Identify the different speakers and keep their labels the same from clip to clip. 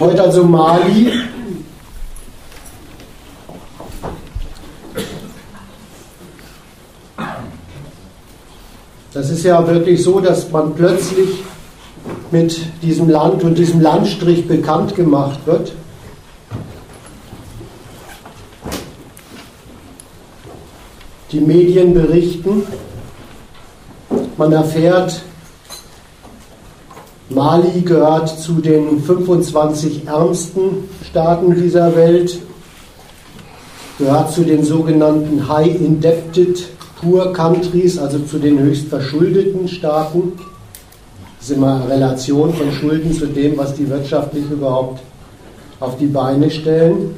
Speaker 1: Heute also Mali. Das ist ja wirklich so, dass man plötzlich mit diesem Land und diesem Landstrich bekannt gemacht wird. Die Medien berichten, man erfährt, Mali gehört zu den 25 ärmsten Staaten dieser Welt, gehört zu den sogenannten High Indebted Poor Countries, also zu den höchst verschuldeten Staaten. Das ist immer eine Relation von Schulden zu dem, was die wirtschaftlich überhaupt auf die Beine stellen.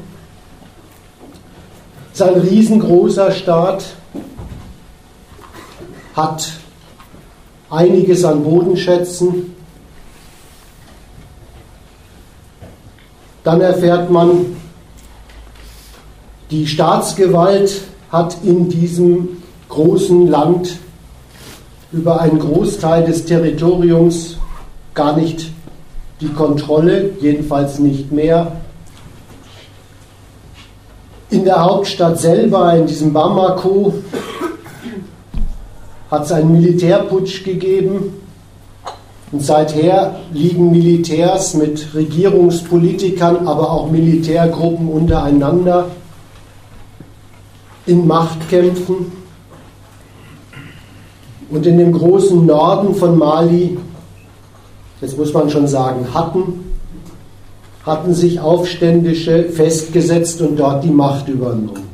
Speaker 1: Es ist ein riesengroßer Staat, hat einiges an Bodenschätzen, Dann erfährt man, die Staatsgewalt hat in diesem großen Land über einen Großteil des Territoriums gar nicht die Kontrolle, jedenfalls nicht mehr. In der Hauptstadt selber, in diesem Bamako, hat es einen Militärputsch gegeben. Und seither liegen Militärs mit Regierungspolitikern, aber auch Militärgruppen untereinander in Machtkämpfen. Und in dem großen Norden von Mali, jetzt muss man schon sagen, hatten, hatten sich Aufständische festgesetzt und dort die Macht übernommen.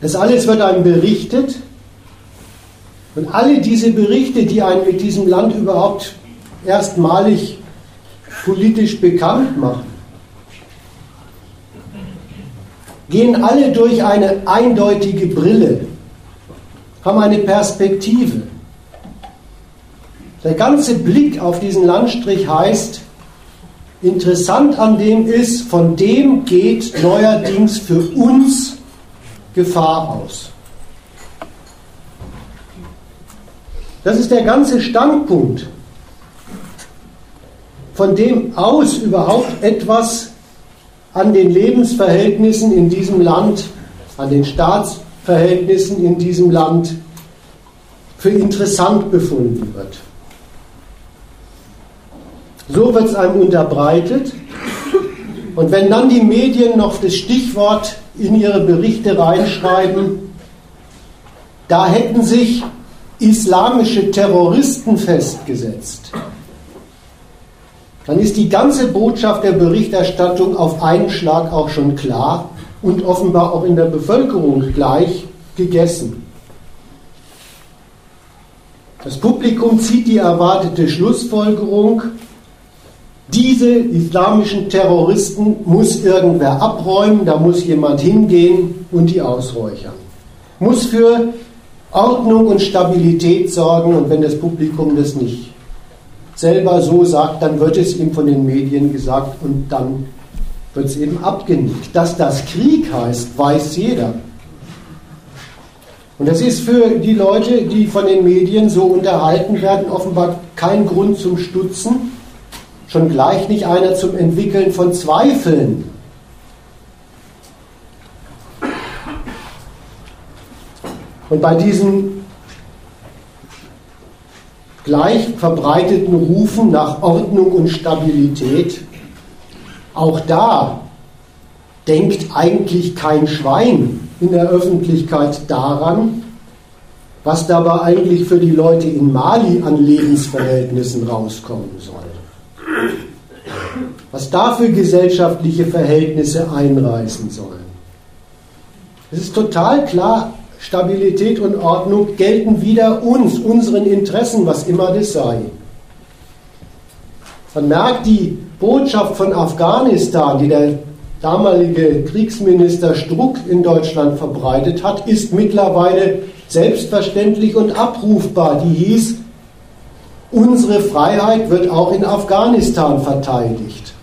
Speaker 1: Das alles wird einem berichtet und alle diese Berichte, die einen mit diesem Land überhaupt erstmalig politisch bekannt machen, gehen alle durch eine eindeutige Brille, haben eine Perspektive. Der ganze Blick auf diesen Landstrich heißt, interessant an dem ist, von dem geht neuerdings für uns Gefahr aus. Das ist der ganze Standpunkt, von dem aus überhaupt etwas an den Lebensverhältnissen in diesem Land, an den Staatsverhältnissen in diesem Land für interessant befunden wird. So wird es einem unterbreitet. Und wenn dann die Medien noch das Stichwort in ihre Berichte reinschreiben, da hätten sich islamische Terroristen festgesetzt, dann ist die ganze Botschaft der Berichterstattung auf einen Schlag auch schon klar und offenbar auch in der Bevölkerung gleich gegessen. Das Publikum zieht die erwartete Schlussfolgerung, diese islamischen Terroristen muss irgendwer abräumen, da muss jemand hingehen und die ausräuchern. Muss für Ordnung und Stabilität sorgen und wenn das Publikum das nicht selber so sagt, dann wird es ihm von den Medien gesagt und dann wird es eben abgenickt. Dass das Krieg heißt, weiß jeder. Und das ist für die Leute, die von den Medien so unterhalten werden, offenbar kein Grund zum Stutzen, schon gleich nicht einer zum Entwickeln von Zweifeln Und bei diesen gleich verbreiteten Rufen nach Ordnung und Stabilität, auch da denkt eigentlich kein Schwein in der Öffentlichkeit daran, was dabei eigentlich für die Leute in Mali an Lebensverhältnissen rauskommen soll. Was da für gesellschaftliche Verhältnisse einreißen sollen. Es ist total klar, Stabilität und Ordnung gelten wieder uns, unseren Interessen, was immer das sei. Man merkt die Botschaft von Afghanistan, die der damalige Kriegsminister Struck in Deutschland verbreitet hat, ist mittlerweile selbstverständlich und abrufbar. Die hieß, unsere Freiheit wird auch in Afghanistan verteidigt.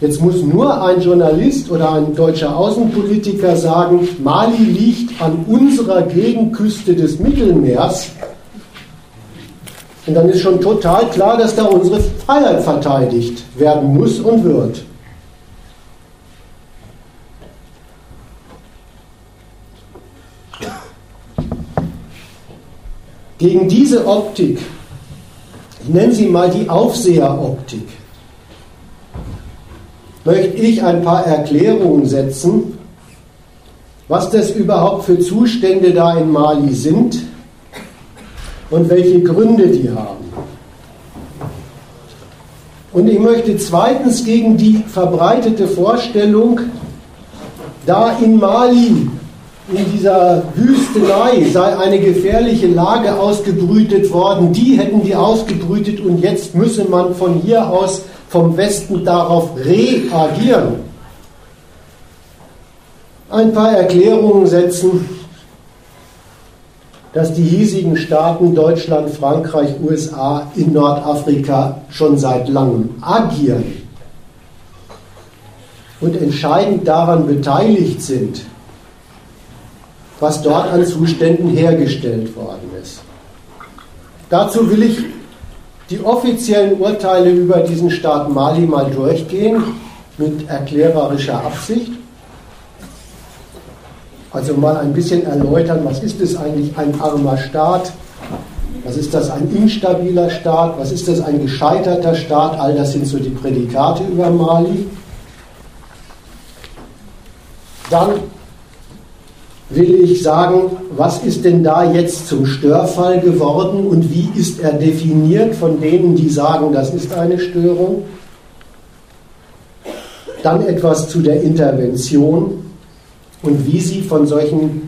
Speaker 1: Jetzt muss nur ein Journalist oder ein deutscher Außenpolitiker sagen, Mali liegt an unserer Gegenküste des Mittelmeers. Und dann ist schon total klar, dass da unsere Freiheit verteidigt werden muss und wird. Gegen diese Optik, ich nenne sie mal die Aufseheroptik, möchte ich ein paar Erklärungen setzen, was das überhaupt für Zustände da in Mali sind und welche Gründe die haben. Und ich möchte zweitens gegen die verbreitete Vorstellung, da in Mali in dieser Wüstenei sei eine gefährliche Lage ausgebrütet worden, die hätten die ausgebrütet und jetzt müsse man von hier aus vom Westen darauf reagieren. Ein paar Erklärungen setzen, dass die hiesigen Staaten Deutschland, Frankreich, USA in Nordafrika schon seit langem agieren und entscheidend daran beteiligt sind, was dort an Zuständen hergestellt worden ist. Dazu will ich die offiziellen Urteile über diesen Staat Mali mal durchgehen, mit erklärerischer Absicht. Also mal ein bisschen erläutern, was ist es eigentlich ein armer Staat? Was ist das ein instabiler Staat? Was ist das ein gescheiterter Staat? All das sind so die Prädikate über Mali. Dann will ich sagen, was ist denn da jetzt zum Störfall geworden und wie ist er definiert von denen, die sagen, das ist eine Störung? Dann etwas zu der Intervention und wie sie von solchen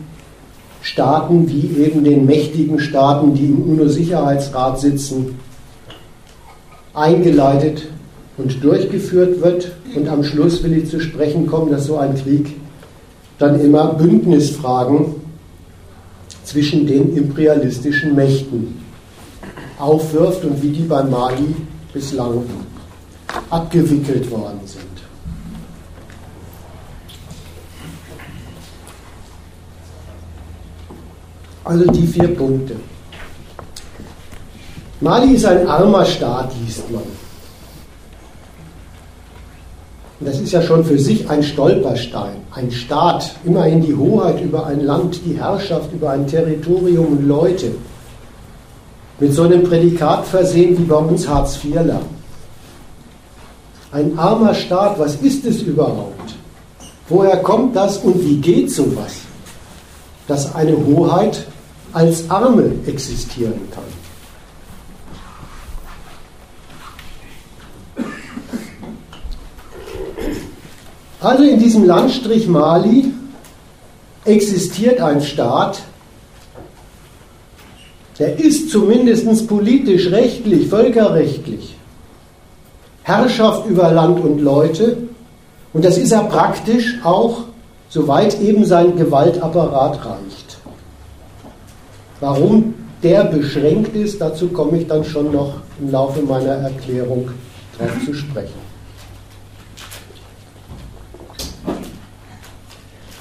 Speaker 1: Staaten wie eben den mächtigen Staaten, die im UNO-Sicherheitsrat sitzen, eingeleitet und durchgeführt wird. Und am Schluss will ich zu sprechen kommen, dass so ein Krieg dann immer Bündnisfragen zwischen den imperialistischen Mächten aufwirft und wie die bei Mali bislang abgewickelt worden sind. Also die vier Punkte. Mali ist ein armer Staat, liest man. Und das ist ja schon für sich ein Stolperstein. Ein Staat, immerhin die Hoheit über ein Land, die Herrschaft über ein Territorium und Leute. Mit so einem Prädikat versehen wie bei uns Hartz IVler. Ein armer Staat, was ist es überhaupt? Woher kommt das und wie geht sowas? Dass eine Hoheit als Arme existieren kann. Also in diesem Landstrich Mali existiert ein Staat, der ist zumindest politisch, rechtlich, völkerrechtlich Herrschaft über Land und Leute und das ist er praktisch auch, soweit eben sein Gewaltapparat reicht. Warum der beschränkt ist, dazu komme ich dann schon noch im Laufe meiner Erklärung drauf zu sprechen.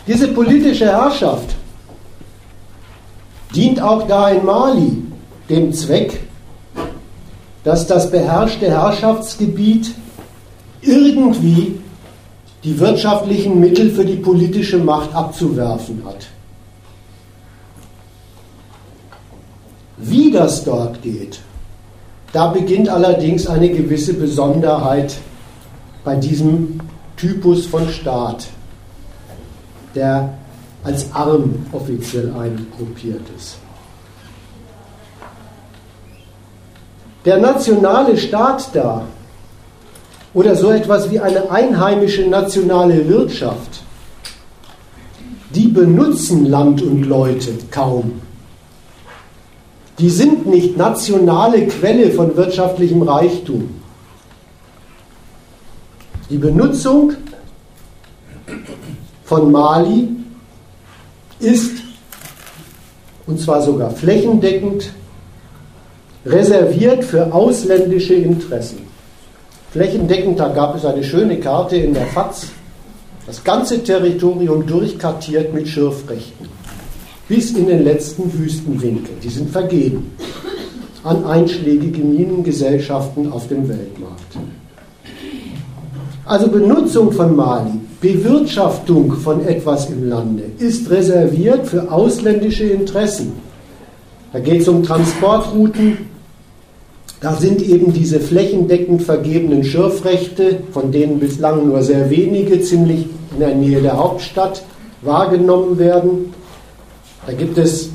Speaker 1: Diese politische Herrschaft dient auch da in Mali dem Zweck, dass das beherrschte Herrschaftsgebiet irgendwie die wirtschaftlichen Mittel für die politische Macht abzuwerfen hat. Wie das dort geht, da beginnt allerdings eine gewisse Besonderheit bei diesem Typus von Staat der als arm offiziell eingruppiert ist. Der nationale Staat da oder so etwas wie eine einheimische nationale Wirtschaft, die benutzen Land und Leute kaum. Die sind nicht nationale Quelle von wirtschaftlichem Reichtum. Die Benutzung von Mali ist, und zwar sogar flächendeckend, reserviert für ausländische Interessen. Flächendeckend, da gab es eine schöne Karte in der FAZ, das ganze Territorium durchkartiert mit Schürfrechten. Bis in den letzten Wüstenwinkel. Die sind vergeben. an einschlägige Minengesellschaften auf dem Weltmarkt. Also Benutzung von Mali, Bewirtschaftung von etwas im Lande ist reserviert für ausländische Interessen. Da geht es um Transportrouten, da sind eben diese flächendeckend vergebenen Schürfrechte, von denen bislang nur sehr wenige ziemlich in der Nähe der Hauptstadt wahrgenommen werden. Da gibt es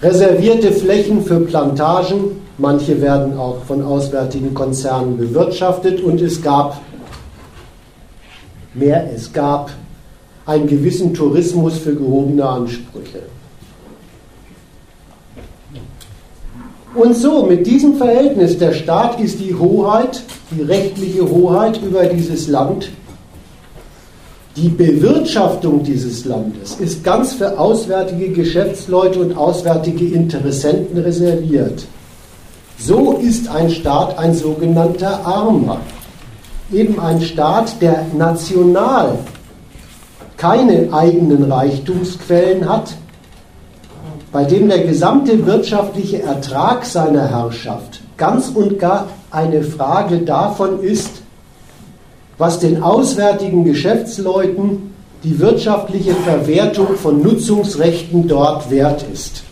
Speaker 1: reservierte Flächen für Plantagen, manche werden auch von auswärtigen Konzernen bewirtschaftet und es gab mehr, es gab einen gewissen Tourismus für gehobene Ansprüche. Und so, mit diesem Verhältnis, der Staat ist die Hoheit, die rechtliche Hoheit über dieses Land. Die Bewirtschaftung dieses Landes ist ganz für auswärtige Geschäftsleute und auswärtige Interessenten reserviert. So ist ein Staat ein sogenannter Armer. Eben ein Staat, der national keine eigenen Reichtumsquellen hat, bei dem der gesamte wirtschaftliche Ertrag seiner Herrschaft ganz und gar eine Frage davon ist, was den auswärtigen Geschäftsleuten die wirtschaftliche Verwertung von Nutzungsrechten dort wert ist.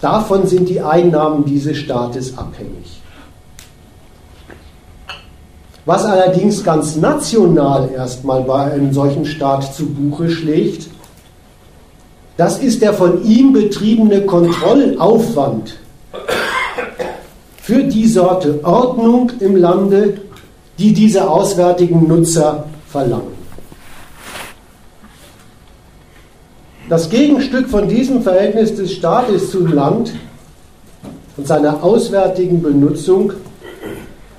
Speaker 1: Davon sind die Einnahmen dieses Staates abhängig. Was allerdings ganz national erstmal bei einem solchen Staat zu Buche schlägt, das ist der von ihm betriebene Kontrollaufwand für die Sorte Ordnung im Lande, die diese auswärtigen Nutzer verlangen. Das Gegenstück von diesem Verhältnis des Staates zum Land und seiner auswärtigen Benutzung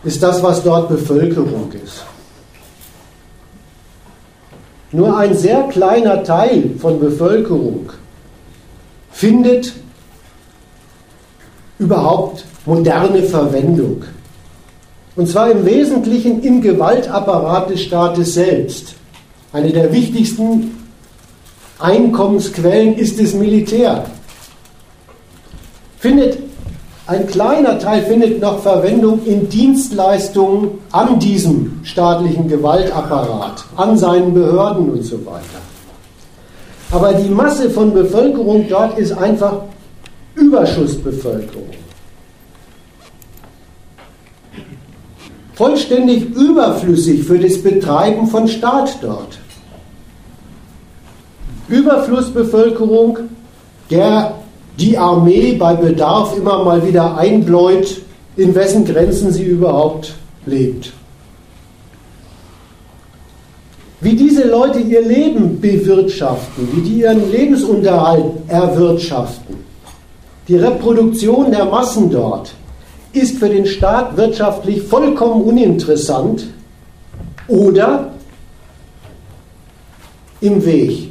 Speaker 1: ist das, was dort Bevölkerung ist. Nur ein sehr kleiner Teil von Bevölkerung findet überhaupt moderne Verwendung. Und zwar im Wesentlichen im Gewaltapparat des Staates selbst. Eine der wichtigsten Einkommensquellen ist das Militär. Findet ein kleiner Teil findet noch Verwendung in Dienstleistungen an diesem staatlichen Gewaltapparat, an seinen Behörden und so weiter. Aber die Masse von Bevölkerung dort ist einfach Überschussbevölkerung. Vollständig überflüssig für das Betreiben von Staat dort. Überflussbevölkerung, der die Armee bei Bedarf immer mal wieder einbläut, in wessen Grenzen sie überhaupt lebt. Wie diese Leute ihr Leben bewirtschaften, wie die ihren Lebensunterhalt erwirtschaften, die Reproduktion der Massen dort, ist für den Staat wirtschaftlich vollkommen uninteressant oder im Weg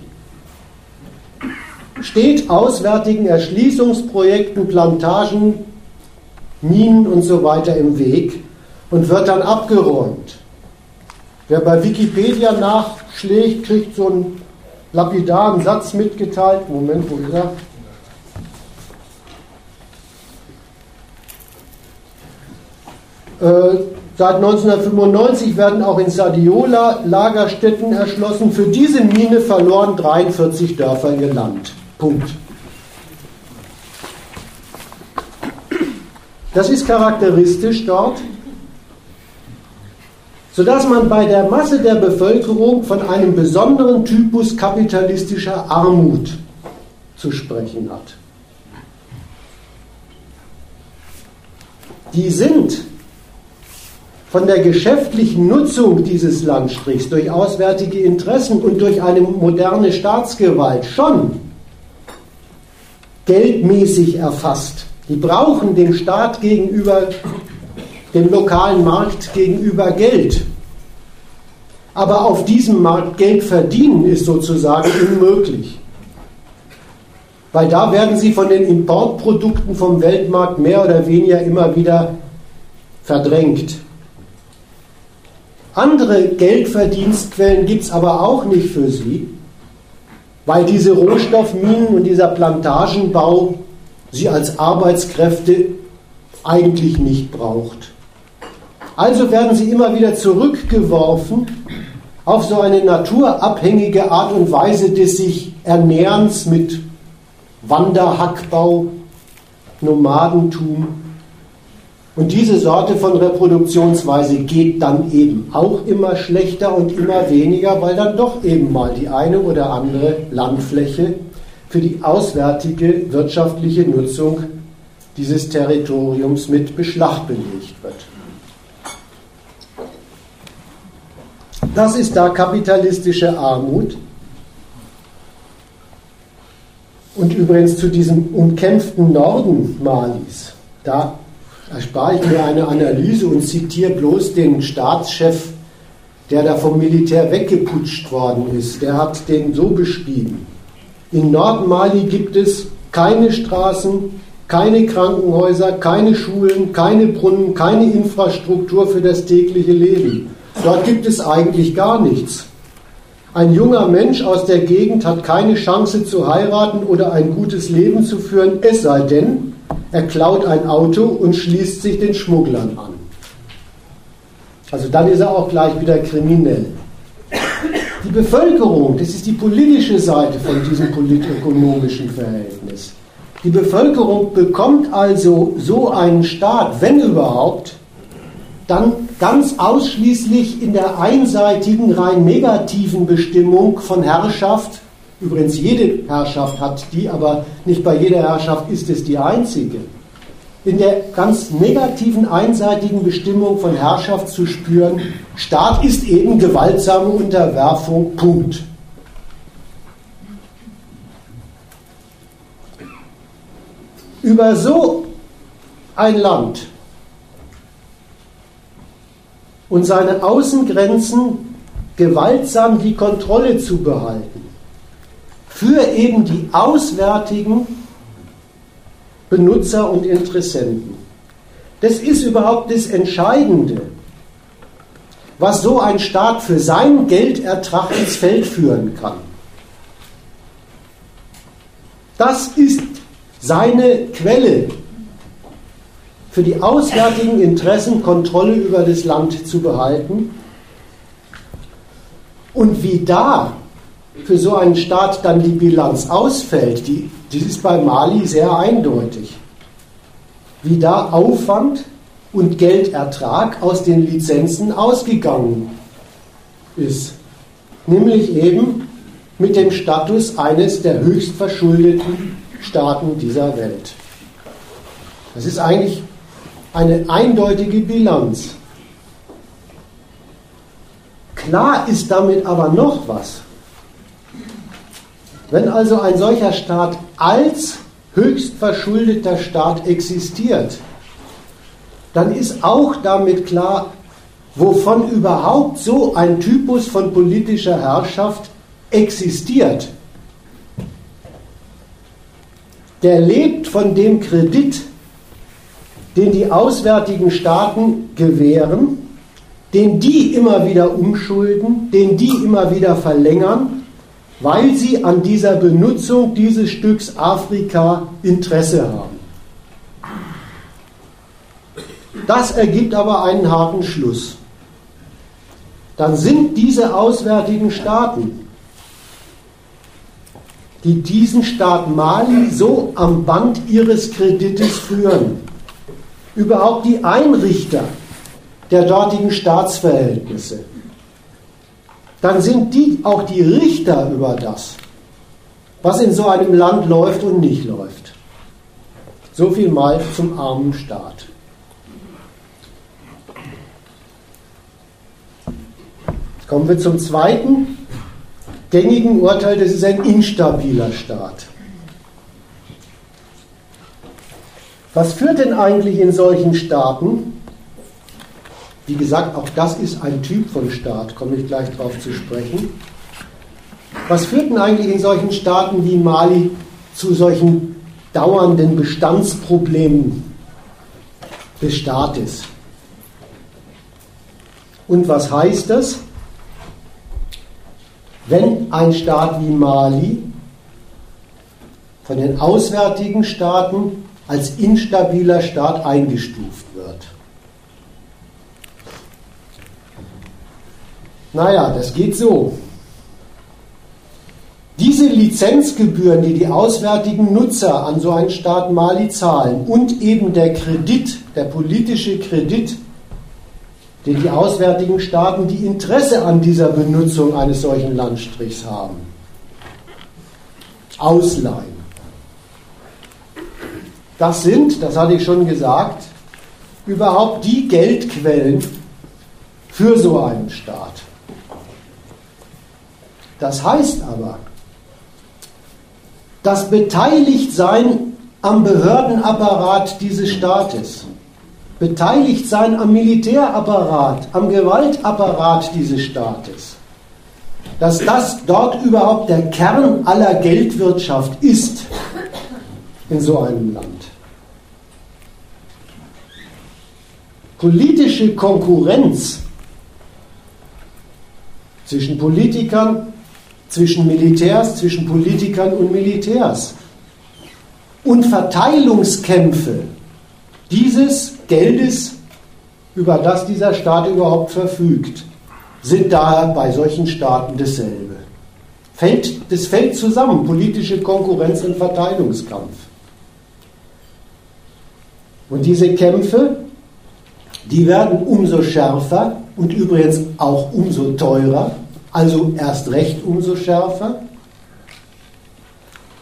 Speaker 1: steht auswärtigen Erschließungsprojekten, Plantagen, Minen und so weiter im Weg und wird dann abgeräumt. Wer bei Wikipedia nachschlägt, kriegt so einen lapidaren Satz mitgeteilt. Moment, wo ist er? Äh, seit 1995 werden auch in Sadiola Lagerstätten erschlossen. Für diese Mine verloren 43 Dörfer ihr Land. Punkt. Das ist charakteristisch dort, sodass man bei der Masse der Bevölkerung von einem besonderen Typus kapitalistischer Armut zu sprechen hat. Die sind von der geschäftlichen Nutzung dieses Landstrichs durch auswärtige Interessen und durch eine moderne Staatsgewalt schon geldmäßig erfasst. Die brauchen dem Staat gegenüber, dem lokalen Markt gegenüber Geld. Aber auf diesem Markt Geld verdienen ist sozusagen unmöglich. Weil da werden sie von den Importprodukten vom Weltmarkt mehr oder weniger immer wieder verdrängt. Andere Geldverdienstquellen gibt es aber auch nicht für sie weil diese Rohstoffminen und dieser Plantagenbau sie als Arbeitskräfte eigentlich nicht braucht. Also werden sie immer wieder zurückgeworfen auf so eine naturabhängige Art und Weise des sich Ernährens mit Wanderhackbau, Nomadentum. Und diese Sorte von Reproduktionsweise geht dann eben auch immer schlechter und immer weniger, weil dann doch eben mal die eine oder andere Landfläche für die auswärtige wirtschaftliche Nutzung dieses Territoriums mit Beschlag belegt wird. Das ist da kapitalistische Armut. Und übrigens zu diesem umkämpften Norden Malis, da erspare ich mir eine Analyse und zitiere bloß den Staatschef, der da vom Militär weggeputscht worden ist. Der hat den so beschrieben. In Nordmali gibt es keine Straßen, keine Krankenhäuser, keine Schulen, keine Brunnen, keine Infrastruktur für das tägliche Leben. Dort gibt es eigentlich gar nichts. Ein junger Mensch aus der Gegend hat keine Chance zu heiraten oder ein gutes Leben zu führen, es sei denn, er klaut ein Auto und schließt sich den Schmugglern an. Also dann ist er auch gleich wieder kriminell. Die Bevölkerung, das ist die politische Seite von diesem politökonomischen Verhältnis. Die Bevölkerung bekommt also so einen Staat, wenn überhaupt, dann ganz ausschließlich in der einseitigen, rein negativen Bestimmung von Herrschaft. Übrigens, jede Herrschaft hat die, aber nicht bei jeder Herrschaft ist es die einzige. In der ganz negativen, einseitigen Bestimmung von Herrschaft zu spüren, Staat ist eben gewaltsame Unterwerfung, Punkt. Über so ein Land und seine Außengrenzen gewaltsam die Kontrolle zu behalten. Für eben die auswärtigen Benutzer und Interessenten. Das ist überhaupt das Entscheidende, was so ein Staat für sein Geldertrag ins Feld führen kann. Das ist seine Quelle für die auswärtigen Interessen Kontrolle über das Land zu behalten. Und wie da für so einen Staat dann die Bilanz ausfällt, die, die ist bei Mali sehr eindeutig. Wie da Aufwand und Geldertrag aus den Lizenzen ausgegangen ist. Nämlich eben mit dem Status eines der höchst verschuldeten Staaten dieser Welt. Das ist eigentlich eine eindeutige Bilanz. Klar ist damit aber noch was. Wenn also ein solcher Staat als höchst verschuldeter Staat existiert, dann ist auch damit klar, wovon überhaupt so ein Typus von politischer Herrschaft existiert. Der lebt von dem Kredit, den die auswärtigen Staaten gewähren, den die immer wieder umschulden, den die immer wieder verlängern, weil sie an dieser Benutzung dieses Stücks Afrika Interesse haben. Das ergibt aber einen harten Schluss. Dann sind diese auswärtigen Staaten, die diesen Staat Mali so am Band ihres Kredites führen, überhaupt die Einrichter der dortigen Staatsverhältnisse, dann sind die auch die Richter über das, was in so einem Land läuft und nicht läuft. So viel mal zum armen Staat. Kommen wir zum zweiten gängigen Urteil, das ist ein instabiler Staat. Was führt denn eigentlich in solchen Staaten? Wie gesagt, auch das ist ein Typ von Staat, komme ich gleich darauf zu sprechen. Was führt denn eigentlich in solchen Staaten wie Mali zu solchen dauernden Bestandsproblemen des Staates? Und was heißt das? Wenn ein Staat wie Mali von den auswärtigen Staaten als instabiler Staat eingestuft wird. Naja, das geht so. Diese Lizenzgebühren, die die auswärtigen Nutzer an so einen Staat Mali zahlen und eben der Kredit, der politische Kredit, den die auswärtigen Staaten, die Interesse an dieser Benutzung eines solchen Landstrichs haben, ausleihen. Das sind, das hatte ich schon gesagt, überhaupt die Geldquellen für so einen Staat. Das heißt aber, das Beteiligtsein am Behördenapparat dieses Staates, Beteiligtsein am Militärapparat, am Gewaltapparat dieses Staates, dass das dort überhaupt der Kern aller Geldwirtschaft ist in so einem Land. Politische Konkurrenz zwischen Politikern, zwischen Militärs, zwischen Politikern und Militärs und Verteilungskämpfe dieses Geldes, über das dieser Staat überhaupt verfügt, sind daher bei solchen Staaten dasselbe. Fällt, das fällt zusammen, politische Konkurrenz und Verteilungskampf. Und diese Kämpfe, die werden umso schärfer und übrigens auch umso teurer, also erst recht umso schärfer,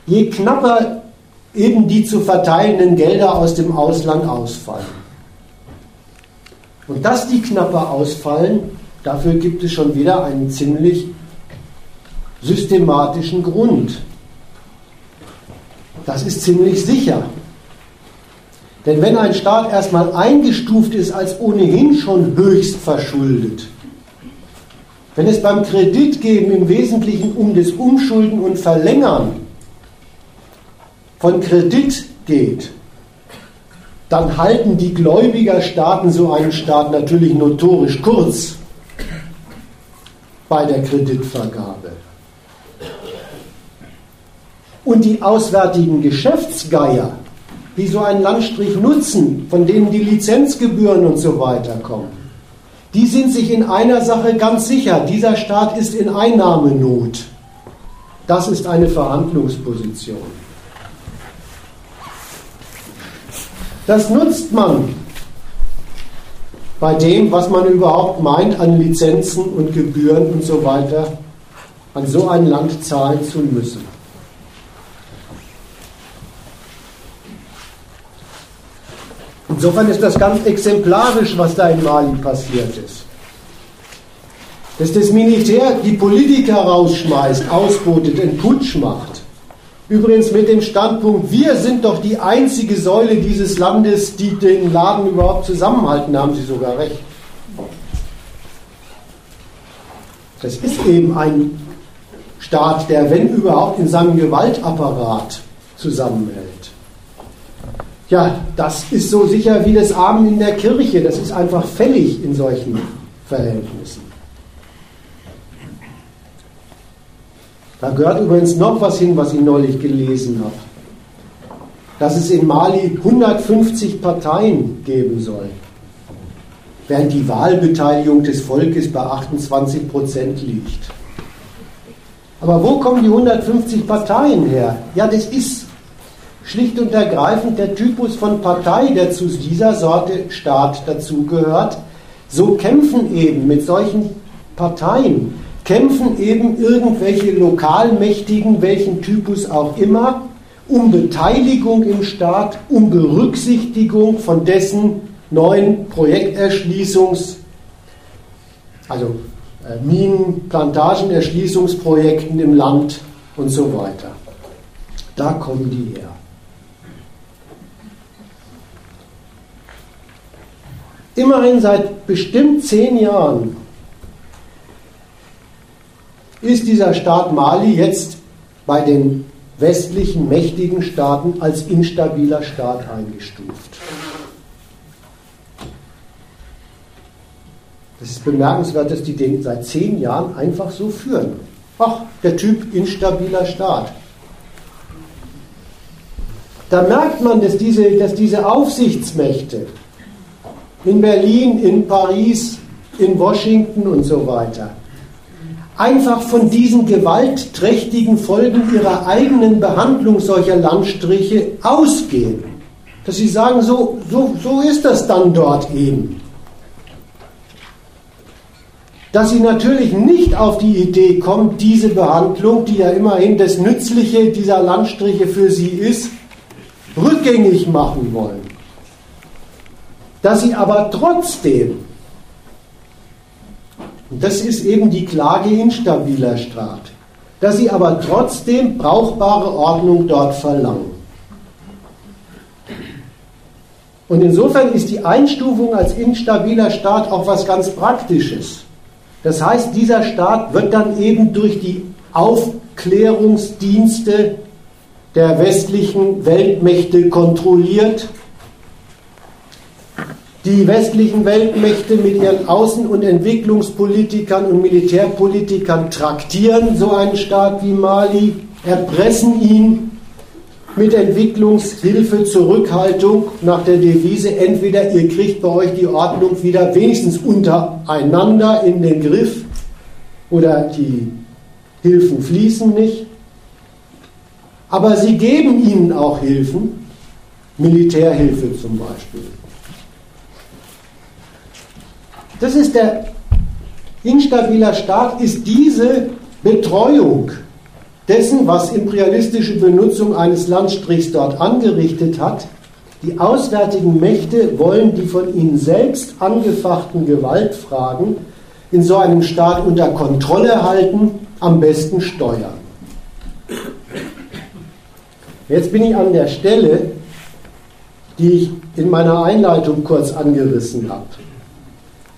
Speaker 1: je knapper eben die zu verteilenden Gelder aus dem Ausland ausfallen. Und dass die knapper ausfallen, dafür gibt es schon wieder einen ziemlich systematischen Grund. Das ist ziemlich sicher. Denn wenn ein Staat erstmal eingestuft ist als ohnehin schon höchst verschuldet, wenn es beim Kreditgeben im Wesentlichen um das Umschulden und Verlängern von Kredit geht, dann halten die Gläubigerstaaten so einen Staat natürlich notorisch kurz bei der Kreditvergabe. Und die auswärtigen Geschäftsgeier, die so einen Landstrich nutzen, von denen die Lizenzgebühren und so weiter kommen, die sind sich in einer Sache ganz sicher, dieser Staat ist in Einnahmenot. Das ist eine Verhandlungsposition. Das nutzt man bei dem, was man überhaupt meint, an Lizenzen und Gebühren und so weiter, an so ein Land zahlen zu müssen. Insofern ist das ganz exemplarisch, was da in Mali passiert ist. Dass das Militär die Politiker rausschmeißt, ausbotet, einen Putsch macht. Übrigens mit dem Standpunkt, wir sind doch die einzige Säule dieses Landes, die den Laden überhaupt zusammenhalten, haben Sie sogar recht. Das ist eben ein Staat, der, wenn überhaupt, in seinem Gewaltapparat zusammenhält. Ja, das ist so sicher wie das Amen in der Kirche. Das ist einfach fällig in solchen Verhältnissen. Da gehört übrigens noch was hin, was ich neulich gelesen habe. Dass es in Mali 150 Parteien geben soll, während die Wahlbeteiligung des Volkes bei 28 Prozent liegt. Aber wo kommen die 150 Parteien her? Ja, das ist schlicht und ergreifend der Typus von Partei, der zu dieser Sorte Staat dazugehört. So kämpfen eben mit solchen Parteien, kämpfen eben irgendwelche Lokalmächtigen, welchen Typus auch immer, um Beteiligung im Staat, um Berücksichtigung von dessen neuen Projekterschließungs-, also äh, Minen, Plantagenerschließungsprojekten im Land und so weiter. Da kommen die her. Immerhin seit bestimmt zehn Jahren ist dieser Staat Mali jetzt bei den westlichen mächtigen Staaten als instabiler Staat eingestuft. Das ist bemerkenswert, dass die den seit zehn Jahren einfach so führen. Ach, der Typ instabiler Staat. da merkt man, dass diese, dass diese Aufsichtsmächte in Berlin, in Paris, in Washington und so weiter einfach von diesen gewaltträchtigen Folgen ihrer eigenen Behandlung solcher Landstriche ausgehen. Dass sie sagen, so, so, so ist das dann dort eben. Dass sie natürlich nicht auf die Idee kommt, diese Behandlung, die ja immerhin das Nützliche dieser Landstriche für sie ist, rückgängig machen wollen. Dass sie aber trotzdem und das ist eben die Klage instabiler Staat. Dass sie aber trotzdem brauchbare Ordnung dort verlangen. Und insofern ist die Einstufung als instabiler Staat auch was ganz Praktisches. Das heißt, dieser Staat wird dann eben durch die Aufklärungsdienste der westlichen Weltmächte kontrolliert die westlichen Weltmächte mit ihren Außen- und Entwicklungspolitikern und Militärpolitikern traktieren so einen Staat wie Mali, erpressen ihn mit Entwicklungshilfe, Zurückhaltung nach der Devise, entweder ihr kriegt bei euch die Ordnung wieder wenigstens untereinander in den Griff oder die Hilfen fließen nicht. Aber sie geben ihnen auch Hilfen, Militärhilfe zum Beispiel. Das ist der instabiler Staat, ist diese Betreuung dessen, was imperialistische Benutzung eines Landstrichs dort angerichtet hat. Die auswärtigen Mächte wollen die von ihnen selbst angefachten Gewaltfragen in so einem Staat unter Kontrolle halten, am besten steuern. Jetzt bin ich an der Stelle, die ich in meiner Einleitung kurz angerissen habe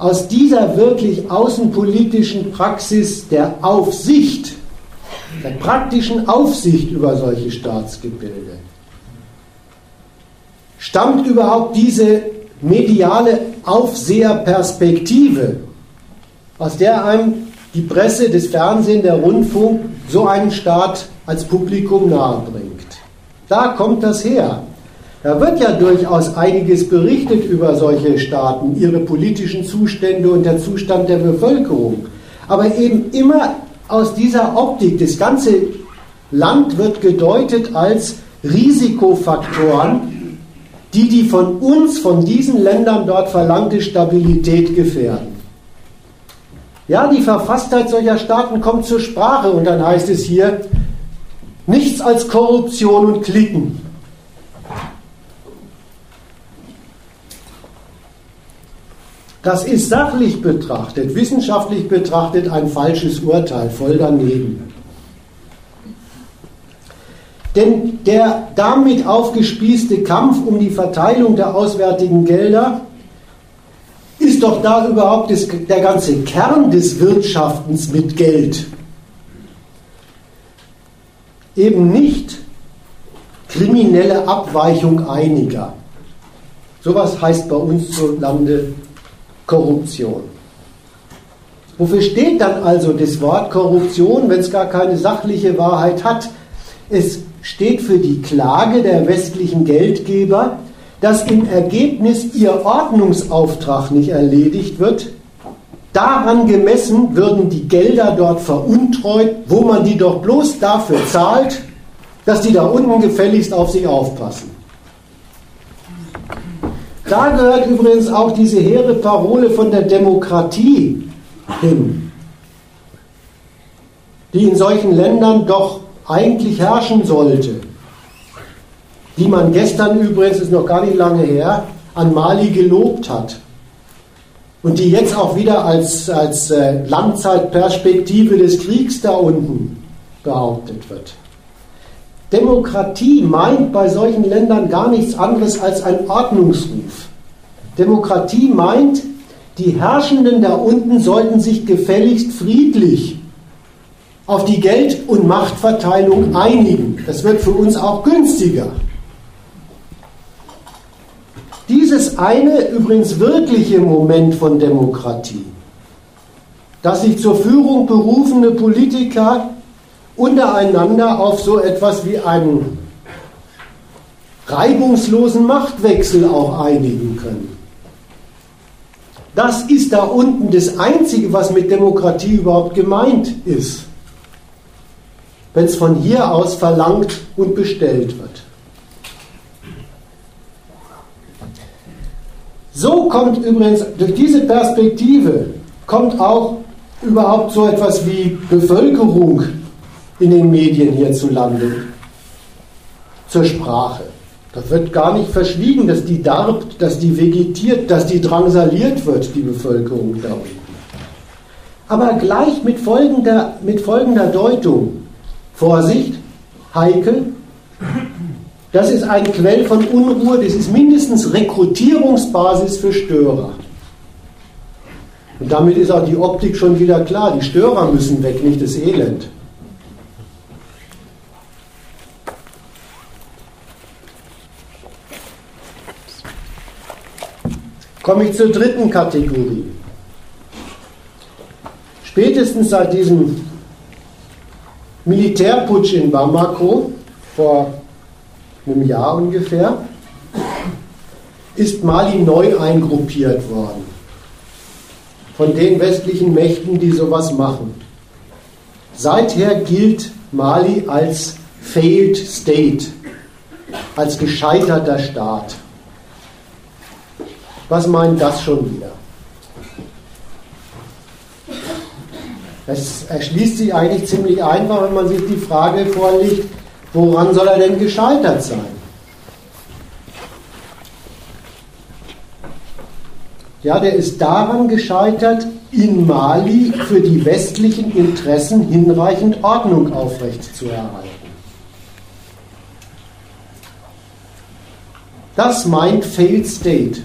Speaker 1: aus dieser wirklich außenpolitischen Praxis der Aufsicht, der praktischen Aufsicht über solche Staatsgebilde, stammt überhaupt diese mediale Aufseherperspektive, aus der einem die Presse, das Fernsehen, der Rundfunk so einen Staat als Publikum nahebringt. Da kommt das her. Da wird ja durchaus einiges berichtet über solche Staaten, ihre politischen Zustände und der Zustand der Bevölkerung. Aber eben immer aus dieser Optik. Das ganze Land wird gedeutet als Risikofaktoren, die die von uns, von diesen Ländern dort verlangte Stabilität gefährden. Ja, die Verfasstheit solcher Staaten kommt zur Sprache und dann heißt es hier, nichts als Korruption und Klicken. Das ist sachlich betrachtet, wissenschaftlich betrachtet ein falsches Urteil, voll daneben. Denn der damit aufgespießte Kampf um die Verteilung der auswärtigen Gelder ist doch da überhaupt das, der ganze Kern des Wirtschaftens mit Geld. Eben nicht kriminelle Abweichung einiger. Sowas heißt bei uns zu Lande Korruption. Wofür steht dann also das Wort Korruption, wenn es gar keine sachliche Wahrheit hat? Es steht für die Klage der westlichen Geldgeber, dass im Ergebnis ihr Ordnungsauftrag nicht erledigt wird. Daran gemessen würden die Gelder dort veruntreut, wo man die doch bloß dafür zahlt, dass die da unten gefälligst auf sich aufpassen. Da gehört übrigens auch diese hehre Parole von der Demokratie hin, die in solchen Ländern doch eigentlich herrschen sollte, die man gestern übrigens, ist noch gar nicht lange her, an Mali gelobt hat und die jetzt auch wieder als, als äh, Langzeitperspektive des Kriegs da unten behauptet wird. Demokratie meint bei solchen Ländern gar nichts anderes als ein Ordnungsruf. Demokratie meint, die Herrschenden da unten sollten sich gefälligst friedlich auf die Geld- und Machtverteilung einigen. Das wird für uns auch günstiger. Dieses eine übrigens wirkliche Moment von Demokratie, dass sich zur Führung berufene Politiker untereinander auf so etwas wie einen reibungslosen Machtwechsel auch einigen können. Das ist da unten das Einzige, was mit Demokratie überhaupt gemeint ist, wenn es von hier aus verlangt und bestellt wird. So kommt übrigens, durch diese Perspektive kommt auch überhaupt so etwas wie Bevölkerung in den Medien hierzulande zur Sprache. Da wird gar nicht verschwiegen, dass die darbt, dass die vegetiert, dass die drangsaliert wird, die Bevölkerung da unten. Aber gleich mit folgender, mit folgender Deutung. Vorsicht, heikel, das ist ein Quell von Unruhe, das ist mindestens Rekrutierungsbasis für Störer. Und damit ist auch die Optik schon wieder klar. Die Störer müssen weg, nicht das Elend. Komme ich zur dritten Kategorie. Spätestens seit diesem Militärputsch in Bamako vor einem Jahr ungefähr, ist Mali neu eingruppiert worden. Von den westlichen Mächten, die sowas machen. Seither gilt Mali als failed state, als gescheiterter Staat. Was meint das schon wieder? Es erschließt sich eigentlich ziemlich einfach, wenn man sich die Frage vorlegt, Woran soll er denn gescheitert sein? Ja, der ist daran gescheitert, in Mali für die westlichen Interessen hinreichend Ordnung aufrechtzuerhalten. Das meint Failed State.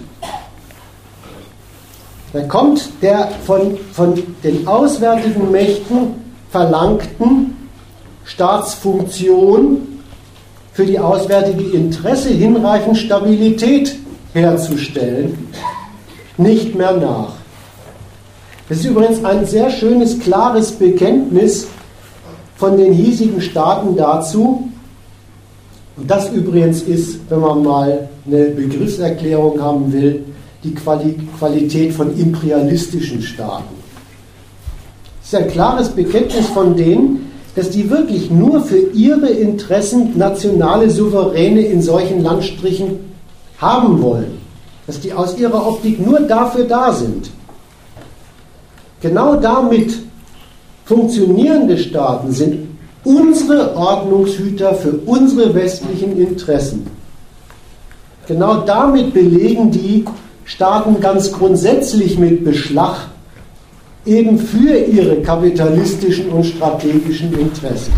Speaker 1: Da kommt der von, von den auswärtigen Mächten verlangten Staatsfunktion für die auswärtige Interesse hinreichend Stabilität herzustellen, nicht mehr nach. Das ist übrigens ein sehr schönes, klares Bekenntnis von den hiesigen Staaten dazu. Und das übrigens ist, wenn man mal eine Begriffserklärung haben will, die Qualität von imperialistischen Staaten. Das ist ein klares Bekenntnis von denen, dass die wirklich nur für ihre Interessen nationale Souveräne in solchen Landstrichen haben wollen. Dass die aus ihrer Optik nur dafür da sind. Genau damit funktionierende Staaten sind unsere Ordnungshüter für unsere westlichen Interessen. Genau damit belegen die Staaten ganz grundsätzlich mit Beschlag eben für ihre kapitalistischen und strategischen Interessen.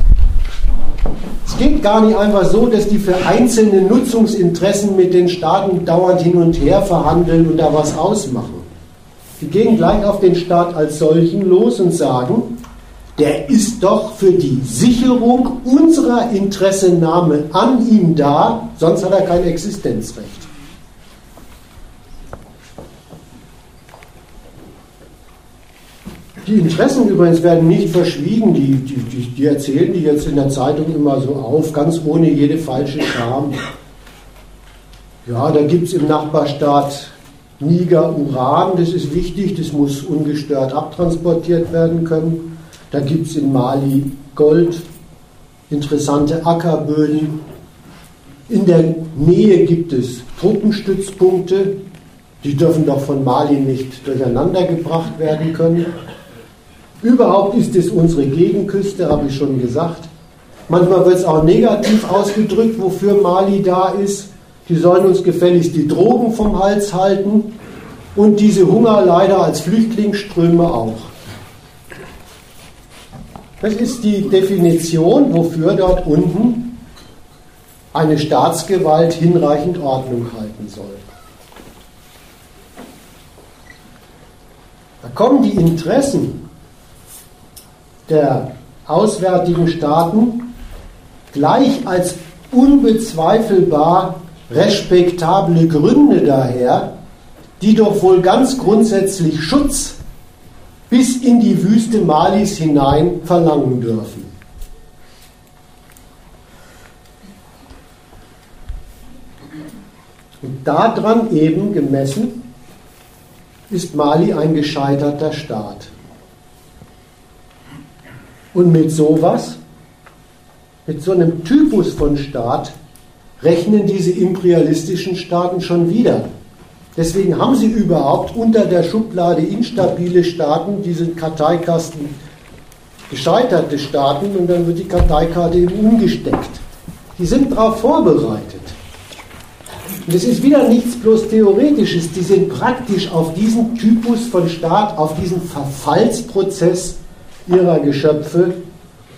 Speaker 1: Es geht gar nicht einfach so, dass die für einzelne Nutzungsinteressen mit den Staaten dauernd hin und her verhandeln und da was ausmachen. Die gehen gleich auf den Staat als solchen los und sagen, der ist doch für die Sicherung unserer Interessennahme an ihm da, sonst hat er kein Existenzrecht. Die Interessen übrigens werden nicht verschwiegen, die, die, die, die, erzählen die jetzt in der Zeitung immer so auf, ganz ohne jede falsche Scham. Ja, da gibt es im Nachbarstaat Niger Uran, das ist wichtig, das muss ungestört abtransportiert werden können. Da gibt es in Mali Gold, interessante Ackerböden. In der Nähe gibt es Truppenstützpunkte, die dürfen doch von Mali nicht durcheinandergebracht werden können. Überhaupt ist es unsere Gegenküste, habe ich schon gesagt. Manchmal wird es auch negativ ausgedrückt, wofür Mali da ist. Die sollen uns gefälligst die Drogen vom Hals halten und diese Hunger leider als Flüchtlingsströme auch. Das ist die Definition, wofür dort unten eine Staatsgewalt hinreichend Ordnung halten soll. Da kommen die Interessen der auswärtigen Staaten gleich als unbezweifelbar respektable Gründe daher, die doch wohl ganz grundsätzlich Schutz bis in die Wüste Malis hinein verlangen dürfen. Und daran eben gemessen ist Mali ein gescheiterter Staat. Und mit sowas, mit so einem Typus von Staat, rechnen diese imperialistischen Staaten schon wieder. Deswegen haben sie überhaupt unter der Schublade instabile Staaten diesen Karteikasten gescheiterte Staaten und dann wird die Karteikarte eben umgesteckt. Die sind darauf vorbereitet. Und es ist wieder nichts bloß Theoretisches, die sind praktisch auf diesen Typus von Staat, auf diesen Verfallsprozess ihrer Geschöpfe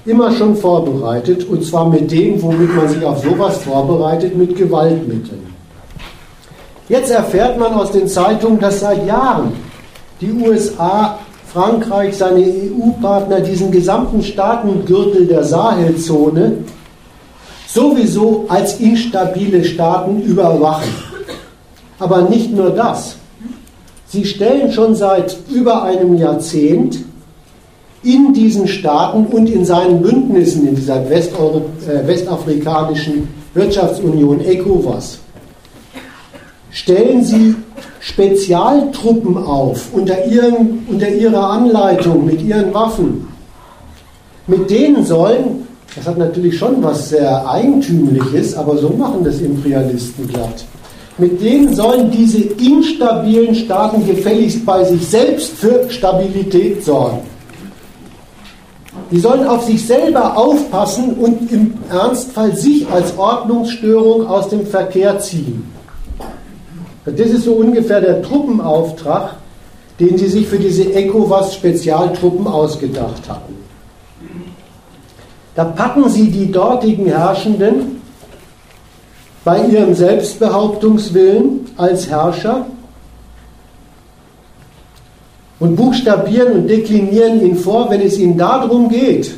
Speaker 1: immer schon vorbereitet und zwar mit dem, womit man sich auf sowas vorbereitet, mit Gewaltmitteln. Jetzt erfährt man aus den Zeitungen, dass seit Jahren die USA, Frankreich, seine EU-Partner diesen gesamten Staatengürtel der Sahelzone sowieso als instabile Staaten überwachen. Aber nicht nur das. Sie stellen schon seit über einem Jahrzehnt in diesen Staaten und in seinen Bündnissen, in dieser äh, westafrikanischen Wirtschaftsunion ECOWAS, stellen sie Spezialtruppen auf unter, ihren, unter ihrer Anleitung mit ihren Waffen. Mit denen sollen das hat natürlich schon was sehr Eigentümliches, aber so machen das Imperialisten glatt. Mit denen sollen diese instabilen Staaten gefälligst bei sich selbst für Stabilität sorgen. Die sollen auf sich selber aufpassen und im Ernstfall sich als Ordnungsstörung aus dem Verkehr ziehen. Das ist so ungefähr der Truppenauftrag, den sie sich für diese ECOWAS-Spezialtruppen ausgedacht hatten. Da packen sie die dortigen Herrschenden bei ihrem Selbstbehauptungswillen als Herrscher und buchstabieren und deklinieren ihn vor, wenn es ihnen darum geht,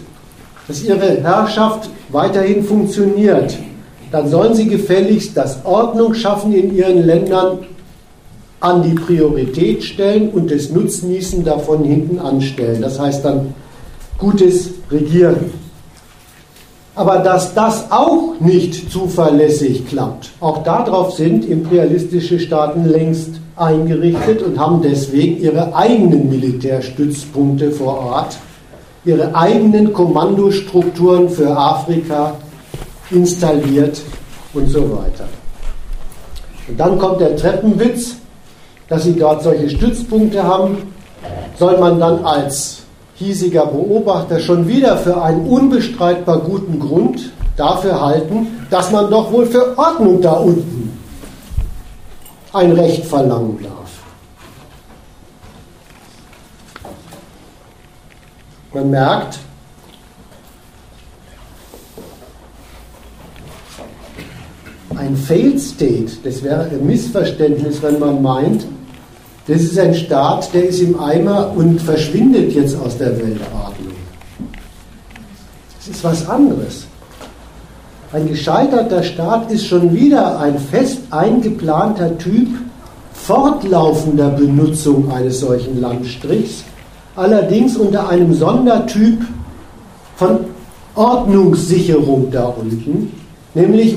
Speaker 1: dass ihre Herrschaft weiterhin funktioniert, dann sollen sie gefälligst das Ordnung schaffen in ihren Ländern an die Priorität stellen und das Nutznießen davon hinten anstellen. Das heißt dann gutes Regieren. Aber dass das auch nicht zuverlässig klappt, auch darauf sind imperialistische Staaten längst eingerichtet und haben deswegen ihre eigenen Militärstützpunkte vor Ort, ihre eigenen Kommandostrukturen für Afrika installiert und so weiter. Und dann kommt der Treppenwitz, dass sie dort solche Stützpunkte haben, soll man dann als hiesiger Beobachter schon wieder für einen unbestreitbar guten Grund dafür halten, dass man doch wohl für Ordnung da unten ein Recht verlangen darf. Man merkt, ein Failed State, das wäre ein Missverständnis, wenn man meint, das ist ein Staat, der ist im Eimer und verschwindet jetzt aus der Weltordnung. Das ist was anderes. Ein gescheiterter Staat ist schon wieder ein fest eingeplanter Typ fortlaufender Benutzung eines solchen Landstrichs, allerdings unter einem Sondertyp von Ordnungssicherung da unten, nämlich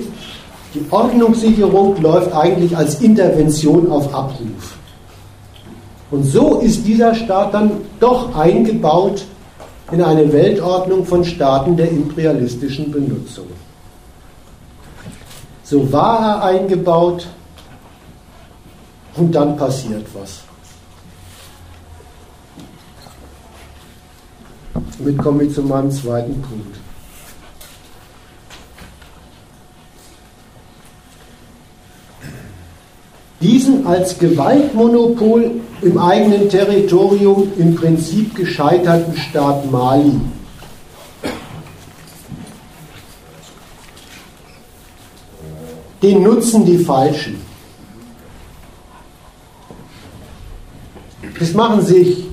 Speaker 1: die Ordnungssicherung läuft eigentlich als Intervention auf Abruf. Und so ist dieser Staat dann doch eingebaut in eine Weltordnung von Staaten der imperialistischen Benutzung. So war er eingebaut und dann passiert was. Damit komme ich zu meinem zweiten Punkt. diesen als Gewaltmonopol im eigenen Territorium im Prinzip gescheiterten Staat Mali. Den nutzen die Falschen. Das machen sich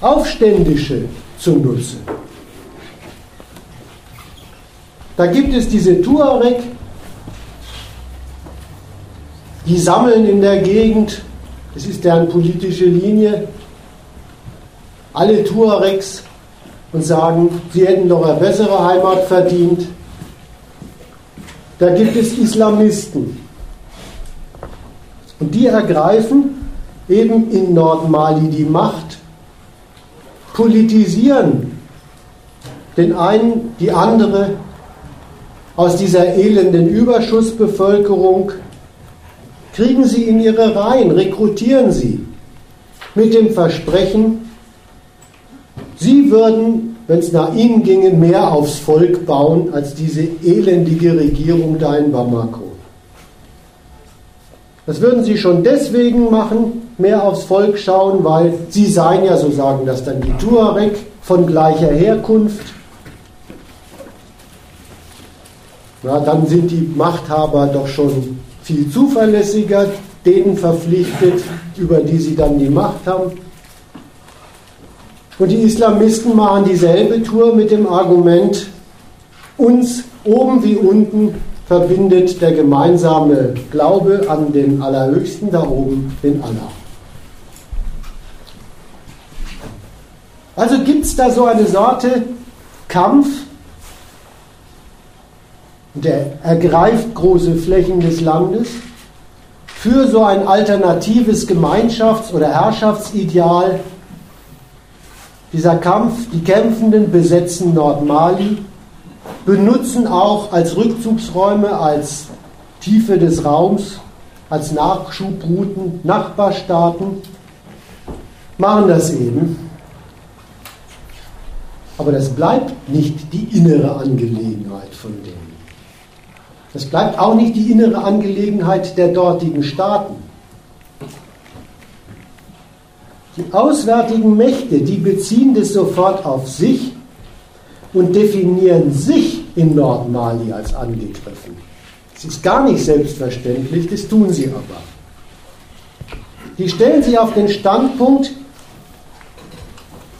Speaker 1: Aufständische zunutze. Da gibt es diese Tuareg, die sammeln in der Gegend, das ist deren politische Linie, alle Tuaregs und sagen, sie hätten doch eine bessere Heimat verdient. Da gibt es Islamisten, Und die ergreifen eben in Nordmali die Macht, politisieren den einen, die andere aus dieser elenden Überschussbevölkerung, kriegen sie in ihre Reihen, rekrutieren sie mit dem Versprechen, sie würden, wenn es nach ihnen ginge, mehr aufs Volk bauen als diese elendige Regierung da in Bamako. Das würden sie schon deswegen machen, mehr aufs Volk schauen, weil sie seien ja, so sagen das dann die Tuareg, von gleicher Herkunft. Na, dann sind die Machthaber doch schon viel zuverlässiger, denen verpflichtet, über die sie dann die Macht haben. Und die Islamisten machen dieselbe Tour mit dem Argument, uns oben wie unten verbindet der gemeinsame Glaube an den Allerhöchsten da oben, den Allah. Also gibt es da so eine Sorte Kampf, der ergreift große Flächen des Landes für so ein alternatives Gemeinschafts- oder Herrschaftsideal. Dieser Kampf, die Kämpfenden besetzen Nordmali, benutzen auch als Rückzugsräume, als Tiefe des Raums, als Nachschubrouten Nachbarstaaten, machen das eben. Aber das bleibt nicht die innere Angelegenheit von denen. Das bleibt auch nicht die innere Angelegenheit der dortigen Staaten. Die auswärtigen Mächte, die beziehen das sofort auf sich und definieren sich in Nordmali als angegriffen. Das ist gar nicht selbstverständlich, das tun sie aber. Die stellen sich auf den Standpunkt,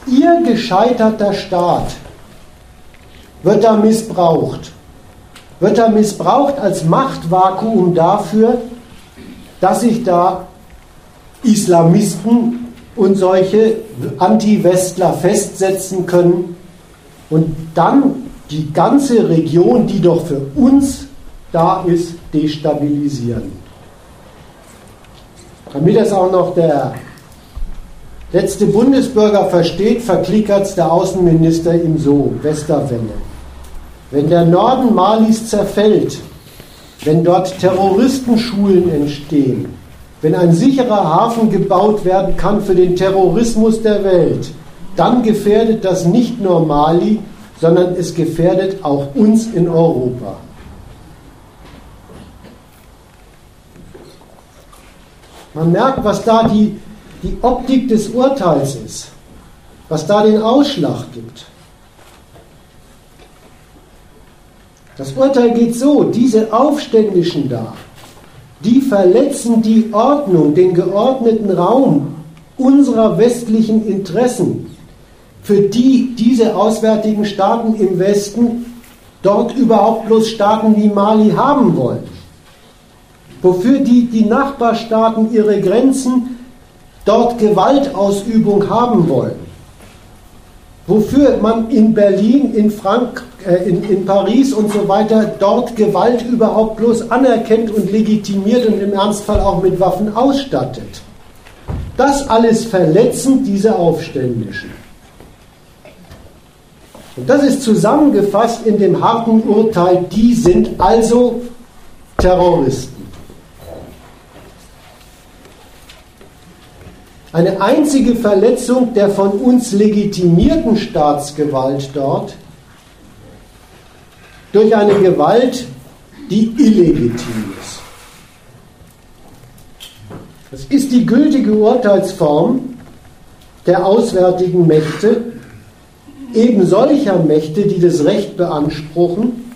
Speaker 1: ihr gescheiterter Staat wird da missbraucht. Wird da missbraucht als Machtvakuum dafür, dass sich da Islamisten und solche Anti-Westler festsetzen können und dann die ganze Region, die doch für uns da ist, destabilisieren. Damit das auch noch der letzte Bundesbürger versteht, verklickert es der Außenminister ihm so, Westerwelle. Wenn der Norden Malis zerfällt, wenn dort Terroristenschulen entstehen, wenn ein sicherer Hafen gebaut werden kann für den Terrorismus der Welt, dann gefährdet das nicht nur Mali, sondern es gefährdet auch uns in Europa. Man merkt, was da die, die Optik des Urteils ist, was da den Ausschlag gibt. Das Urteil geht so, diese Aufständischen da, die verletzen die Ordnung, den geordneten Raum unserer westlichen Interessen, für die diese auswärtigen Staaten im Westen dort überhaupt bloß Staaten wie Mali haben wollen. Wofür die, die Nachbarstaaten ihre Grenzen dort Gewaltausübung haben wollen. Wofür man in Berlin, in, Frank, äh, in, in Paris und so weiter dort Gewalt überhaupt bloß anerkennt und legitimiert und im Ernstfall auch mit Waffen ausstattet. Das alles verletzen diese Aufständischen. Und das ist zusammengefasst in dem harten Urteil, die sind also Terroristen. Eine einzige Verletzung der von uns legitimierten Staatsgewalt dort durch eine Gewalt, die illegitim ist. Das ist die gültige Urteilsform der auswärtigen Mächte, eben solcher Mächte, die das Recht beanspruchen,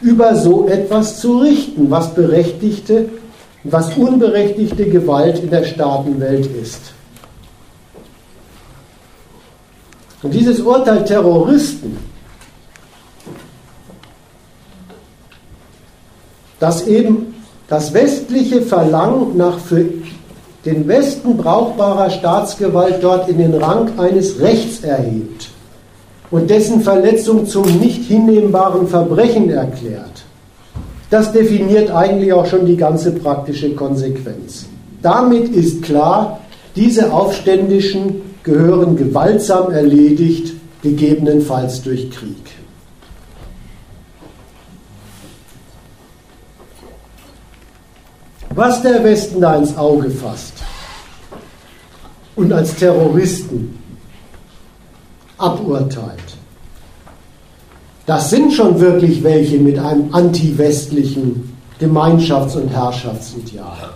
Speaker 1: über so etwas zu richten, was berechtigte, was unberechtigte Gewalt in der Staatenwelt ist. Und dieses Urteil Terroristen, das eben das westliche Verlangen nach für den Westen brauchbarer Staatsgewalt dort in den Rang eines Rechts erhebt und dessen Verletzung zum nicht hinnehmbaren Verbrechen erklärt. Das definiert eigentlich auch schon die ganze praktische Konsequenz. damit ist klar, diese Aufständischen gehören gewaltsam erledigt, gegebenenfalls durch Krieg. Was der Westen da ins Auge fasst und als Terroristen aburteilt, das sind schon wirklich welche mit einem anti-westlichen Gemeinschafts- und Herrschaftsideal.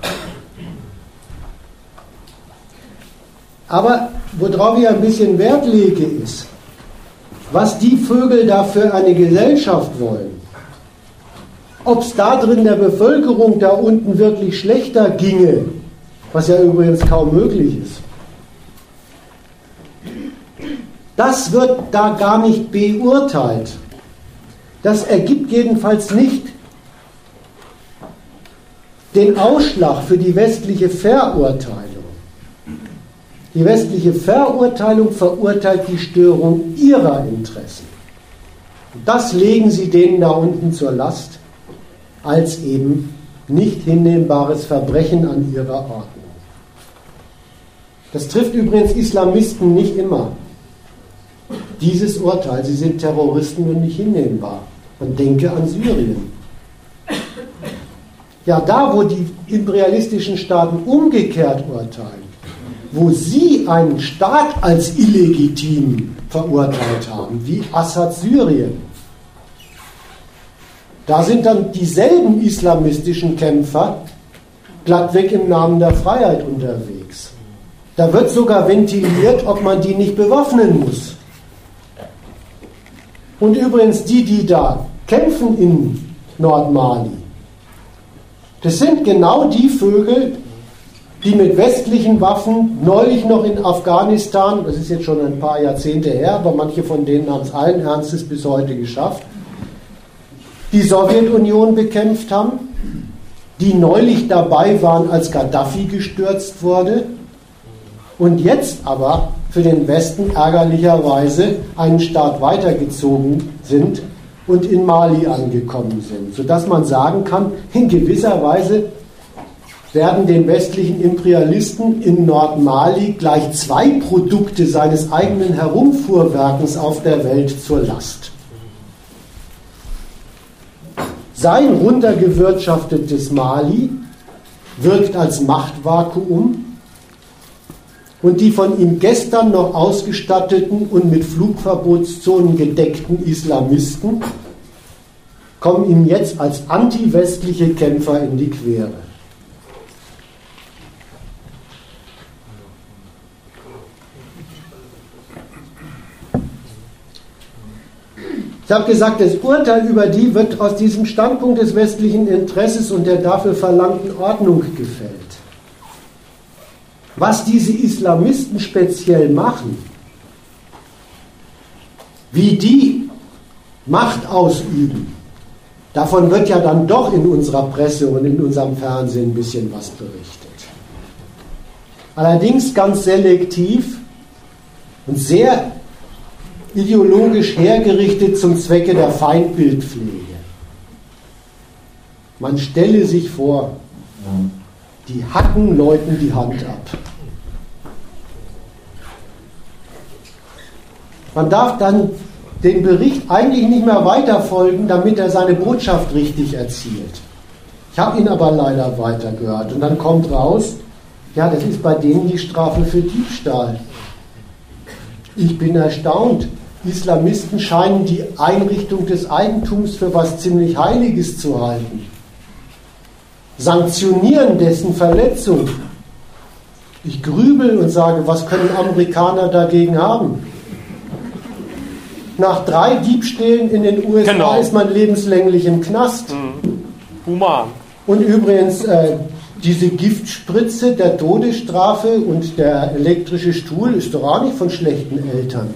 Speaker 1: Aber worauf ich ein bisschen Wert lege, ist, was die Vögel da für eine Gesellschaft wollen. Ob es da drin der Bevölkerung da unten wirklich schlechter ginge, was ja übrigens kaum möglich ist. Das wird da gar nicht beurteilt. Das ergibt jedenfalls nicht den Ausschlag für die westliche Verurteilung. Die westliche Verurteilung verurteilt die Störung ihrer Interessen. das legen sie denen da unten zur Last als eben nicht hinnehmbares Verbrechen an ihrer Ordnung. Das trifft übrigens Islamisten nicht immer. Dieses Urteil, sie sind Terroristen und nicht hinnehmbar. Man denke an Syrien. Ja, da, wo die imperialistischen Staaten umgekehrt urteilen, wo sie einen Staat als illegitim verurteilt haben, wie Assad Syrien, da sind dann dieselben islamistischen Kämpfer glattweg im Namen der Freiheit unterwegs. Da wird sogar ventiliert, ob man die nicht bewaffnen muss. Und übrigens die, die da kämpfen in Nordmali, das sind genau die Vögel, die mit westlichen Waffen neulich noch in Afghanistan, das ist jetzt schon ein paar Jahrzehnte her, aber manche von denen haben es allen Ernstes bis heute geschafft, die Sowjetunion bekämpft haben, die neulich dabei waren, als Gaddafi gestürzt wurde und jetzt aber für den Westen ärgerlicherweise einen Staat weitergezogen sind und in Mali angekommen sind, sodass man sagen kann, in gewisser Weise werden den westlichen Imperialisten in Nordmali gleich zwei Produkte seines eigenen Herumfuhrwerkens auf der Welt zur Last. Sein runtergewirtschaftetes Mali wirkt als Machtvakuum und die von ihm gestern noch ausgestatteten und mit Flugverbotszonen gedeckten Islamisten kommen ihm jetzt als anti-westliche Kämpfer in die Quere. Ich habe gesagt, das Urteil über die wird aus diesem Standpunkt des westlichen Interesses und der dafür verlangten Ordnung gefällt. Was diese Islamisten speziell machen, wie die Macht ausüben, davon wird ja dann doch in unserer Presse und in unserem Fernsehen ein bisschen was berichtet. Allerdings ganz selektiv und sehr ideologisch hergerichtet zum Zwecke der Feindbildpflege. Man stelle sich vor, die hacken Leuten die Hand ab. Man darf dann den Bericht eigentlich nicht mehr weiterfolgen, damit er seine Botschaft richtig erzielt. Ich habe ihn aber leider weitergehört und dann kommt raus, ja, das ist bei denen die Strafe für Diebstahl. Ich bin erstaunt. Islamisten scheinen die Einrichtung des Eigentums für was ziemlich Heiliges zu halten. Sanktionieren dessen Verletzung. Ich grübel und sage, was können Amerikaner dagegen haben? Nach drei Diebstählen in den USA genau. ist man lebenslänglich im Knast. Mhm.
Speaker 2: Human.
Speaker 1: Und übrigens, äh, diese Giftspritze der Todesstrafe und der elektrische Stuhl ist doch auch nicht von schlechten Eltern.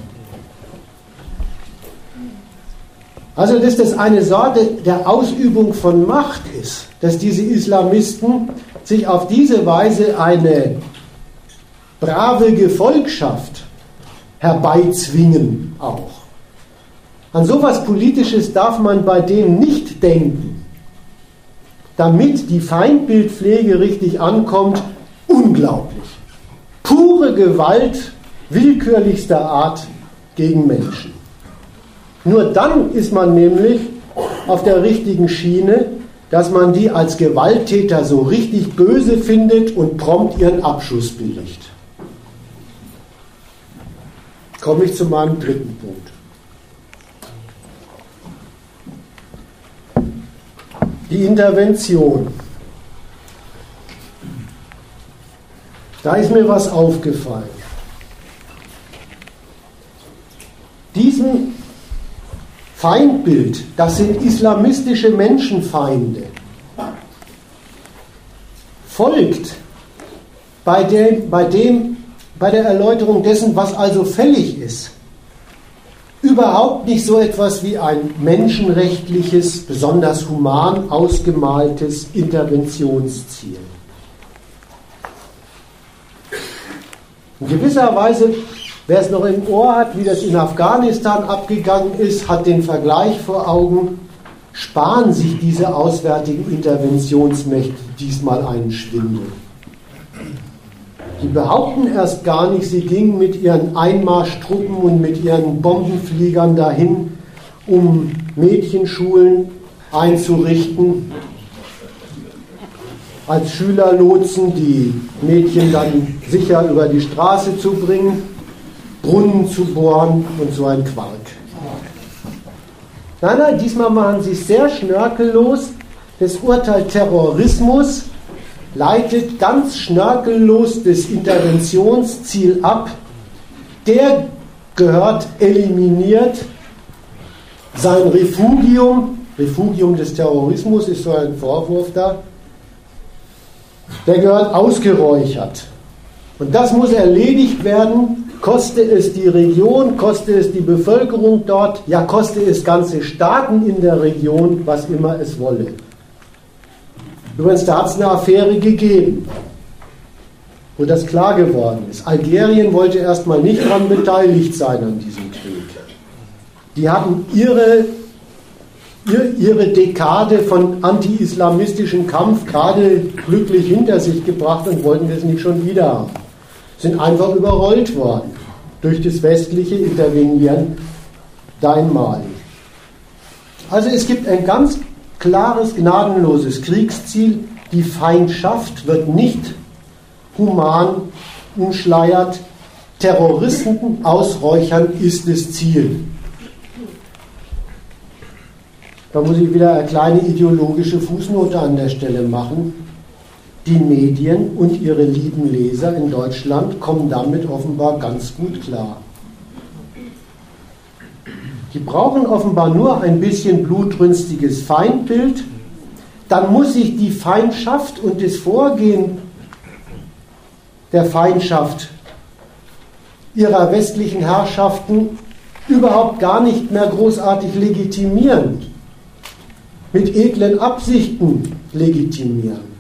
Speaker 1: Also, dass das eine Sorte der Ausübung von Macht ist, dass diese Islamisten sich auf diese Weise eine brave Gefolgschaft herbeizwingen auch. An sowas Politisches darf man bei denen nicht denken, damit die Feindbildpflege richtig ankommt unglaublich. Pure Gewalt willkürlichster Art gegen Menschen. Nur dann ist man nämlich auf der richtigen Schiene, dass man die als Gewalttäter so richtig böse findet und prompt ihren Abschuss billigt. Komme ich zu meinem dritten Punkt. Die Intervention. Da ist mir was aufgefallen. Diesem Feindbild, das sind islamistische Menschenfeinde, folgt bei dem, bei dem, bei der Erläuterung dessen, was also fällig ist, überhaupt nicht so etwas wie ein menschenrechtliches, besonders human ausgemaltes Interventionsziel. In gewisser Weise Wer es noch im Ohr hat, wie das in Afghanistan abgegangen ist, hat den Vergleich vor Augen. Sparen sich diese auswärtigen Interventionsmächte diesmal einen Schwindel. Die behaupten erst gar nicht, sie gingen mit ihren Einmarschtruppen und mit ihren Bombenfliegern dahin, um Mädchenschulen einzurichten, als Schülerlotsen die Mädchen dann sicher über die Straße zu bringen. Brunnen zu bohren und so ein Quark. Nein, nein, diesmal machen sie es sehr schnörkellos. Das Urteil Terrorismus leitet ganz schnörkellos das Interventionsziel ab. Der gehört eliminiert. Sein Refugium, Refugium des Terrorismus ist so ein Vorwurf da, der gehört ausgeräuchert. Und das muss erledigt werden, koste es die Region, koste es die Bevölkerung dort, ja koste es ganze Staaten in der Region, was immer es wolle. Übrigens, da hat es eine Affäre gegeben, wo das klar geworden ist. Algerien wollte erstmal nicht daran beteiligt sein an diesem Krieg. Die hatten ihre, ihre Dekade von anti-islamistischem Kampf gerade glücklich hinter sich gebracht und wollten das nicht schon wieder haben sind einfach überrollt worden durch das westliche Intervenieren da in Mali. Also es gibt ein ganz klares, gnadenloses Kriegsziel. Die Feindschaft wird nicht human umschleiert. Terroristen ausräuchern ist das Ziel. Da muss ich wieder eine kleine ideologische Fußnote an der Stelle machen. Die Medien und ihre lieben Leser in Deutschland kommen damit offenbar ganz gut klar. Die brauchen offenbar nur ein bisschen blutrünstiges Feindbild, dann muss sich die Feindschaft und das Vorgehen der Feindschaft ihrer westlichen Herrschaften überhaupt gar nicht mehr großartig legitimieren, mit edlen Absichten legitimieren.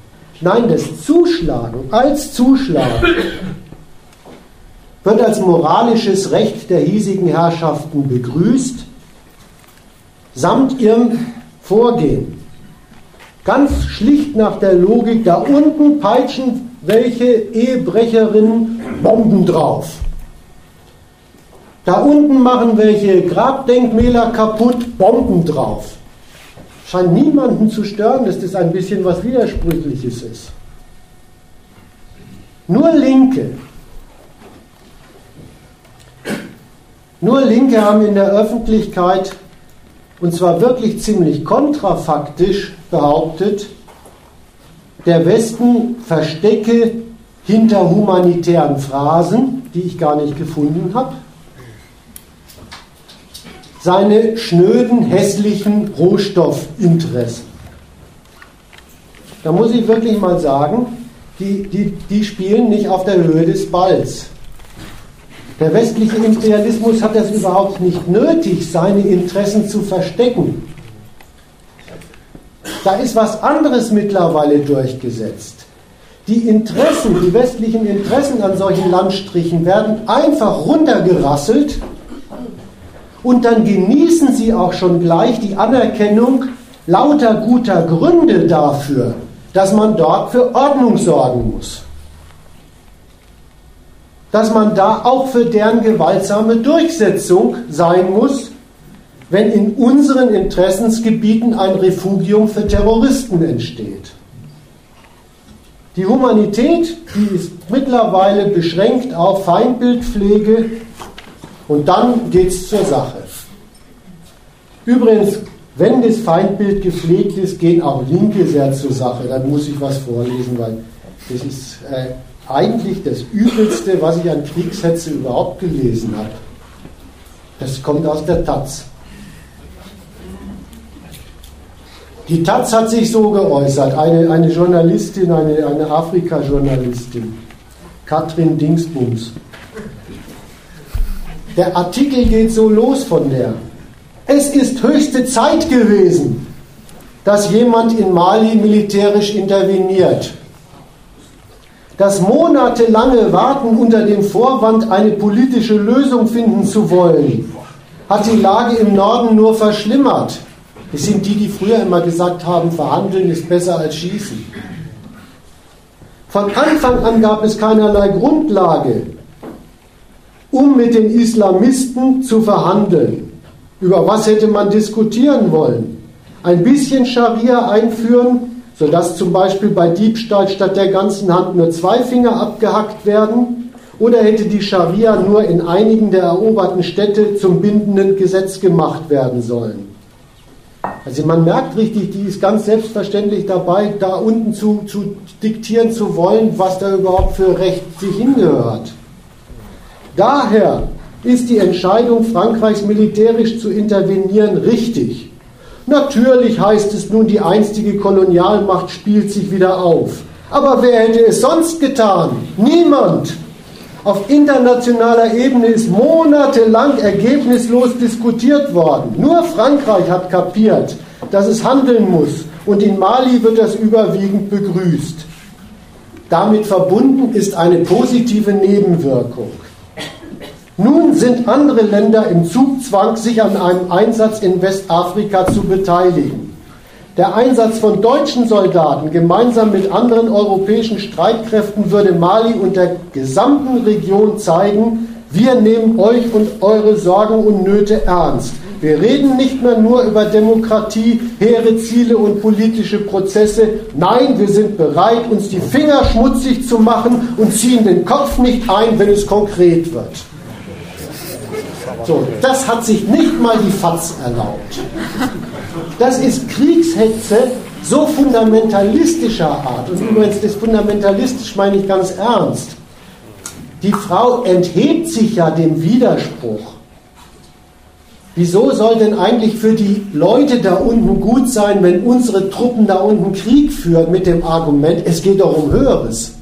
Speaker 1: Nein, das Zuschlagen als Zuschlagen wird als moralisches Recht der hiesigen Herrschaften begrüßt, samt ihrem Vorgehen. Ganz schlicht nach der Logik, da unten peitschen welche Ehebrecherinnen Bomben drauf. Da unten machen welche Grabdenkmäler kaputt, Bomben drauf scheint niemanden zu stören, dass das ein bisschen was Widersprüchliches ist. Nur Linke, nur Linke haben in der Öffentlichkeit, und zwar wirklich ziemlich kontrafaktisch, behauptet, der Westen verstecke hinter humanitären Phrasen, die ich gar nicht gefunden habe, seine schnöden, hässlichen Rohstoffinteressen. Da muss ich wirklich mal sagen, die, die, die spielen nicht auf der Höhe des Balls. Der westliche Imperialismus hat das überhaupt nicht nötig, seine Interessen zu verstecken. Da ist was anderes mittlerweile durchgesetzt. Die Interessen, die westlichen Interessen an solchen Landstrichen werden einfach runtergerasselt und dann genießen sie auch schon gleich die Anerkennung lauter guter Gründe dafür, dass man dort für Ordnung sorgen muss. dass man da auch für deren gewaltsame Durchsetzung sein muss, wenn in unseren Interessensgebieten ein Refugium für Terroristen entsteht. Die Humanität, die ist mittlerweile beschränkt auf Feindbildpflege und dann geht es zur Sache. Übrigens, wenn das Feindbild gepflegt ist, gehen auch Linke sehr zur Sache. Dann muss ich was vorlesen, weil das ist äh, eigentlich das Übelste, was ich an Kriegshetze überhaupt gelesen habe. Das kommt aus der Taz. Die Taz hat sich so geäußert, eine, eine Journalistin, eine, eine Afrika-Journalistin, Katrin Dingsbums. Der Artikel geht so los von der. Es ist höchste Zeit gewesen, dass jemand in Mali militärisch interveniert. Das monatelange Warten unter dem Vorwand, eine politische Lösung finden zu wollen, hat die Lage im Norden nur verschlimmert. Es sind die, die früher immer gesagt haben, verhandeln ist besser als schießen. Von Anfang an gab es keinerlei Grundlage, um mit den Islamisten zu verhandeln. Über was hätte man diskutieren wollen? Ein bisschen Scharia einführen, sodass zum Beispiel bei Diebstahl statt der ganzen Hand nur zwei Finger abgehackt werden? Oder hätte die Scharia nur in einigen der eroberten Städte zum bindenden Gesetz gemacht werden sollen? Also man merkt richtig, die ist ganz selbstverständlich dabei, da unten zu, zu diktieren zu wollen, was da überhaupt für Recht sich hingehört. Daher ist die Entscheidung, Frankreichs militärisch zu intervenieren, richtig. Natürlich heißt es nun, die einstige Kolonialmacht spielt sich wieder auf. Aber wer hätte es sonst getan? Niemand. Auf internationaler Ebene ist monatelang ergebnislos diskutiert worden. Nur Frankreich hat kapiert, dass es handeln muss. Und in Mali wird das überwiegend begrüßt. Damit verbunden ist eine positive Nebenwirkung. Nun sind andere Länder im Zugzwang, sich an einem Einsatz in Westafrika zu beteiligen. Der Einsatz von deutschen Soldaten gemeinsam mit anderen europäischen Streitkräften würde Mali und der gesamten Region zeigen, wir nehmen euch und eure Sorgen und Nöte ernst. Wir reden nicht mehr nur über Demokratie, hehre Ziele und politische Prozesse. Nein, wir sind bereit, uns die Finger schmutzig zu machen und ziehen den Kopf nicht ein, wenn es konkret wird. So, das hat sich nicht mal die FATS erlaubt. Das ist Kriegshetze so fundamentalistischer Art. Und übrigens, das fundamentalistisch meine ich ganz ernst. Die Frau enthebt sich ja dem Widerspruch. Wieso soll denn eigentlich für die Leute da unten gut sein, wenn unsere Truppen da unten Krieg führen mit dem Argument, es geht doch um Höheres?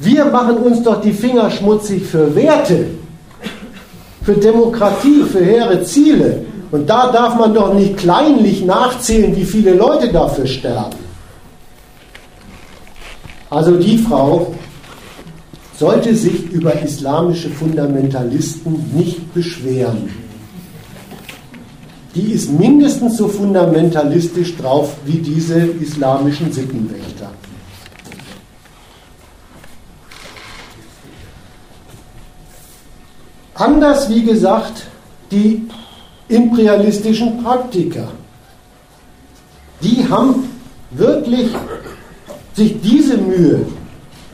Speaker 1: Wir machen uns doch die Finger schmutzig für Werte, für Demokratie, für hehre Ziele. Und da darf man doch nicht kleinlich nachzählen, wie viele Leute dafür sterben. Also die Frau sollte sich über islamische Fundamentalisten nicht beschweren. Die ist mindestens so fundamentalistisch drauf wie diese islamischen Sittenwächter. Anders, wie gesagt, die imperialistischen Praktiker. Die haben wirklich sich diese Mühe,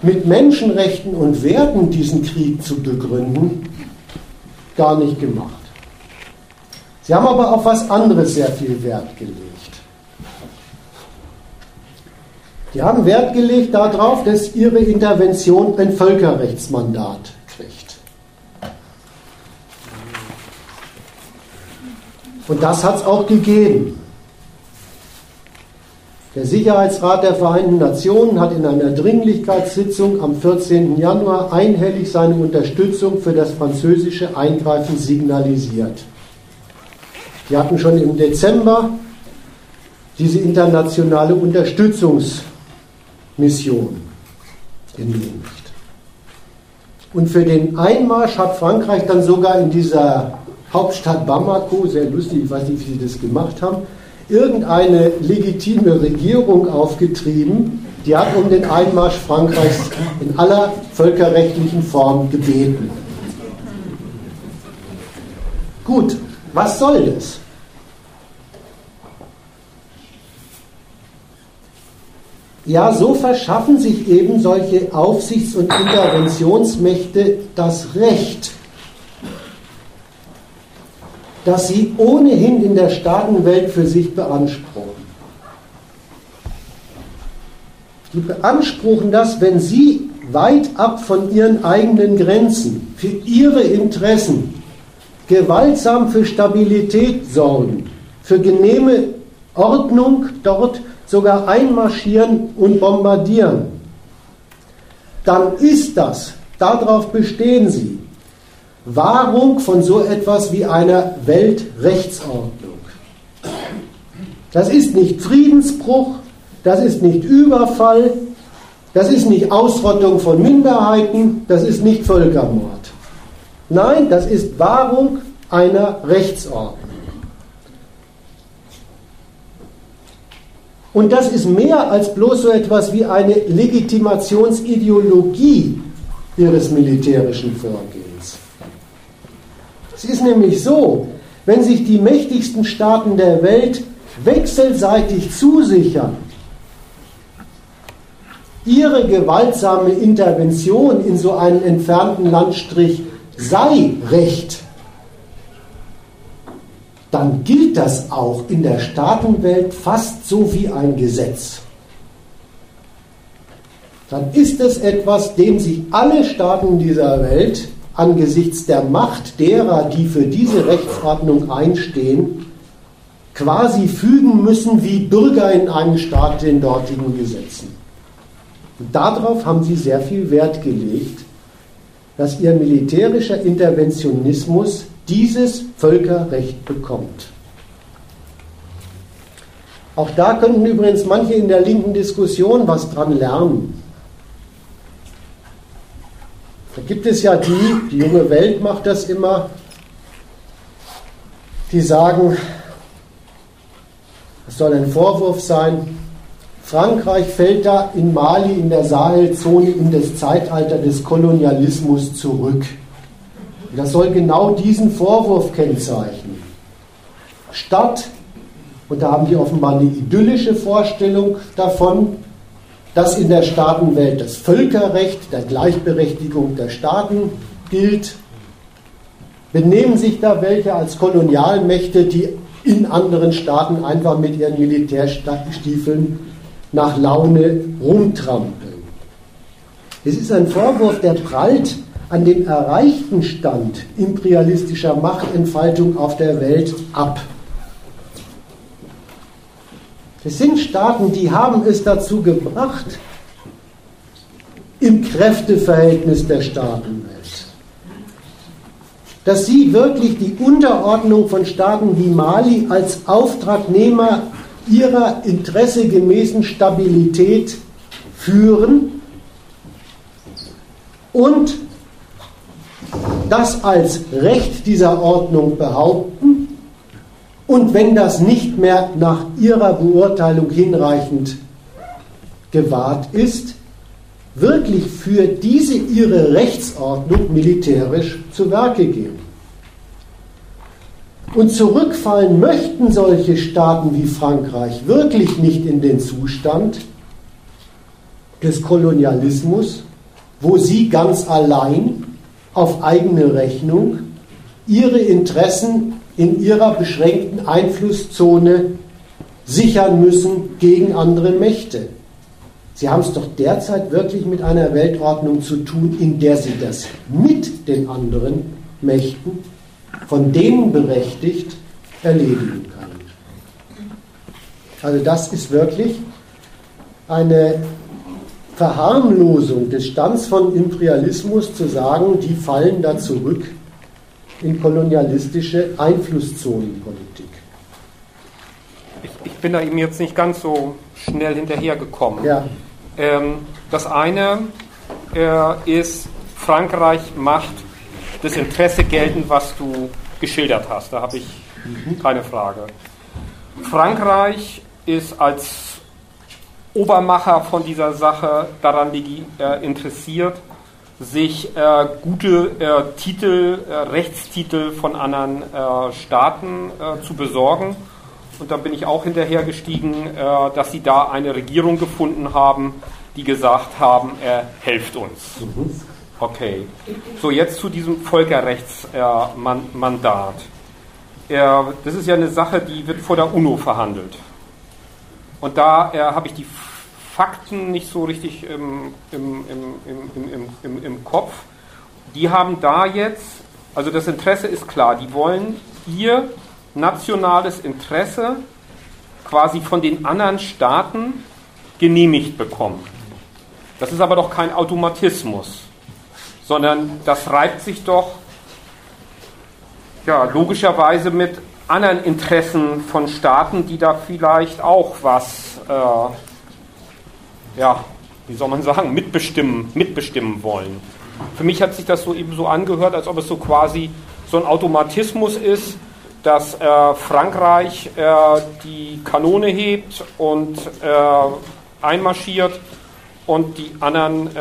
Speaker 1: mit Menschenrechten und Werten diesen Krieg zu begründen, gar nicht gemacht. Sie haben aber auf was anderes sehr viel Wert gelegt. Die haben Wert gelegt darauf, dass ihre Intervention ein Völkerrechtsmandat Und das hat es auch gegeben. Der Sicherheitsrat der Vereinten Nationen hat in einer Dringlichkeitssitzung am 14. Januar einhellig seine Unterstützung für das französische Eingreifen signalisiert. Die hatten schon im Dezember diese internationale Unterstützungsmission genehmigt. Und für den Einmarsch hat Frankreich dann sogar in dieser Hauptstadt Bamako, sehr lustig, ich weiß nicht, wie sie das gemacht haben, irgendeine legitime Regierung aufgetrieben, die hat um den Einmarsch Frankreichs in aller völkerrechtlichen Form gebeten. Gut, was soll das? Ja, so verschaffen sich eben solche Aufsichts- und Interventionsmächte das Recht, das sie ohnehin in der Staatenwelt für sich beanspruchen. Die beanspruchen das, wenn sie weit ab von ihren eigenen Grenzen für ihre Interessen gewaltsam für Stabilität sorgen, für genehme Ordnung dort sogar einmarschieren und bombardieren, dann ist das, darauf bestehen sie, Wahrung von so etwas wie einer Weltrechtsordnung. Das ist nicht Friedensbruch, das ist nicht Überfall, das ist nicht Ausrottung von Minderheiten, das ist nicht Völkermord. Nein, das ist Wahrung einer Rechtsordnung. Und das ist mehr als bloß so etwas wie eine Legitimationsideologie ihres militärischen Vorgehens. Es ist nämlich so, wenn sich die mächtigsten Staaten der Welt wechselseitig zusichern, ihre gewaltsame Intervention in so einen entfernten Landstrich sei Recht, dann gilt das auch in der Staatenwelt fast so wie ein Gesetz. Dann ist es etwas, dem sich alle Staaten dieser Welt angesichts der Macht derer, die für diese Rechtsordnung einstehen, quasi fügen müssen wie Bürger in einem Staat den dortigen Gesetzen. Und darauf haben sie sehr viel Wert gelegt, dass ihr militärischer Interventionismus dieses Völkerrecht bekommt. Auch da könnten übrigens manche in der linken Diskussion was dran lernen. Da gibt es ja die, die junge Welt macht das immer, die sagen, es soll ein Vorwurf sein, Frankreich fällt da in Mali, in der Sahelzone, in das Zeitalter des Kolonialismus zurück. Das soll genau diesen Vorwurf kennzeichnen. Statt, und da haben die offenbar eine idyllische Vorstellung davon, dass in der Staatenwelt das Völkerrecht der Gleichberechtigung der Staaten gilt, benehmen sich da welche als Kolonialmächte, die in anderen Staaten einfach mit ihren Militärstiefeln nach Laune rumtrampeln. Es ist ein Vorwurf, der prallt an dem erreichten Stand imperialistischer Machtentfaltung auf der Welt ab. Es sind Staaten, die haben es dazu gebracht, im Kräfteverhältnis der Staatenwelt, dass sie wirklich die Unterordnung von Staaten wie Mali als Auftragnehmer ihrer interessegemäßen Stabilität führen und das als Recht dieser Ordnung behaupten und wenn das nicht mehr nach ihrer Beurteilung hinreichend gewahrt ist, wirklich für diese ihre Rechtsordnung militärisch zu Werke gehen. Und zurückfallen möchten solche Staaten wie Frankreich wirklich nicht in den Zustand des Kolonialismus, wo sie ganz allein auf eigene Rechnung ihre Interessen in ihrer beschränkten Einflusszone sichern müssen gegen andere Mächte. Sie haben es doch derzeit wirklich mit einer Weltordnung zu tun, in der Sie das mit den anderen Mächten, von denen berechtigt, erledigen können. Also das ist wirklich eine Verharmlosung des Stands von Imperialismus zu sagen, die fallen da zurück in kolonialistische Einflusszonenpolitik.
Speaker 2: Ich, ich bin da eben jetzt nicht ganz so schnell hinterhergekommen.
Speaker 1: Ja.
Speaker 2: Ähm, das eine äh, ist, Frankreich macht das Interesse geltend, was du geschildert hast. Da habe ich mhm. keine Frage. Frankreich ist als Obermacher von dieser Sache daran äh, interessiert, sich äh, gute äh, Titel, äh, Rechtstitel von anderen äh, Staaten äh, zu besorgen. Und da bin ich auch hinterhergestiegen, dass sie da eine Regierung gefunden haben, die gesagt haben, er helft uns. Okay. So, jetzt zu diesem Völkerrechtsmandat. das ist ja eine Sache, die wird vor der UNO verhandelt. Und da habe ich die Fakten nicht so richtig im, im, im, im, Kopf. Die haben da jetzt, also das Interesse ist klar, die wollen ihr nationales Interesse quasi von den anderen Staaten genehmigt bekommen. Das ist aber doch kein Automatismus, sondern das reibt sich doch ja, logischerweise mit anderen Interessen von Staaten, die da vielleicht auch was äh, ja, wie soll man sagen, mitbestimmen, mitbestimmen wollen. Für mich hat sich das so eben so angehört, als ob es so quasi so ein Automatismus ist, dass äh, Frankreich äh, die Kanone hebt und äh, einmarschiert und die anderen äh,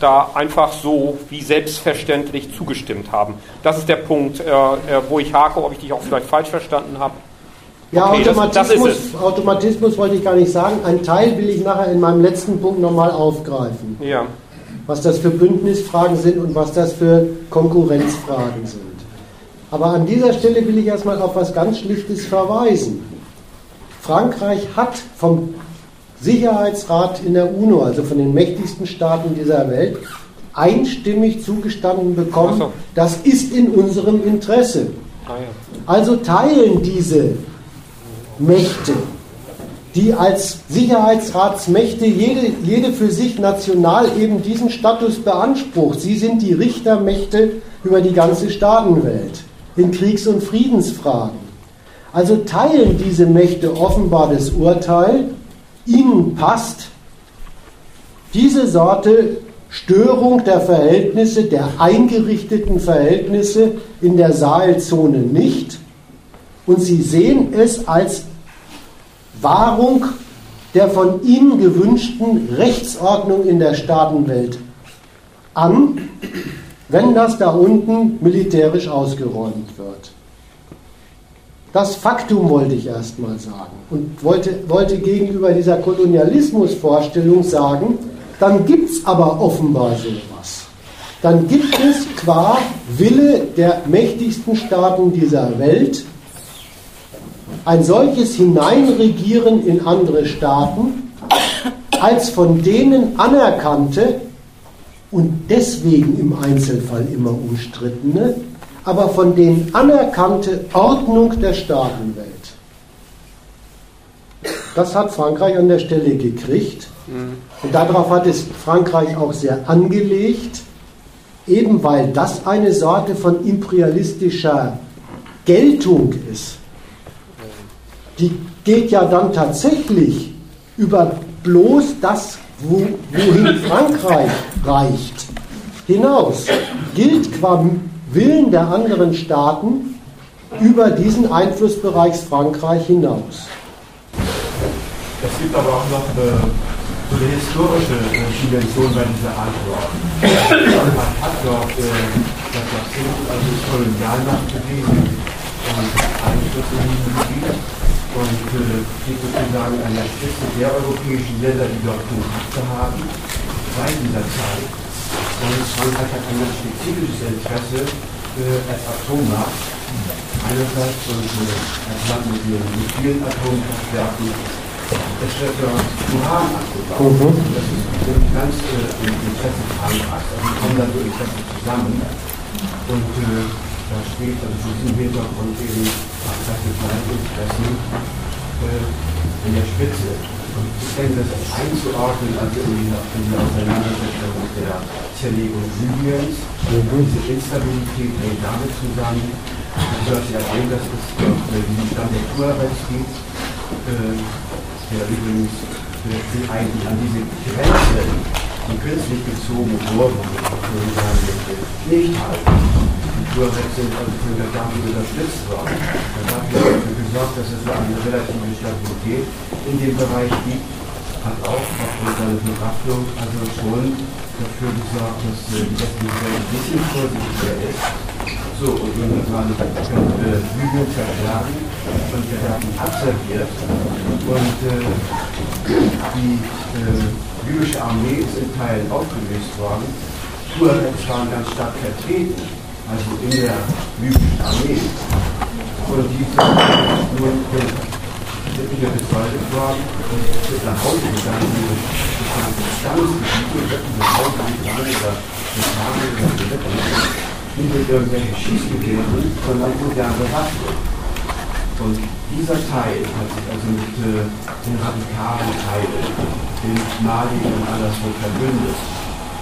Speaker 2: da einfach so wie selbstverständlich zugestimmt haben. Das ist der Punkt, äh, äh, wo ich hake, ob ich dich auch vielleicht falsch verstanden habe.
Speaker 1: Ja, okay, Automatismus, das, das Automatismus wollte ich gar nicht sagen. Ein Teil will ich nachher in meinem letzten Punkt nochmal aufgreifen.
Speaker 2: Ja.
Speaker 1: Was das für Bündnisfragen sind und was das für Konkurrenzfragen sind. Aber an dieser Stelle will ich erstmal auf was ganz Schlichtes verweisen. Frankreich hat vom Sicherheitsrat in der UNO, also von den mächtigsten Staaten dieser Welt, einstimmig zugestanden bekommen, so. das ist in unserem Interesse. Ah. Also teilen diese Mächte, die als Sicherheitsratsmächte jede, jede für sich national eben diesen Status beansprucht. Sie sind die Richtermächte über die ganze Staatenwelt in Kriegs- und Friedensfragen. Also teilen diese Mächte offenbar das Urteil, ihnen passt diese Sorte Störung der Verhältnisse, der eingerichteten Verhältnisse in der Saalzone nicht und sie sehen es als Wahrung der von ihnen gewünschten Rechtsordnung in der Staatenwelt an, wenn das da unten militärisch ausgeräumt wird. Das Faktum wollte ich erst mal sagen und wollte, wollte gegenüber dieser Kolonialismusvorstellung sagen, dann gibt es aber offenbar sowas. Dann gibt es qua Wille der mächtigsten Staaten dieser Welt ein solches Hineinregieren in andere Staaten als von denen anerkannte und deswegen im Einzelfall immer umstrittene, aber von denen anerkannte Ordnung der Staatenwelt. Das hat Frankreich an der Stelle gekriegt mhm. und darauf hat es Frankreich auch sehr angelegt, eben weil das eine Sorte von imperialistischer Geltung ist die geht ja dann tatsächlich über bloß das, wo, wohin Frankreich reicht, hinaus. Gilt qua Willen der anderen Staaten über diesen Einflussbereich Frankreich hinaus.
Speaker 3: Es gibt aber auch noch eine, so eine historische äh, Dimension bei dieser Antwort. Man hat dort äh, das Jahrzehnt also Kolonialmacht gewesen und Einfluss in diesem Gebiet und äh, steht sozusagen an der Spitze der europäischen Länder, die dort Kontakte haben, seit dieser Zeit. Und Frankreich hat ein ganz spezifisches Interesse äh, als Atommacht einerseits und äh, als Land mit, mit vielen Atomkraftwerken. Es wird ja Uran abgebaut. Mhm. Das ist nämlich ganz äh, im Interesse Frankreichs. Also kommen da wirklich Interessen zusammen. Und äh, da steht zu diesem Hintergrund eben nationalen Interessen äh, in der Spitze. Und ich denke, das ist einzuordnen, also in die, in die Auseinandersetzung der Zerlegung Libyens. Mhm. Diese Instabilität hängt damit zusammen, dass Sie erwähnen, dass es doch äh, die Stand der Urheits gibt, äh, der übrigens äh, eigentlich an diese Grenze, die künstlich gezogen wurden, nicht halten. Tuareg sind also von Gaddafi unterstützt worden. Gaddafi hat dafür gesorgt, dass es eine relative Stabilität in dem Bereich gibt, hat auch aufgrund seiner Verhaftung also schon dafür gesorgt, dass äh, die westliche Welt ein bisschen vorsichtiger ist. So, und hat man äh, Libyen verschlagen und Gaddafi abserviert. Und äh, die äh, libysche Armee ist in Teilen aufgelöst worden. Tuaregs waren ganz stark vertreten, also in der libyschen Armee. Und die sind wieder bezweifelt worden und sind nach Hause gegangen, Stammesgebiet und hätten nach Hause gegangen oder mit Tage oder nicht mit irgendwelchen Schießgewehren, sondern modern bewaffnet. Und dieser Teil hat sich also mit äh, den radikalen Teilen in Mali und anderswo verbündet.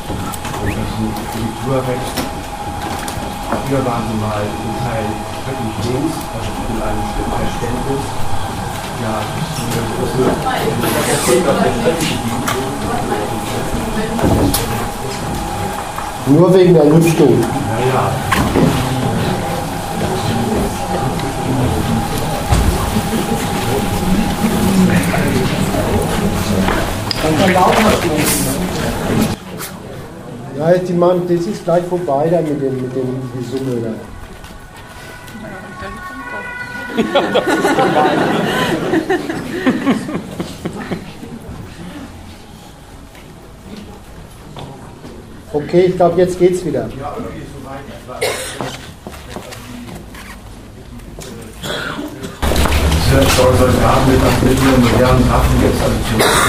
Speaker 3: Und das sind die Tuaregs, früher waren sie mal zum Teil wirklich links, also in einem Stück Verständnis, ja,
Speaker 1: Nur wegen der Lüftung.
Speaker 3: Naja.
Speaker 1: Ja, die Mann, das ist gleich vorbei da mit dem, mit dem Gesummel da. Okay, ich glaube, jetzt geht's wieder.
Speaker 3: Ja, irgendwie soweit. Diese Soldaten mit, ihren modernen Waffen jetzt also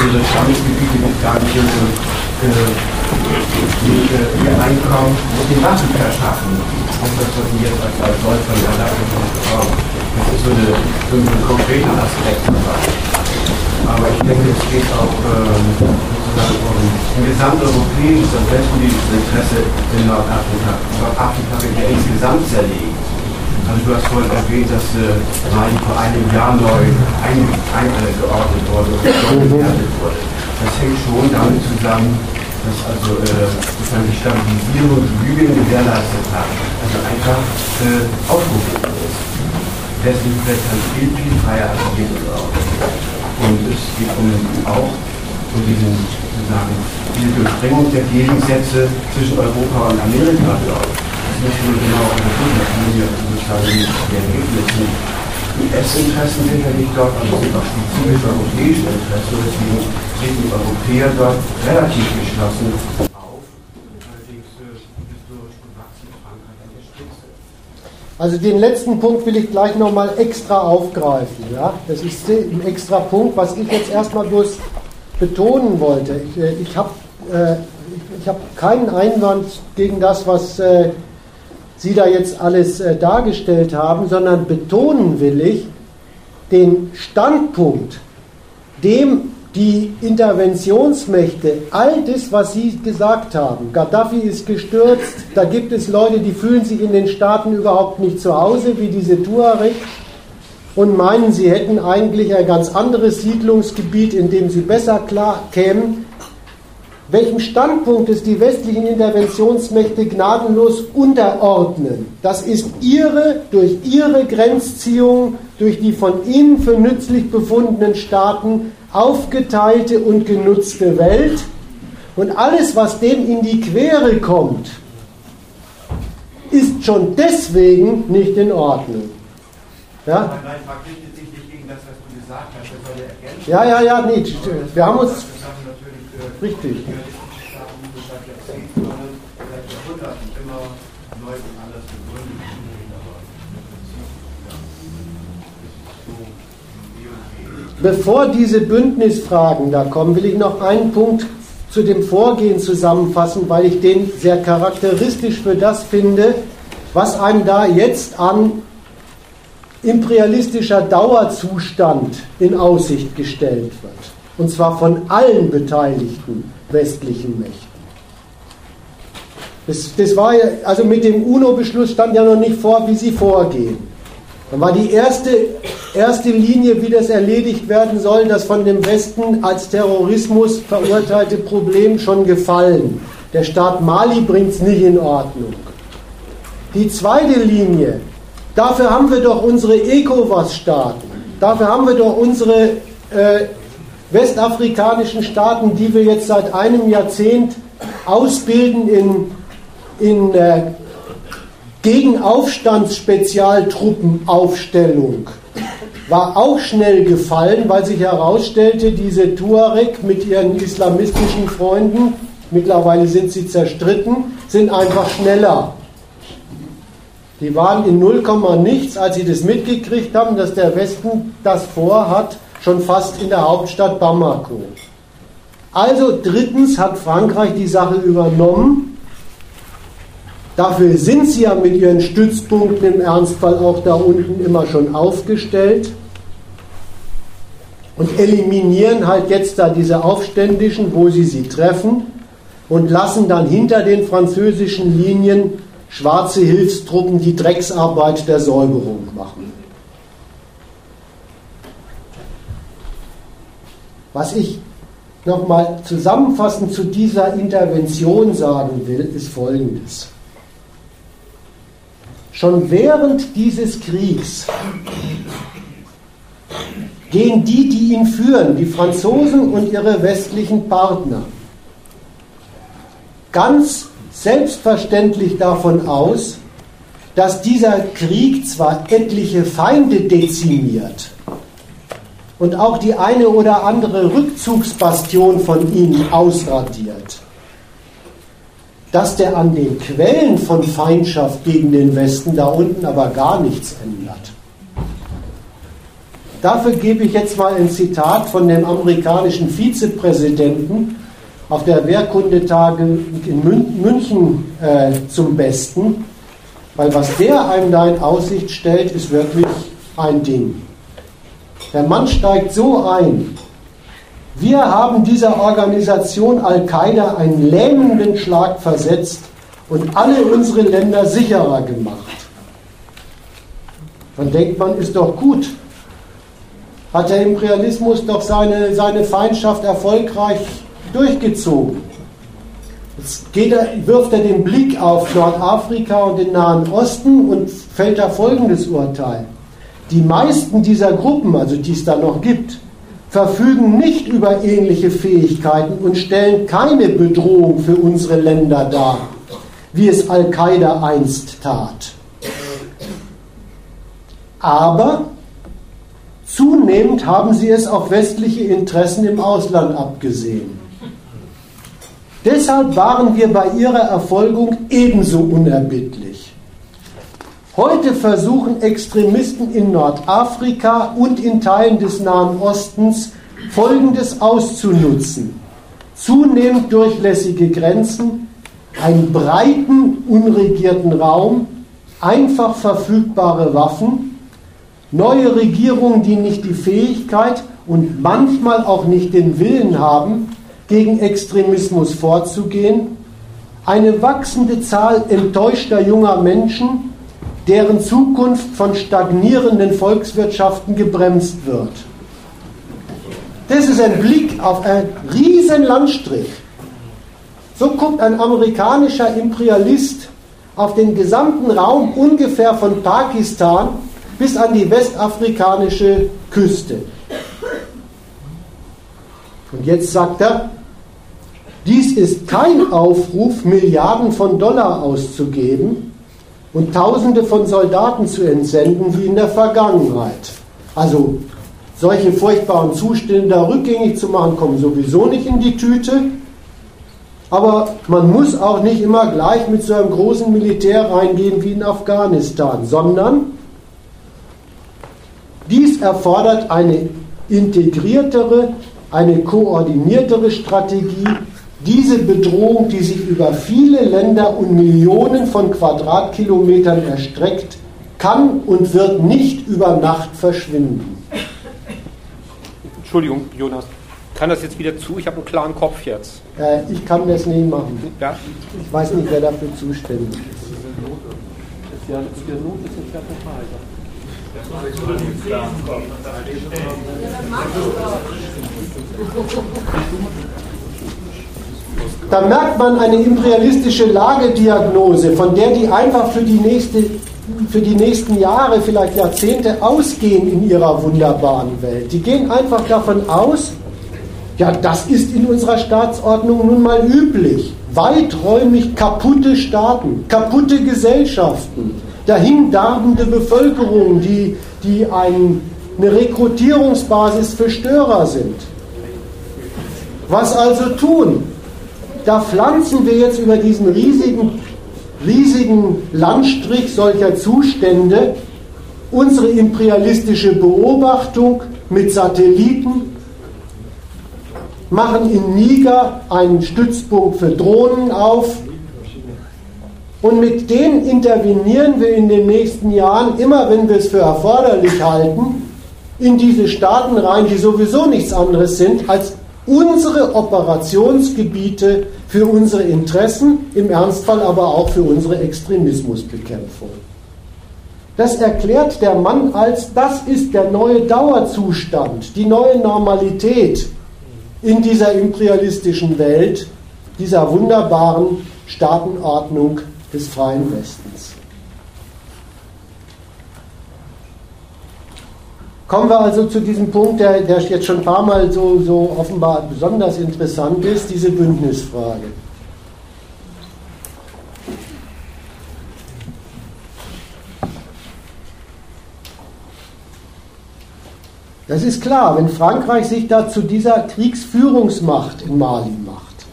Speaker 3: ihre Stammesgebiete mit gar nicht in, äh, nicht, äh, hier reinkommen und die Waffen verschaffen. Und das, was sie jetzt als, Läufer ja brauchen. Das ist so, eine, so ein konkreter Aspekt. Aber ich denke, es geht auch ähm, sozusagen um ein gesamteuropäisches und westpolitisches Interesse in Nordafrika. Nordafrika wird ja insgesamt zerlegt. Also du hast vorhin erwähnt, dass äh, Mali vor einem Jahr neu eingeordnet wurde und neu bewertet wurde. Das hängt schon damit zusammen, dass also äh, die Stabilisierung Libyen gewährleistet hat. Also einfach äh, aufgehoben ist. Deswegen vielleicht dann viel, viel freier agieren auch. Und es geht um auch um diesen, sozusagen, diese Durchdringung der Gegensätze zwischen Europa und Amerika, glaube ich. Das ich nur genau untersuchen, das kann wir sozusagen die Ergebnisse. US-Interessen sicherlich dort, aber es sind auch spezifische europäische Interessen, deswegen treten die Europäer dort relativ geschlossen auf. Allerdings historisch gewachsen Frankreich an der Spitze.
Speaker 1: Also den letzten Punkt will ich gleich nochmal extra aufgreifen. Ja? Das ist ein extra Punkt, was ich jetzt erstmal bloß betonen wollte. Ich, äh, ich habe äh, hab keinen Einwand gegen das, was äh, Sie da jetzt alles äh, dargestellt haben, sondern betonen will ich den Standpunkt, dem die Interventionsmächte, all das, was Sie gesagt haben, Gaddafi ist gestürzt, da gibt es Leute, die fühlen sich in den Staaten überhaupt nicht zu Hause, wie diese Tuareg, und meinen, sie hätten eigentlich ein ganz anderes Siedlungsgebiet, in dem sie besser klar kämen. Welchem Standpunkt es die westlichen Interventionsmächte gnadenlos unterordnen, das ist ihre, durch ihre Grenzziehung, durch die von ihnen für nützlich befundenen Staaten aufgeteilte und genutzte Welt. Und alles, was dem in die Quere kommt, ist schon deswegen nicht in Ordnung. Ja?
Speaker 3: Nein, nein, verpflichtet sich nicht gegen das, was du gesagt hast. Das soll ja ergänzen.
Speaker 1: Ja, ja, ja, nicht. Wir haben uns.
Speaker 3: Das haben natürlich äh,
Speaker 1: Richtig. Bevor diese Bündnisfragen da kommen, will ich noch einen Punkt zu dem Vorgehen zusammenfassen, weil ich den sehr charakteristisch für das finde, was einem da jetzt an imperialistischer Dauerzustand in Aussicht gestellt wird. Und zwar von allen beteiligten westlichen Mächten. Das, das war ja, also mit dem UNO-Beschluss stand ja noch nicht vor, wie sie vorgehen. Dann war die erste, erste Linie, wie das erledigt werden soll, das von dem Westen als Terrorismus verurteilte Problem schon gefallen. Der Staat Mali bringt es nicht in Ordnung. Die zweite Linie, dafür haben wir doch unsere ECOWAS-Staaten, dafür haben wir doch unsere äh, westafrikanischen Staaten, die wir jetzt seit einem Jahrzehnt ausbilden in, in äh, Gegenaufstandsspezialtruppenaufstellung war auch schnell gefallen, weil sich herausstellte, diese Tuareg mit ihren islamistischen Freunden, mittlerweile sind sie zerstritten, sind einfach schneller. Die waren in 0, nichts, als sie das mitgekriegt haben, dass der Westen das vorhat, schon fast in der Hauptstadt Bamako. Also drittens hat Frankreich die Sache übernommen. Dafür sind sie ja mit ihren Stützpunkten im Ernstfall auch da unten immer schon aufgestellt und eliminieren halt jetzt da diese Aufständischen, wo sie sie treffen und lassen dann hinter den französischen Linien schwarze Hilfstruppen die Drecksarbeit der Säuberung machen. Was ich nochmal zusammenfassend zu dieser Intervention sagen will, ist Folgendes. Schon während dieses Kriegs gehen die, die ihn führen, die Franzosen und ihre westlichen Partner, ganz selbstverständlich davon aus, dass dieser Krieg zwar etliche Feinde dezimiert, und auch die eine oder andere Rückzugsbastion von ihnen ausradiert. Dass der an den Quellen von Feindschaft gegen den Westen da unten aber gar nichts ändert. Dafür gebe ich jetzt mal ein Zitat von dem amerikanischen Vizepräsidenten auf der Wehrkundetagung in München äh, zum Besten, weil was der einem da in Aussicht stellt, ist wirklich ein Ding. Der Mann steigt so ein. Wir haben dieser Organisation Al-Qaida einen lähmenden Schlag versetzt und alle unsere Länder sicherer gemacht. Dann denkt man, ist doch gut. Hat der Imperialismus doch seine, seine Feindschaft erfolgreich durchgezogen. Jetzt er, wirft er den Blick auf Nordafrika und den Nahen Osten und fällt da folgendes Urteil. Die meisten dieser Gruppen, also die es da noch gibt, verfügen nicht über ähnliche Fähigkeiten und stellen keine Bedrohung für unsere Länder dar, wie es Al-Qaida einst tat. Aber zunehmend haben sie es auf westliche Interessen im Ausland abgesehen. Deshalb waren wir bei ihrer Erfolgung ebenso unerbittlich. Heute versuchen Extremisten in Nordafrika und in Teilen des Nahen Ostens Folgendes auszunutzen. Zunehmend durchlässige Grenzen, einen breiten, unregierten Raum, einfach verfügbare Waffen, neue Regierungen, die nicht die Fähigkeit und manchmal auch nicht den Willen haben, gegen Extremismus vorzugehen, eine wachsende Zahl enttäuschter junger Menschen, deren Zukunft von stagnierenden Volkswirtschaften gebremst wird. Das ist ein Blick auf einen riesen Landstrich. So guckt ein amerikanischer Imperialist auf den gesamten Raum ungefähr von Pakistan bis an die westafrikanische Küste. Und jetzt sagt er, dies ist kein Aufruf, Milliarden von Dollar auszugeben, und Tausende von Soldaten zu entsenden wie in der Vergangenheit. Also solche furchtbaren Zustände da rückgängig zu machen, kommen sowieso nicht in die Tüte. Aber man muss auch nicht immer gleich mit so einem großen Militär reingehen wie in Afghanistan, sondern dies erfordert eine integriertere, eine koordiniertere Strategie, diese Bedrohung, die sich über viele Länder und Millionen von Quadratkilometern erstreckt, kann und wird nicht über Nacht verschwinden.
Speaker 2: Entschuldigung, Jonas, kann das jetzt wieder zu? Ich habe einen klaren Kopf jetzt.
Speaker 1: Äh, ich kann das nicht machen. Ja? Ich weiß nicht, wer dafür zuständig ist. Ja, der Not ist nicht der Fall. Da merkt man eine imperialistische Lagediagnose, von der die einfach für die, nächste, für die nächsten Jahre, vielleicht Jahrzehnte ausgehen in ihrer wunderbaren Welt. Die gehen einfach davon aus, ja, das ist in unserer Staatsordnung nun mal üblich. Weiträumig kaputte Staaten, kaputte Gesellschaften, dahindarbende Bevölkerung, die, die ein, eine Rekrutierungsbasis für Störer sind. Was also tun? Da pflanzen wir jetzt über diesen riesigen, riesigen Landstrich solcher Zustände unsere imperialistische Beobachtung mit Satelliten, machen in Niger einen Stützpunkt für Drohnen auf. Und mit denen intervenieren wir in den nächsten Jahren, immer wenn wir es für erforderlich halten, in diese Staaten rein, die sowieso nichts anderes sind als unsere Operationsgebiete für unsere Interessen, im Ernstfall aber auch für unsere Extremismusbekämpfung. Das erklärt der Mann als, das ist der neue Dauerzustand, die neue Normalität in dieser imperialistischen Welt, dieser wunderbaren Staatenordnung des freien Westens. Kommen wir also zu diesem Punkt, der, der jetzt schon ein paar Mal so, so offenbar besonders interessant ist, diese Bündnisfrage. Das ist klar, wenn Frankreich sich da zu dieser Kriegsführungsmacht in Mali macht,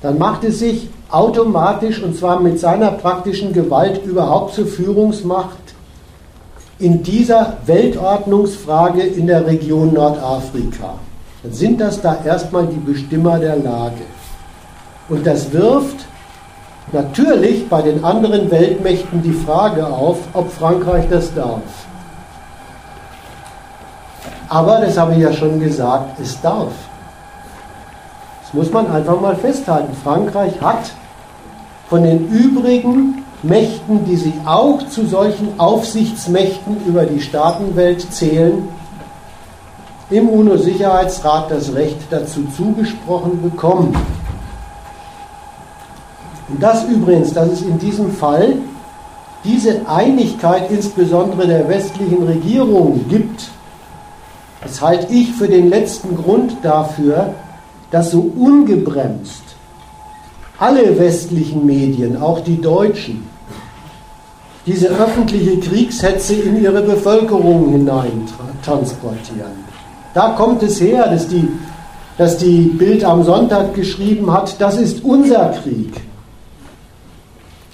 Speaker 1: dann macht es sich automatisch und zwar mit seiner praktischen Gewalt überhaupt zur Führungsmacht in dieser Weltordnungsfrage in der Region Nordafrika. Dann sind das da erstmal die Bestimmer der Lage. Und das wirft natürlich bei den anderen Weltmächten die Frage auf, ob Frankreich das darf. Aber, das habe ich ja schon gesagt, es darf. Das muss man einfach mal festhalten. Frankreich hat von den übrigen Mächten, die sich auch zu solchen Aufsichtsmächten über die Staatenwelt zählen, im UNO-Sicherheitsrat das Recht dazu zugesprochen bekommen. Und das übrigens, dass es in diesem Fall diese Einigkeit insbesondere der westlichen Regierungen gibt, das halte ich für den letzten Grund dafür, dass so ungebremst alle westlichen Medien, auch die deutschen, diese öffentliche Kriegshetze in ihre Bevölkerung hinein transportieren. Da kommt es her, dass die, dass die Bild am Sonntag geschrieben hat, das ist unser Krieg.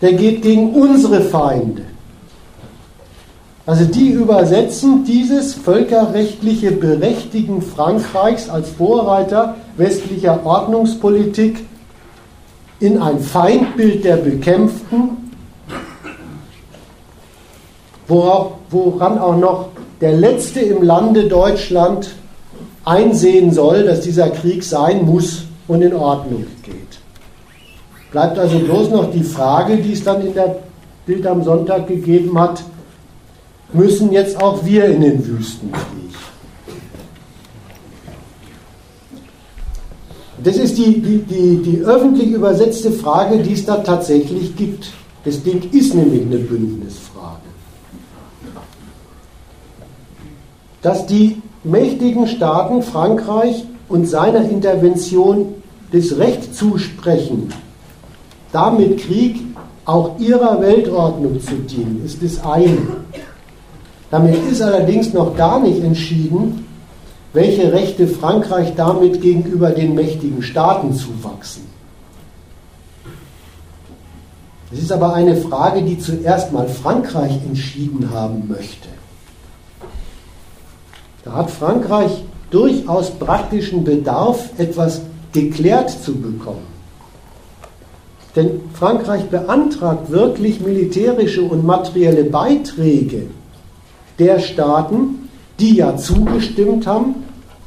Speaker 1: Der geht gegen unsere Feinde. Also die übersetzen dieses völkerrechtliche Berechtigen Frankreichs als Vorreiter westlicher Ordnungspolitik in ein Feindbild der Bekämpften, woran auch noch der Letzte im Lande Deutschland einsehen soll, dass dieser Krieg sein muss und in Ordnung geht. Bleibt also bloß noch die Frage, die es dann in der Bild am Sonntag gegeben hat, müssen jetzt auch wir in den Wüstenkrieg? Das ist die, die, die, die öffentlich übersetzte Frage, die es da tatsächlich gibt. Das Ding ist nämlich eine Bündnisfrage. Dass die mächtigen Staaten Frankreich und seiner Intervention das Recht zusprechen, damit Krieg auch ihrer Weltordnung zu dienen, ist das eine. Damit ist allerdings noch gar nicht entschieden, welche Rechte Frankreich damit gegenüber den mächtigen Staaten zuwachsen. Es ist aber eine Frage, die zuerst mal Frankreich entschieden haben möchte. Da hat Frankreich durchaus praktischen Bedarf, etwas geklärt zu bekommen. Denn Frankreich beantragt wirklich militärische und materielle Beiträge der Staaten, die ja zugestimmt haben,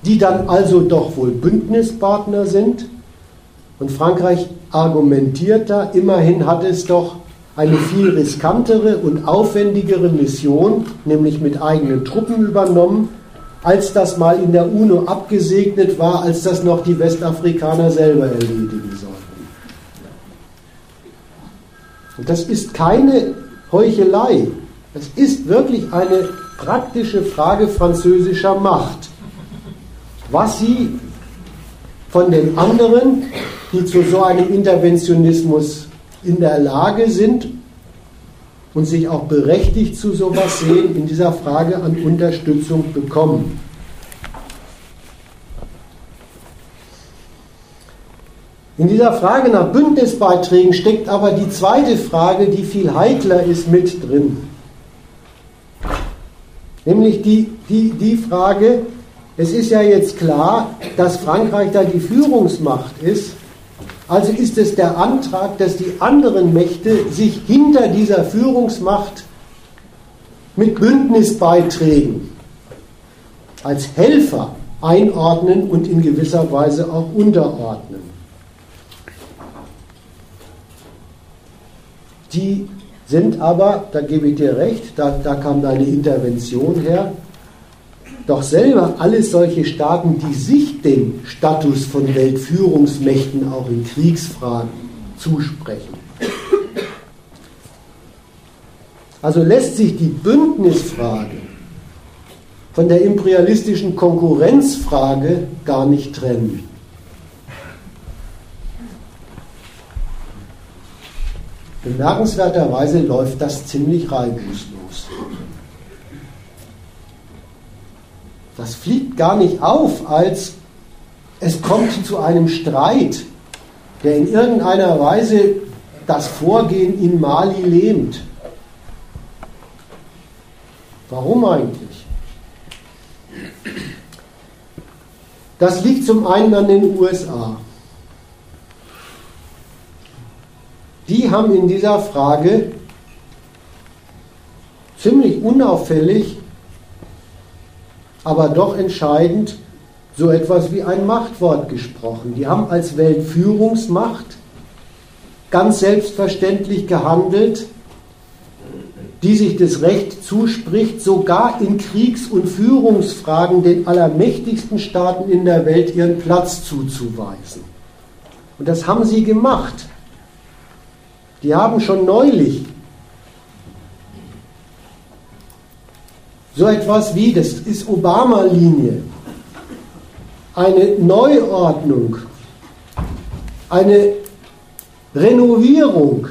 Speaker 1: die dann also doch wohl Bündnispartner sind. Und Frankreich argumentiert da, immerhin hat es doch eine viel riskantere und aufwendigere Mission, nämlich mit eigenen Truppen übernommen, als das mal in der UNO abgesegnet war, als das noch die Westafrikaner selber erledigen sollten. Und das ist keine Heuchelei. Es ist wirklich eine praktische Frage französischer Macht. Was sie von den anderen, die zu so einem Interventionismus in der Lage sind und sich auch berechtigt zu sowas sehen, in dieser Frage an Unterstützung bekommen. In dieser Frage nach Bündnisbeiträgen steckt aber die zweite Frage, die viel heikler ist, mit drin. Nämlich die, die, die Frage, es ist ja jetzt klar, dass Frankreich da die Führungsmacht ist. Also ist es der Antrag, dass die anderen Mächte sich hinter dieser Führungsmacht mit Bündnisbeiträgen als Helfer einordnen und in gewisser Weise auch unterordnen. Die sind aber, da gebe ich dir recht, da, da kam deine Intervention her, doch selber alle solche Staaten, die sich den Status von Weltführungsmächten auch in Kriegsfragen zusprechen. Also lässt sich die Bündnisfrage von der imperialistischen Konkurrenzfrage gar nicht trennen. Bemerkenswerterweise läuft das ziemlich reibungslos. Das fliegt gar nicht auf, als es kommt zu einem Streit, der in irgendeiner Weise das Vorgehen in Mali lähmt. Warum eigentlich? Das liegt zum einen an den USA. die haben in dieser Frage ziemlich unauffällig, aber doch entscheidend so etwas wie ein Machtwort gesprochen. Die haben als Weltführungsmacht ganz selbstverständlich gehandelt, die sich das Recht zuspricht, sogar in Kriegs- und Führungsfragen den allermächtigsten Staaten in der Welt ihren Platz zuzuweisen. Und das haben sie gemacht. Die haben schon neulich so etwas wie, das ist Obama-Linie, eine Neuordnung, eine Renovierung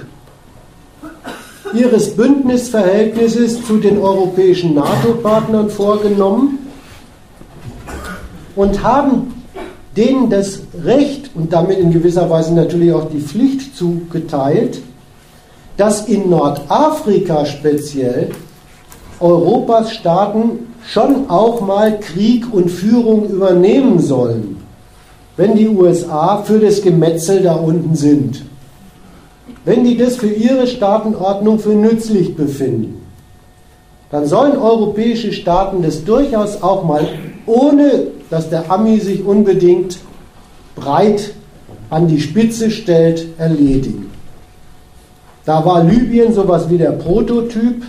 Speaker 1: ihres Bündnisverhältnisses zu den europäischen NATO-Partnern vorgenommen und haben denen das Recht und damit in gewisser Weise natürlich auch die Pflicht zugeteilt, dass in Nordafrika speziell Europas Staaten schon auch mal Krieg und Führung übernehmen sollen, wenn die USA für das Gemetzel da unten sind. Wenn die das für ihre Staatenordnung für nützlich befinden, dann sollen europäische Staaten das durchaus auch mal, ohne dass der Ami sich unbedingt breit an die Spitze stellt, erledigen. Da war Libyen sowas wie der Prototyp.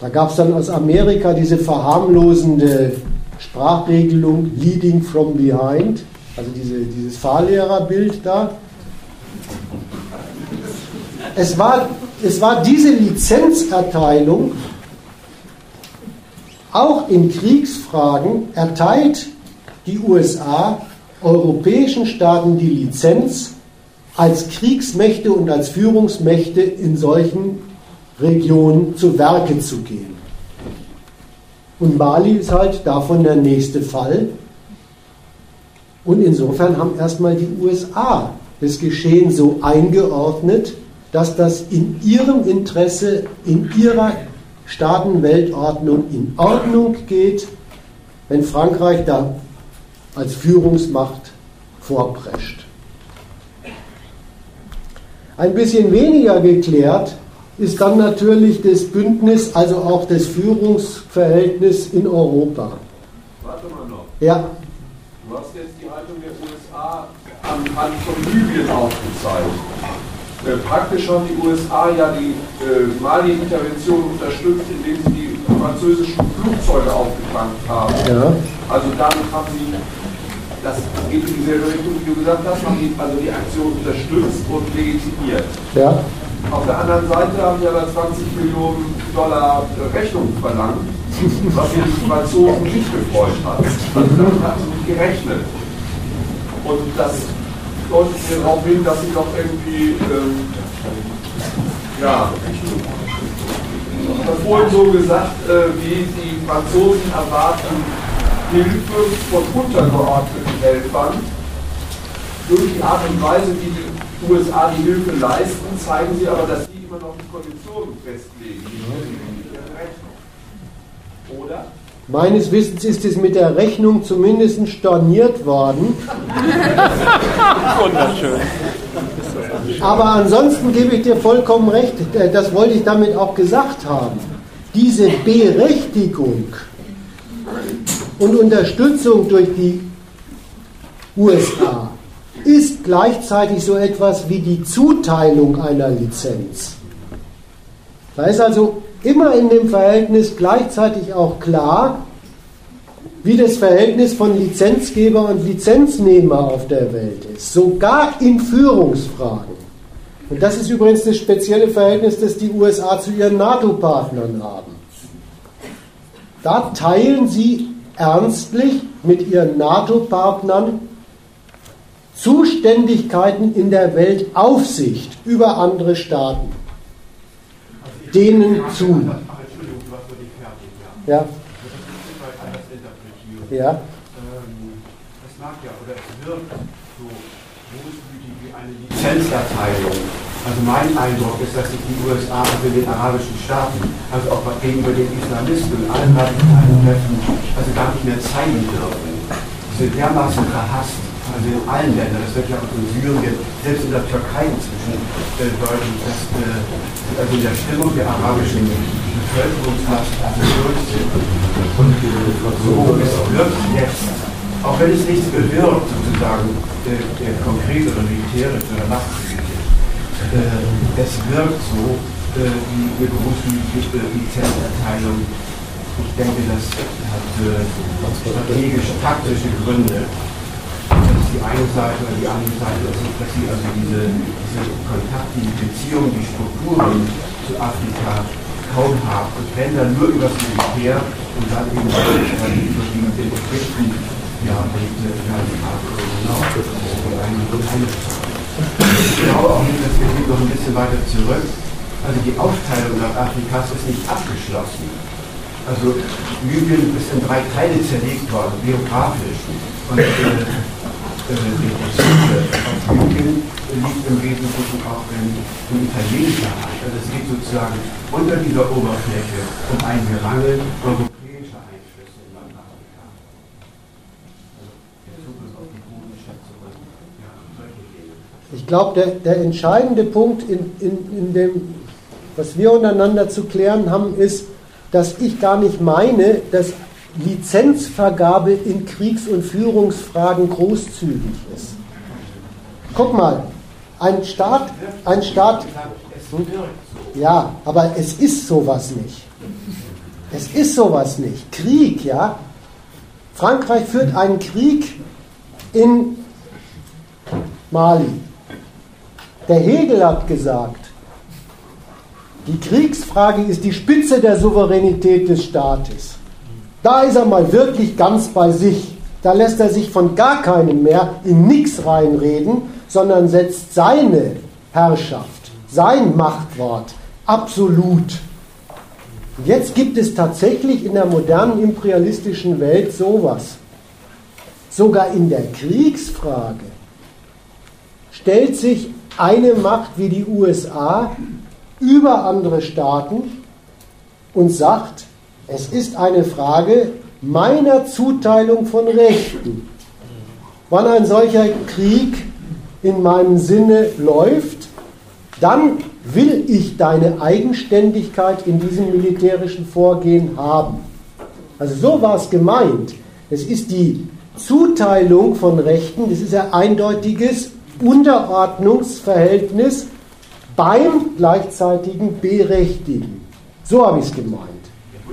Speaker 1: Da gab es dann aus Amerika diese verharmlosende Sprachregelung Leading from Behind, also diese, dieses Fahrlehrerbild da. Es war, es war diese Lizenzerteilung, auch in Kriegsfragen erteilt die USA europäischen Staaten die Lizenz, als Kriegsmächte und als Führungsmächte in solchen Regionen zu Werke zu gehen. Und Mali ist halt davon der nächste Fall. Und insofern haben erstmal die USA das Geschehen so eingeordnet, dass das in ihrem Interesse, in ihrer Staatenweltordnung in Ordnung geht, wenn Frankreich da als Führungsmacht vorprescht. Ein bisschen weniger geklärt ist dann natürlich das Bündnis, also auch das Führungsverhältnis in Europa.
Speaker 4: Warte mal noch.
Speaker 1: Ja.
Speaker 4: Du hast jetzt die Haltung der USA anhand von Libyen aufgezeigt. Äh, praktisch haben die USA ja die äh, Mali-Intervention unterstützt, indem sie die französischen Flugzeuge aufgetankt haben. Ja. Also damit haben sie, das geht in dieselbe Richtung, wie du gesagt hast, haben die also die Aktion unterstützt und legitimiert.
Speaker 1: Ja.
Speaker 4: Auf der anderen Seite haben die aber 20 Millionen Dollar Rechnung verlangt, was die Franzosen nicht gefreut hat. Also damit hatten sie nicht gerechnet. Und das deutet mir darauf hin, dass sie doch irgendwie, ähm, ja, ich habe vorhin so gesagt, äh, wie die Franzosen erwarten Hilfe von untergeordneten Helfern. Durch die Art und Weise, wie die USA die Hilfe leisten, zeigen sie aber, dass sie immer noch die Konditionen festlegen.
Speaker 1: Oder? Meines Wissens ist es mit der Rechnung zumindest storniert worden. Wunderschön. Aber ansonsten gebe ich dir vollkommen recht, äh, das wollte ich damit auch gesagt haben. Diese Berechtigung und Unterstützung durch die USA ist gleichzeitig so etwas wie die Zuteilung einer Lizenz. Da ist also immer in dem Verhältnis gleichzeitig auch klar, wie das Verhältnis von Lizenzgeber und Lizenznehmer auf der Welt ist, sogar in Führungsfragen. Und das ist übrigens das spezielle Verhältnis, das die USA zu ihren NATO-Partnern haben. Da teilen sie ernstlich mit ihren NATO-Partnern Zuständigkeiten in der Weltaufsicht über andere Staaten denen zu. Ja. Ja.
Speaker 3: Das mag ja, oder es wirkt so großmütig wie eine Lizenzerteilung. Also mein Eindruck ist, dass sich die USA also den arabischen Staaten, also auch gegenüber den Islamisten und allen radikalen Kräften, also gar nicht mehr zeigen dürfen. Sie sind dermaßen verhasst, also in allen Ländern, das wird ja auch in Syrien, selbst in der Türkei inzwischen äh, deutlich, dass äh, also in der Stimmung der arabischen Bevölkerungsmasse absurd sind. Und so es wirkt jetzt, auch wenn es nichts bewirkt, sozusagen, der, der konkrete oder militärische oder machtpolitisch, äh, es wirkt so äh, wie eine großzügige Lizenzerteilung. Ich denke, das hat äh, strategisch-taktische Gründe die eine Seite oder die andere Seite ist, dass sie also diese, diese Kontakte, die Beziehungen, die Strukturen zu Afrika kaum haben. Und wenn dann nur über das Militär und dann eben über die Konflikten, ja, und ja, die Ich glaube auch nicht, dass wir hier noch ein bisschen weiter zurück. Also die Aufteilung nach Afrikas ist nicht abgeschlossen. Also Libyen ist in drei Teile zerlegt worden, biografisch. Und äh, die Jugend liegt im Wesentlichen auch in, italienischer. Also es geht sozusagen unter dieser Oberfläche um ein Gerangel europäischer Einflüsse in Nordafrika.
Speaker 1: Ich glaube, der, der entscheidende Punkt in, in, in dem, was wir untereinander zu klären haben, ist, dass ich gar nicht meine, dass Lizenzvergabe in Kriegs- und Führungsfragen großzügig ist. Guck mal, ein Staat, ein Staat, ja, aber es ist sowas nicht. Es ist sowas nicht. Krieg, ja. Frankreich führt einen Krieg in Mali. Der Hegel hat gesagt, die Kriegsfrage ist die Spitze der Souveränität des Staates. Da ist er mal wirklich ganz bei sich. Da lässt er sich von gar keinem mehr in nichts reinreden, sondern setzt seine Herrschaft, sein Machtwort absolut. Jetzt gibt es tatsächlich in der modernen imperialistischen Welt sowas. Sogar in der Kriegsfrage stellt sich eine Macht wie die USA über andere Staaten und sagt, es ist eine Frage meiner Zuteilung von Rechten. Wann ein solcher Krieg in meinem Sinne läuft, dann will ich deine Eigenständigkeit in diesem militärischen Vorgehen haben. Also so war es gemeint. Es ist die Zuteilung von Rechten, das ist ein eindeutiges Unterordnungsverhältnis beim gleichzeitigen Berechtigen. So habe ich es gemeint.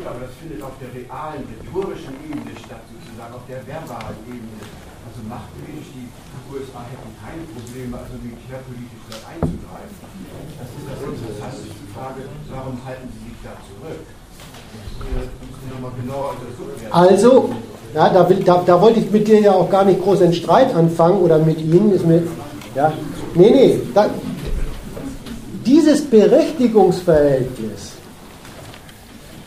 Speaker 3: Gut, aber das findet auf der realen, rhetorischen Ebene statt, sozusagen auf der verbalen Ebene. Also machtpolitisch, die USA hätten keine Probleme, also militärpolitisch da einzugreifen. Das ist das Interessante, die Frage, warum halten sie sich da zurück?
Speaker 1: Also, ja, da, will, da, da, wollte ich mit dir ja auch gar nicht groß einen Streit anfangen oder mit Ihnen. Ist mir, ja, nee, nee. Da, dieses Berechtigungsverhältnis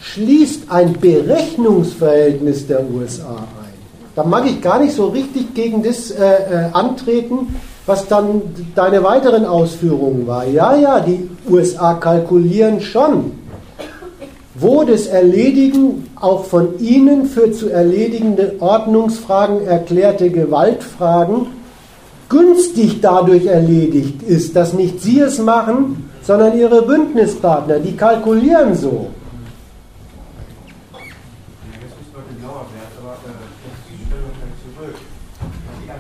Speaker 1: schließt ein Berechnungsverhältnis der USA ein. Da mag ich gar nicht so richtig gegen das äh, äh, antreten, was dann deine weiteren Ausführungen war. Ja, ja, die USA kalkulieren schon wo das Erledigen auch von Ihnen für zu erledigende Ordnungsfragen erklärte Gewaltfragen günstig dadurch erledigt ist, dass nicht Sie es machen, sondern Ihre Bündnispartner, die kalkulieren so.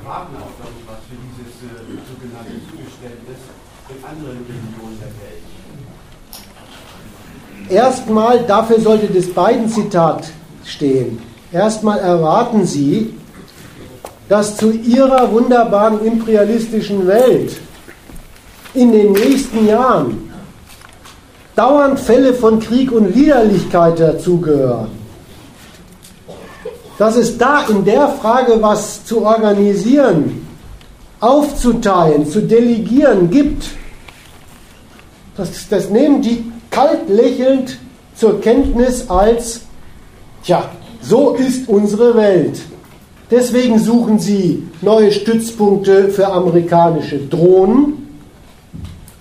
Speaker 3: erwarten auch was für dieses äh, sogenannte Zugeständnis in anderen Regionen der Welt
Speaker 1: erstmal, dafür sollte das beiden Zitat stehen. Erstmal erwarten Sie, dass zu Ihrer wunderbaren imperialistischen Welt in den nächsten Jahren dauernd Fälle von Krieg und Liederlichkeit dazugehören. Dass es da in der Frage, was zu organisieren, aufzuteilen, zu delegieren gibt, das, das nehmen die kalt lächelnd zur Kenntnis als, tja, so ist unsere Welt. Deswegen suchen sie neue Stützpunkte für amerikanische Drohnen,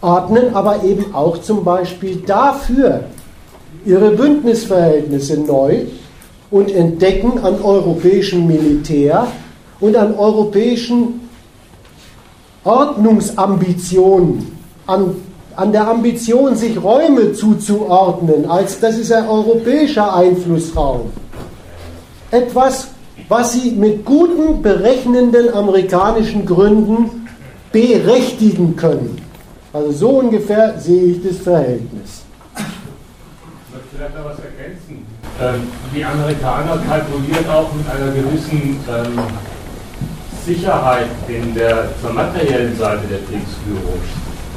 Speaker 1: ordnen aber eben auch zum Beispiel dafür ihre Bündnisverhältnisse neu und entdecken an europäischem Militär und an europäischen Ordnungsambitionen, an an der Ambition, sich Räume zuzuordnen, als das ist ein europäischer Einflussraum. Etwas, was sie mit guten, berechnenden amerikanischen Gründen berechtigen können. Also so ungefähr sehe ich das Verhältnis.
Speaker 5: Ich möchte vielleicht noch was ergänzen. Ähm, die Amerikaner kalkulieren auch mit einer gewissen ähm, Sicherheit in der, zur materiellen Seite der Kriegsführung.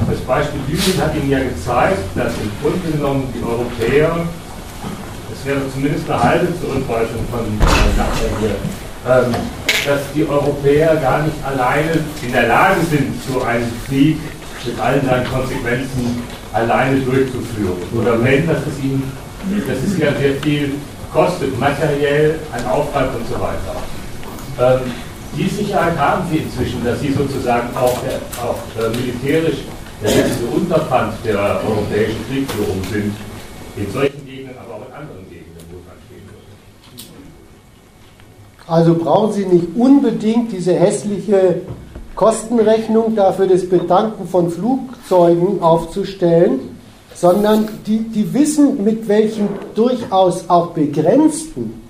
Speaker 5: Das Beispiel Libyen hat Ihnen ja gezeigt, dass im Grunde genommen die Europäer, es wäre zumindest eine halbe Zurückweisung von Nachbarn hier, ähm, dass die Europäer gar nicht alleine in der Lage sind, so einen Krieg mit allen seinen Konsequenzen alleine durchzuführen. Oder wenn, dass es ihnen, dass es ja sehr viel kostet, materiell, ein Aufwand und so weiter. Ähm, die Sicherheit haben sie inzwischen, dass sie sozusagen auch, auch äh, militärisch der letzte Unterpfand der europäischen Kriegführung sind, in solchen Gegenden, aber auch in anderen Gegenden, wo man stehen würde.
Speaker 1: Also brauchen Sie nicht unbedingt diese hässliche Kostenrechnung dafür das Betanken von Flugzeugen aufzustellen, sondern die, die wissen, mit welchen durchaus auch begrenzten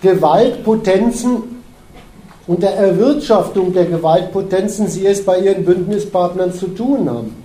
Speaker 1: Gewaltpotenzen und der Erwirtschaftung der Gewaltpotenzen sie es bei ihren Bündnispartnern zu tun haben.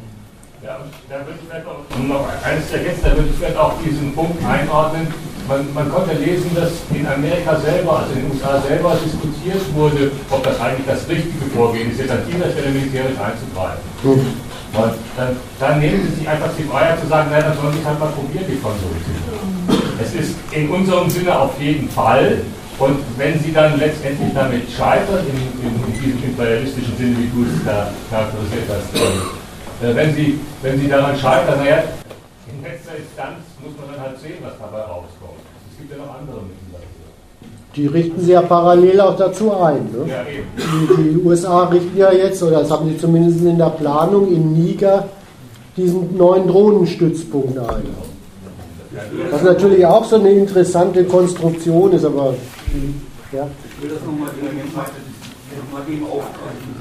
Speaker 5: Ja, da würde ich vielleicht auch noch eines vergessen, da würde ich vielleicht auch diesen Punkt einordnen. Man, man, konnte lesen, dass in Amerika selber, also in den USA selber diskutiert wurde, ob das eigentlich das richtige Vorgehen ist, jetzt an dieser Stelle militärisch einzugreifen. Mhm. Und dann, dann, nehmen sie sich einfach die Freiheit zu sagen, naja, dann sollen sie halt mal probieren, die Franzosen. Es ist in unserem Sinne auf jeden Fall und wenn Sie dann letztendlich damit scheitern, in, in, in diesem imperialistischen Sinne, wie du es da charakterisiert hast, äh, wenn, Sie, wenn Sie daran scheitern, naja, in letzter Instanz muss man dann halt sehen, was dabei rauskommt. Es gibt ja noch andere Mittel dafür.
Speaker 1: Die richten sie ja parallel auch dazu ein. Ne? Ja, die, die, USA richten ja jetzt, oder das haben sie zumindest in der Planung, in Niger diesen neuen Drohnenstützpunkt ein. Was natürlich auch so eine interessante Konstruktion ist, aber ja. Ich will das nochmal noch eben aufgreifen.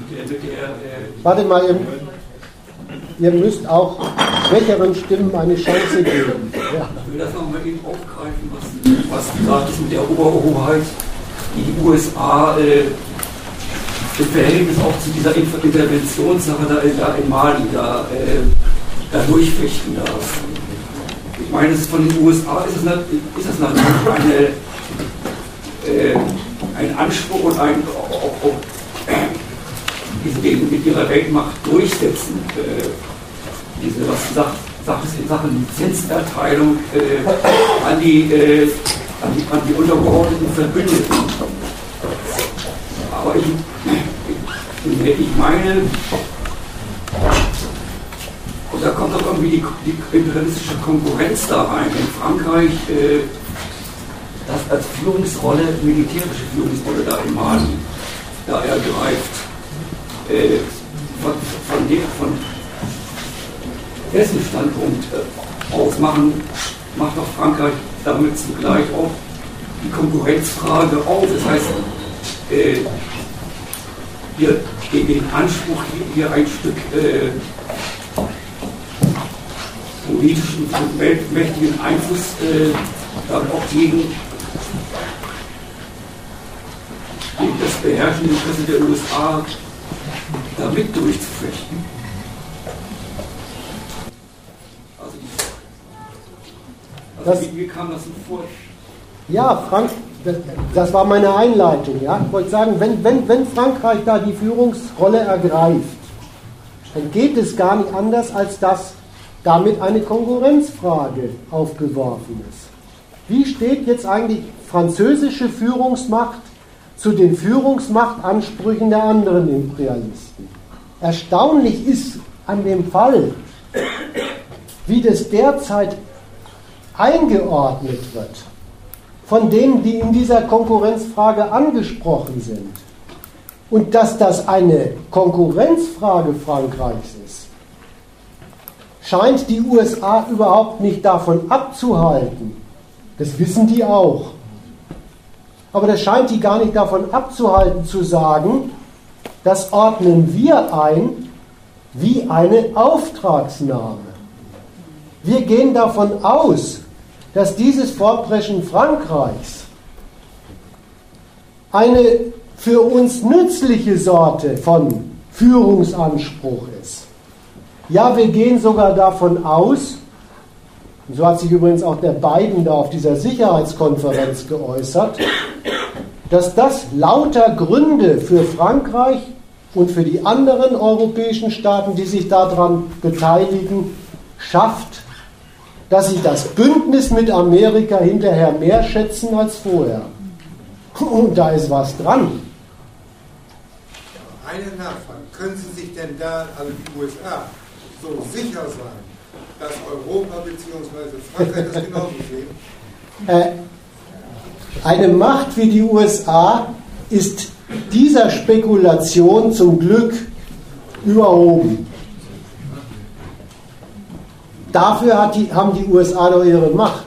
Speaker 1: Warte mal, ihr, ihr, müsst auch schwächeren Stimmen eine Chance geben.
Speaker 6: Ja. Ich will das nochmal eben aufgreifen, was, was du sagtest mit der Oberhoheit, die die USA äh, das Verhältnis auch zu dieser Interventionssache da, da in Mali, da, äh, da durchfechten darf. Ich meine, von den USA ist, es, ist das natürlich eine, äh, ein Anspruch und ein, auch, auch, eben mit ihrer Weltmacht durchsetzen. Äh, diese, was sagt, Sachen Lizenzerteilung äh, an, die, äh, an, die, an die untergeordneten Verbündeten. Aber ich, ich, meine, und da kommt auch irgendwie die, die imperialistische Konkurrenz da rein. In Frankreich äh, als Führungsrolle, militärische Führungsrolle da in Mali, da ergreift. Äh, von, der, von dessen Standpunkt äh, aus machen, macht auch Frankreich damit zugleich auch die Konkurrenzfrage auf. Das heißt, äh, hier den Anspruch, hier, ein Stück äh, politischen und weltmächtigen Einfluss äh, dann auch gegen, gegen das beherrschende Interesse der USA damit durchzufechten. Also, also
Speaker 1: das,
Speaker 6: wie, wie kam das vor?
Speaker 1: Ja, Frank, das war meine Einleitung. Ja? Ich wollte sagen, wenn, wenn, wenn Frankreich da die Führungsrolle ergreift, dann geht es gar nicht anders, als dass damit eine Konkurrenzfrage aufgeworfen ist. Wie steht jetzt eigentlich französische Führungsmacht zu den Führungsmachtansprüchen der anderen Imperialisten? Erstaunlich ist an dem Fall, wie das derzeit eingeordnet wird von denen, die in dieser Konkurrenzfrage angesprochen sind. Und dass das eine Konkurrenzfrage Frankreichs ist, scheint die USA überhaupt nicht davon abzuhalten. Das wissen die auch. Aber das scheint die gar nicht davon abzuhalten zu sagen, das ordnen wir ein wie eine Auftragsnahme. Wir gehen davon aus, dass dieses Fortbrechen Frankreichs eine für uns nützliche Sorte von Führungsanspruch ist. Ja, wir gehen sogar davon aus, und so hat sich übrigens auch der Biden da auf dieser Sicherheitskonferenz geäußert, dass das lauter Gründe für Frankreich und für die anderen europäischen Staaten, die sich daran beteiligen, schafft, dass sie das Bündnis mit Amerika hinterher mehr schätzen als vorher. Und da ist was dran.
Speaker 7: Eine Nachfrage. Können Sie sich denn da, also die USA, so sicher sein, dass Europa bzw. Frankreich das genauso sehen?
Speaker 1: Äh, eine Macht wie die USA ist dieser Spekulation zum Glück überhoben. Dafür die, haben die USA doch ihre Macht.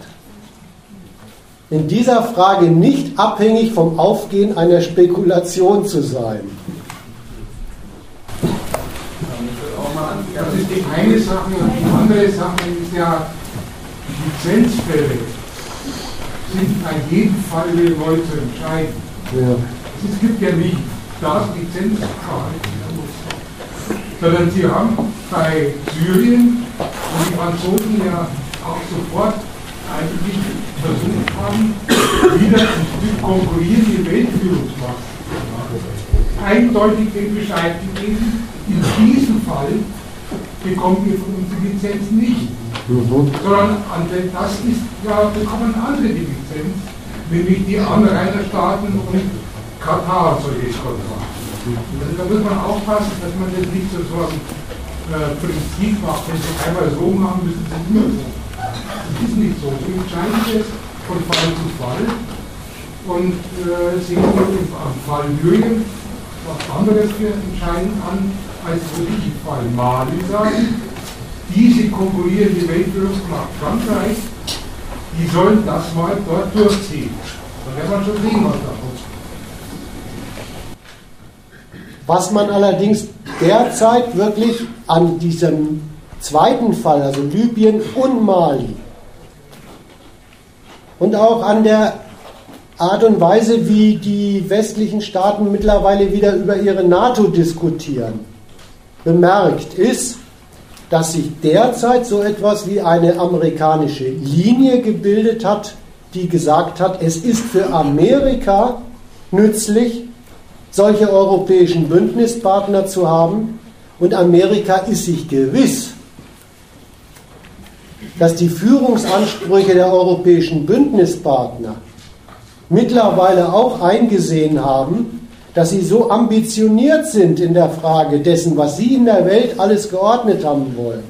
Speaker 1: In dieser Frage nicht abhängig vom Aufgehen einer Spekulation zu sein.
Speaker 8: Das ist die eine Sache und die andere Sache ist ja, Lizenzfälle sind in jedem Fall neu zu entscheiden. Ja. Es gibt ja nicht das Lizenzfall, sondern sie haben bei Syrien wo die Franzosen ja auch sofort eigentlich versucht haben, wieder ein Stück konkurrierende Weltführungsmacht eindeutig den Bescheid gegeben, in diesem Fall bekommt ihr von uns die Lizenz nicht. Mhm. Sondern das ist ja, bekommen andere die Lizenz, nämlich die Anrainerstaaten und Katar solche Kontrakt. Also da muss man aufpassen, dass man das nicht so sagen, äh, Prinzip macht. Wenn Sie einmal so machen, müssen Sie immer so. Das ist nicht so. Sie entscheiden es von Fall zu Fall und äh, sehen Sie am Fall Syrien was anderes für entscheiden an, als würde ich im Fall Mali sagen. Diese konkurrierende Weltführungsmacht Frankreich, die sollen das mal dort durchziehen. Dann werden wir schon sehen, was da kommt.
Speaker 1: Was man allerdings derzeit wirklich an diesem zweiten Fall, also Libyen und Mali, und auch an der Art und Weise, wie die westlichen Staaten mittlerweile wieder über ihre NATO diskutieren, bemerkt, ist, dass sich derzeit so etwas wie eine amerikanische Linie gebildet hat, die gesagt hat, es ist für Amerika nützlich, solche europäischen Bündnispartner zu haben. Und Amerika ist sich gewiss, dass die Führungsansprüche der europäischen Bündnispartner mittlerweile auch eingesehen haben, dass sie so ambitioniert sind in der Frage dessen, was sie in der Welt alles geordnet haben wollen,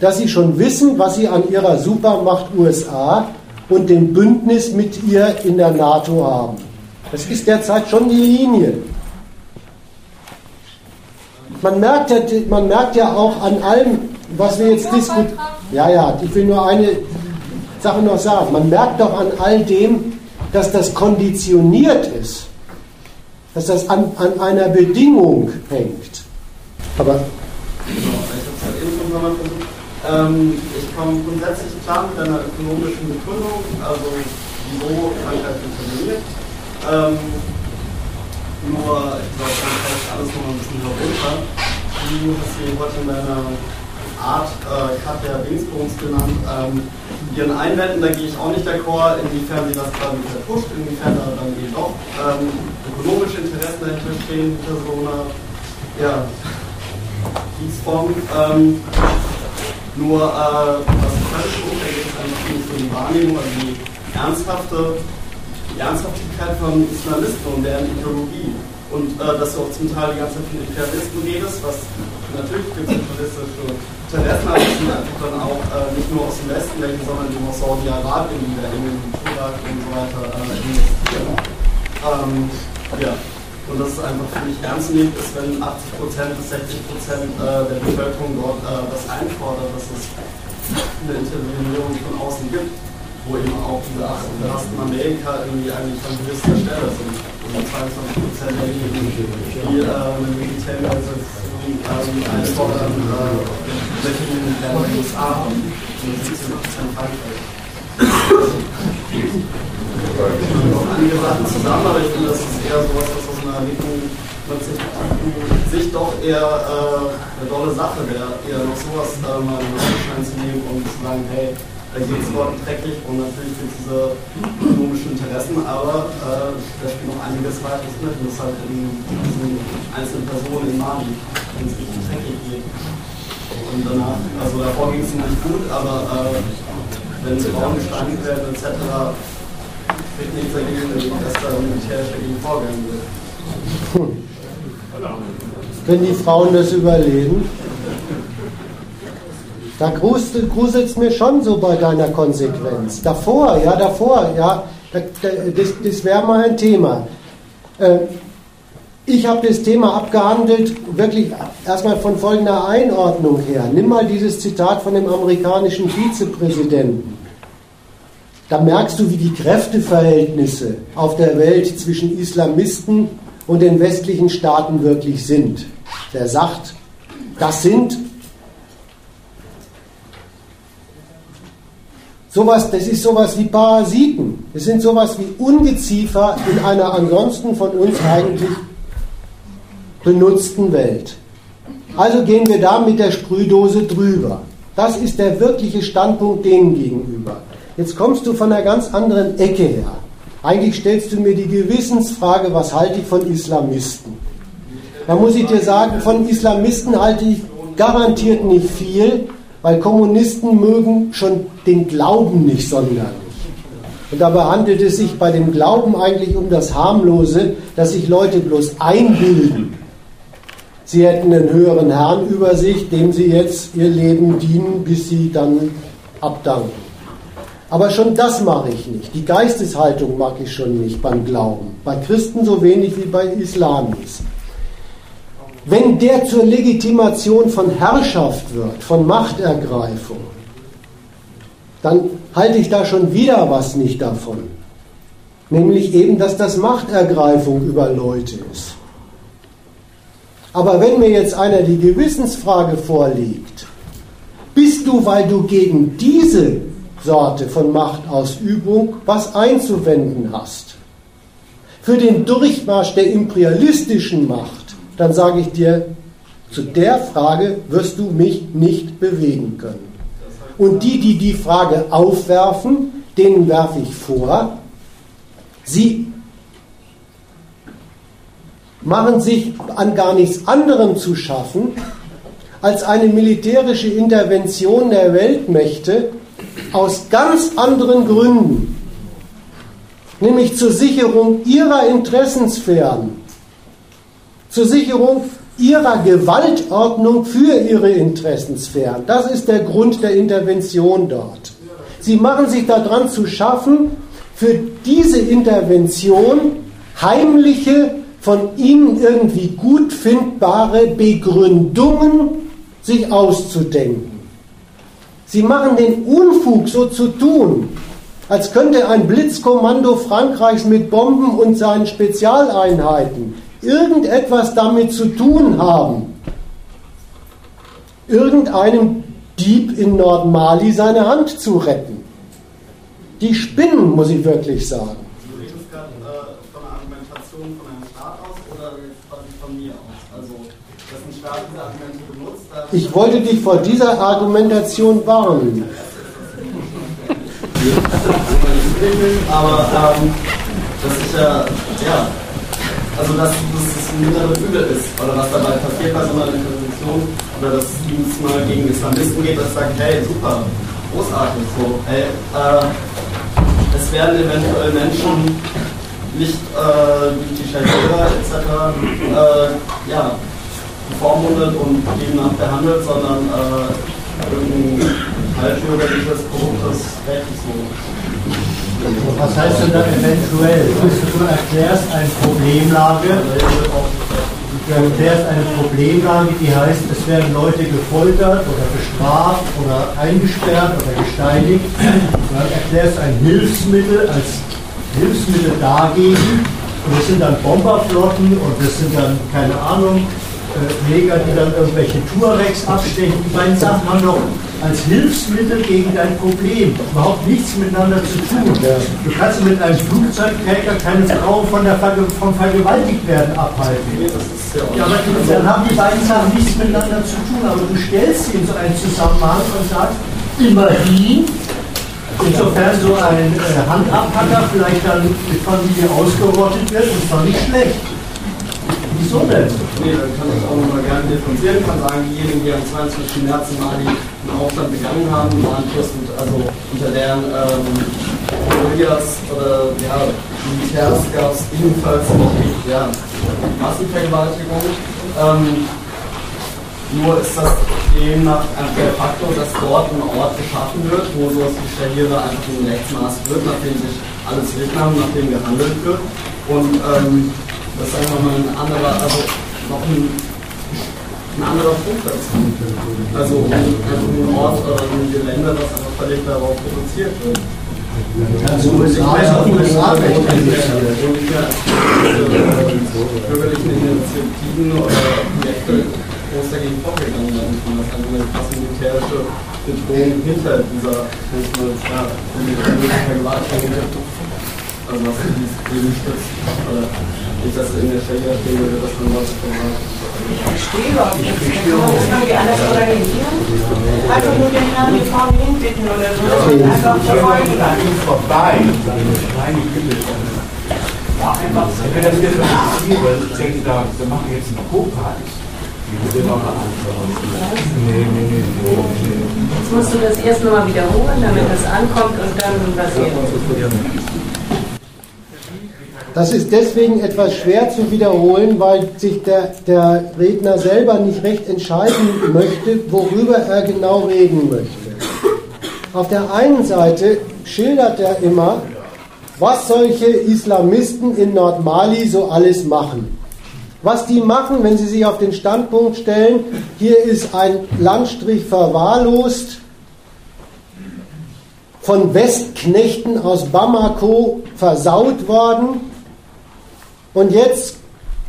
Speaker 1: dass sie schon wissen, was sie an ihrer Supermacht USA und dem Bündnis mit ihr in der NATO haben. Das ist derzeit schon die Linie. Man merkt, ja, man merkt ja auch an allem, was wir jetzt diskutieren. Ja, ja, ich will nur eine Sache noch sagen. Man merkt doch an all dem, dass das konditioniert ist, dass das an, an einer Bedingung hängt. Aber.
Speaker 9: Ähm, ich komme grundsätzlich klar mit einer ökonomischen Begründung, also wieso Frankreich interveniert. Ähm, nur, ich glaube, fällt alles noch ein bisschen herunter. Du hast hier heute in deiner Art äh, Katja Dingsbums genannt. Ähm, ihren Einwänden, da gehe ich auch nicht d'accord, inwiefern sie das gerade verpusht, inwiefern da dann doch ähm, ökonomische Interessen dahinter stehen, hinter so einer ja, Kiesform. Ähm, nur äh, was völlig umfängt, ist einfach nicht so die Wahrnehmung, also die ernsthafte die Ernsthaftigkeit von Islamisten und deren Ideologie. Und äh, dass du auch zum Teil die ganze Zeit von Imperialisten redest, was natürlich gibt es imperialistische Interessen, aber das sind dann auch äh, nicht nur aus dem Westen welche, sondern eben aus Saudi-Arabien, die da in den Irak und so weiter äh, investieren. Ähm, ja. Und das ist einfach für mich ernst nehmend ist, wenn 80% bis 60% äh, der Bevölkerung dort äh, das einfordert, dass es eine Intervenierung von außen gibt wo eben auch diese 8 Amerika irgendwie eigentlich an gewisser Stelle sind. Und 22 Prozent derjenigen, die äh, eine Militärorganisation äh, einfordern, äh, welche in den USA haben. Und 17 Prozent Frankreich. einige Sachen zusammen, aber ich finde, das ist eher sowas, was aus einer linken Sicht doch eher äh, eine tolle Sache wäre, eher noch sowas äh, mal in Anschein zu nehmen und zu sagen, hey, da geht es dreckig und natürlich gibt es diese ökonomischen Interessen, aber äh, da spielt noch einiges weiteres mit und das halt in diesen einzelnen Personen in Mali, wenn es richtig dreckig geht. Und danach, also davor ging es nicht gut, aber äh, wenn Frauen gesteinigt werden etc., spricht nichts dagegen, dass da militärisch dagegen vorgegangen wird.
Speaker 1: Wenn die Frauen das überleben, da gruselt es mir schon so bei deiner Konsequenz. Davor, ja, davor, ja, das, das wäre mal ein Thema. Äh, ich habe das Thema abgehandelt, wirklich erstmal von folgender Einordnung her. Nimm mal dieses Zitat von dem amerikanischen Vizepräsidenten. Da merkst du, wie die Kräfteverhältnisse auf der Welt zwischen Islamisten und den westlichen Staaten wirklich sind. Der sagt, das sind Sowas, das ist sowas wie Parasiten. Das sind sowas wie Ungeziefer in einer ansonsten von uns eigentlich benutzten Welt. Also gehen wir da mit der Sprühdose drüber. Das ist der wirkliche Standpunkt denen gegenüber. Jetzt kommst du von einer ganz anderen Ecke her. Eigentlich stellst du mir die Gewissensfrage, was halte ich von Islamisten? Da muss ich dir sagen, von Islamisten halte ich garantiert nicht viel, weil Kommunisten mögen schon den Glauben nicht sonderlich. Und dabei handelt es sich bei dem Glauben eigentlich um das Harmlose, dass sich Leute bloß einbilden. Sie hätten einen höheren Herrn über sich, dem sie jetzt ihr Leben dienen, bis sie dann abdanken. Aber schon das mache ich nicht. Die Geisteshaltung mag ich schon nicht beim Glauben. Bei Christen so wenig wie bei Islamis. Wenn der zur Legitimation von Herrschaft wird, von Machtergreifung, dann halte ich da schon wieder was nicht davon. Nämlich eben, dass das Machtergreifung über Leute ist. Aber wenn mir jetzt einer die Gewissensfrage vorlegt, bist du, weil du gegen diese Sorte von Machtausübung was einzuwenden hast. Für den Durchmarsch der imperialistischen Macht, dann sage ich dir, zu der Frage wirst du mich nicht bewegen können. Und die, die die Frage aufwerfen, denen werfe ich vor, sie machen sich an gar nichts anderem zu schaffen, als eine militärische Intervention der Weltmächte aus ganz anderen Gründen, nämlich zur Sicherung ihrer Interessensphären, zur Sicherung ihrer Gewaltordnung für ihre Interessensphären. Das ist der Grund der Intervention dort. Sie machen sich daran zu schaffen, für diese Intervention heimliche, von ihnen irgendwie gut findbare Begründungen sich auszudenken. Sie machen den Unfug, so zu tun, als könnte ein Blitzkommando Frankreichs mit Bomben und seinen Spezialeinheiten irgendetwas damit zu tun haben, irgendeinem Dieb in Nordmali seine Hand zu retten. Die spinnen, muss ich wirklich sagen.
Speaker 9: Du redest gerade von einer Argumentation von einem Staat aus oder quasi von mir aus? Also, dass ein Staat diese Argumente benutzt.
Speaker 1: Ich wollte dich vor dieser Argumentation warnen.
Speaker 9: Aber ähm, das ist ja, ja, also dass, es eine innere Fülle ist, oder was dabei passiert bei so einer Intervention, oder dass es mal gegen Islamisten geht, das sagt, hey, super, großartig, so, hey, äh, es werden eventuell Menschen nicht äh, durch die Scharia etc. Äh, ja, bevormundet und demnach behandelt, sondern äh, irgendein halbbürgerliches, korruptes Recht so.
Speaker 10: Was heißt denn da eventuell? Du erklärst eine Problemlage, du erklärst eine Problemlage, die heißt, es werden Leute gefoltert oder bestraft oder eingesperrt oder gesteinigt. Du erklärst ein Hilfsmittel als Hilfsmittel dagegen. Und das sind dann Bomberflotten und das sind dann, keine Ahnung, Neger, die dann irgendwelche Tuaregs abstechen. Die beiden Sachen haben doch als Hilfsmittel gegen dein Problem überhaupt nichts miteinander zu tun. Du kannst mit einem Flugzeugträger keine Frau von der Ver vom Vergewaltigtwerden abhalten. Ja, aber dann haben die beiden Sachen nichts miteinander zu tun. Aber du stellst sie in so einen Zusammenhang und sagst, immerhin, insofern so ein äh, Handabhacker vielleicht dann mit Familie ausgerottet wird, und zwar nicht schlecht. Wieso denn?
Speaker 9: Nee, dann kann ich auch nochmal gerne differenzieren. Ich kann sagen, diejenigen, die am 22. März in Mali einen Aufstand begangen haben, waren plus also unter deren ähm, oder ja, Militärs gab es ebenfalls ja, Massenvergewaltigung. Ähm, nur ist das demnach einfach der Faktor, dass dort ein Ort geschaffen wird, wo sowas wie Schahira einfach ein Rechtsmaß wird, nachdem sich alles Vietnam, nachdem gehandelt wird. Und ähm, das ist einfach mal ein anderer, also noch ein, ein anderer Punkt dazu. Also ein Ort oder ein Gelände, das einfach völlig darauf produziert wird.
Speaker 10: Also USA ist auch USA-Recht
Speaker 9: bürgerlichen Initiativen oder Projekte groß dagegen vorgegangen werden kann, dass also eine krasse militärische Bedrohung hinter dieser ja, Vergewaltigung was dieses Leben stützt. Oder nicht, dass in der würde, dass man was von
Speaker 11: ich verstehe überhaupt nicht. Das irgendwie anders organisieren? Einfach nur den Herrn die Frau hinbitten oder so. Einfach verfolgen.
Speaker 3: vorbei. Ja, einfach, wenn das jetzt passiert, denken Sie, da, wir machen jetzt eine Co-Party. Nee, nee, nee, nee.
Speaker 11: Jetzt musst du das erst nochmal wiederholen, damit das ankommt und dann passiert.
Speaker 1: Das ist deswegen etwas schwer zu wiederholen, weil sich der, der Redner selber nicht recht entscheiden möchte, worüber er genau reden möchte. Auf der einen Seite schildert er immer, was solche Islamisten in Nordmali so alles machen. Was die machen, wenn sie sich auf den Standpunkt stellen, hier ist ein Landstrich verwahrlost, von Westknechten aus Bamako versaut worden und jetzt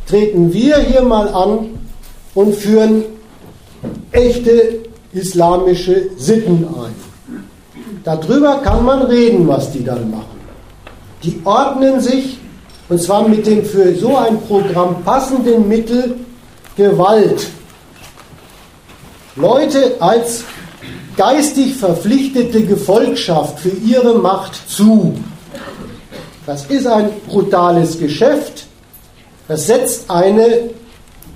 Speaker 1: treten wir hier mal an und führen echte islamische Sitten ein. darüber kann man reden, was die dann machen. Die ordnen sich, und zwar mit dem für so ein Programm passenden Mittel Gewalt. Leute als geistig verpflichtete Gefolgschaft für ihre Macht zu. Das ist ein brutales Geschäft. Das setzt eine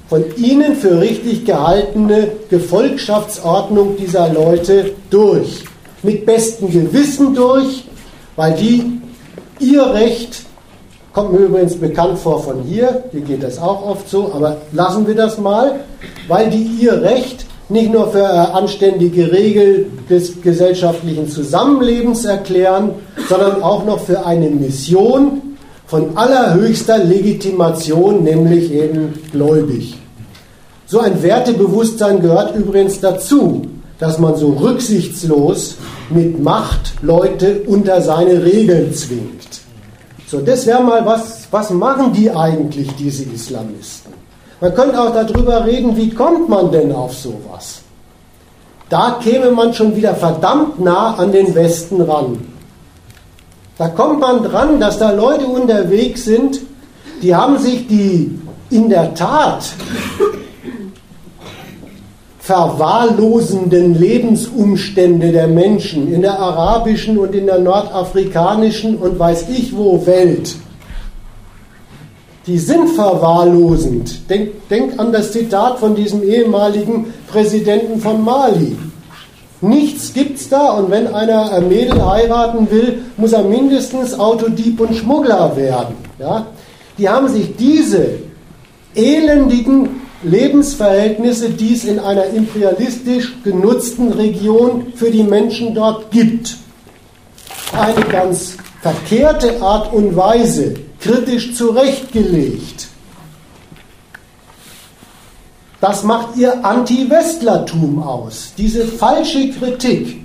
Speaker 1: von ihnen für richtig gehaltene Gefolgschaftsordnung dieser Leute durch. Mit bestem Gewissen durch, weil die ihr Recht, kommt mir übrigens bekannt vor von hier, hier geht das auch oft so, aber lassen wir das mal, weil die ihr Recht nicht nur für eine anständige Regel des gesellschaftlichen Zusammenlebens erklären, sondern auch noch für eine Mission von allerhöchster Legitimation, nämlich eben gläubig. So ein Wertebewusstsein gehört übrigens dazu, dass man so rücksichtslos mit Macht Leute unter seine Regeln zwingt. So, das wäre mal was, was machen die eigentlich, diese Islamisten? Man könnte auch darüber reden, wie kommt man denn auf sowas? Da käme man schon wieder verdammt nah an den Westen ran. Da kommt man dran, dass da Leute unterwegs sind, die haben sich die in der Tat verwahrlosenden Lebensumstände der Menschen in der arabischen und in der nordafrikanischen und weiß ich wo Welt die sind verwahrlosend. Denk, denk an das Zitat von diesem ehemaligen Präsidenten von Mali. Nichts gibt's da und wenn einer ein Mädel heiraten will, muss er mindestens Autodieb und Schmuggler werden. Ja? Die haben sich diese elendigen Lebensverhältnisse, die es in einer imperialistisch genutzten Region für die Menschen dort gibt, eine ganz verkehrte Art und Weise kritisch zurechtgelegt. Das macht ihr Anti-Westlertum aus, diese falsche Kritik.